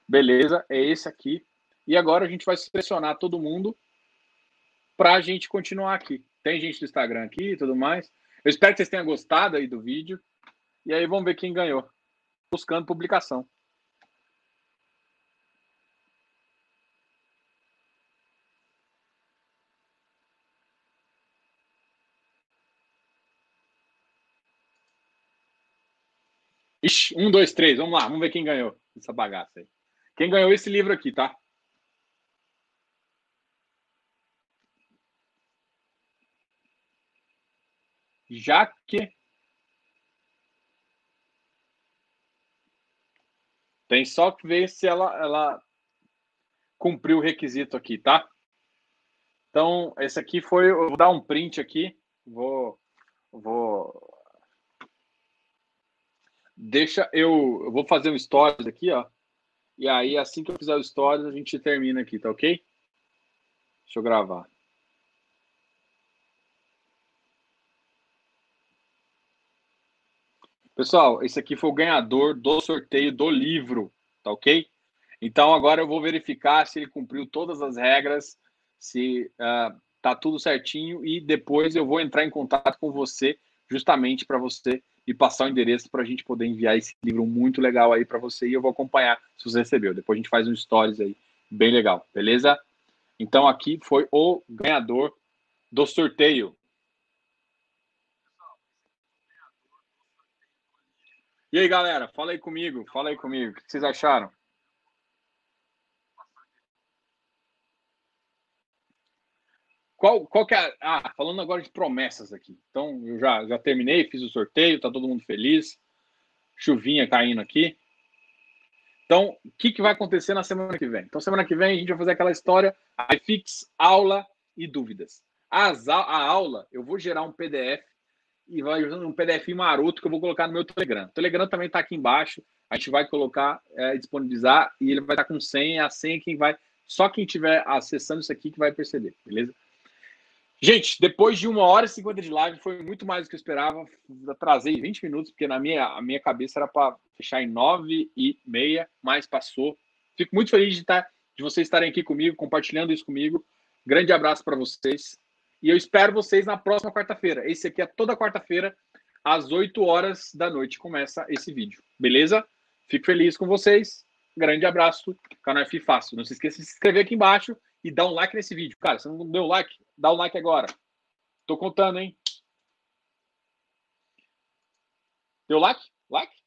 Beleza, é esse aqui. E agora a gente vai selecionar todo mundo para a gente continuar aqui. Tem gente do Instagram aqui e tudo mais. Eu espero que vocês tenham gostado aí do vídeo. E aí vamos ver quem ganhou. Buscando publicação. Ixi, um, dois, três. Vamos lá, vamos ver quem ganhou essa bagaça aí. Quem ganhou esse livro aqui, tá? Jaque. Tem só que ver se ela, ela cumpriu o requisito aqui, tá? Então, esse aqui foi. Eu vou dar um print aqui. Vou. Vou. Deixa eu. Eu vou fazer um stories aqui, ó. E aí, assim que eu fizer o stories, a gente termina aqui, tá ok? Deixa eu gravar. Pessoal, esse aqui foi o ganhador do sorteio do livro, tá ok? Então agora eu vou verificar se ele cumpriu todas as regras, se uh, tá tudo certinho e depois eu vou entrar em contato com você justamente para você e passar o endereço para a gente poder enviar esse livro muito legal aí para você e eu vou acompanhar se você recebeu. Depois a gente faz um stories aí bem legal, beleza? Então aqui foi o ganhador do sorteio. E aí, galera, fala aí comigo, fala aí comigo, o que vocês acharam? Qual, qual que é. Ah, falando agora de promessas aqui. Então, eu já, já terminei, fiz o sorteio, tá todo mundo feliz. Chuvinha caindo aqui. Então, o que, que vai acontecer na semana que vem? Então, semana que vem a gente vai fazer aquela história iFix, aula e dúvidas. As, a aula, eu vou gerar um PDF e vai usando um PDF maroto que eu vou colocar no meu Telegram. O Telegram também está aqui embaixo. A gente vai colocar, é, disponibilizar e ele vai estar com senha. A senha quem vai, só quem estiver acessando isso aqui que vai perceber, beleza? Gente, depois de uma hora e cinquenta de live, foi muito mais do que eu esperava. Atrasei 20 minutos, porque na minha, a minha cabeça era para fechar em nove e meia, mas passou. Fico muito feliz de, estar, de vocês estarem aqui comigo, compartilhando isso comigo. Grande abraço para vocês. E eu espero vocês na próxima quarta-feira. Esse aqui é toda quarta-feira, às 8 horas da noite, começa esse vídeo. Beleza? Fico feliz com vocês. Grande abraço. Canal F Fácil. Não se esqueça de se inscrever aqui embaixo e dar um like nesse vídeo. Cara, se não deu like, dá um like agora. Tô contando, hein? Deu like? Like?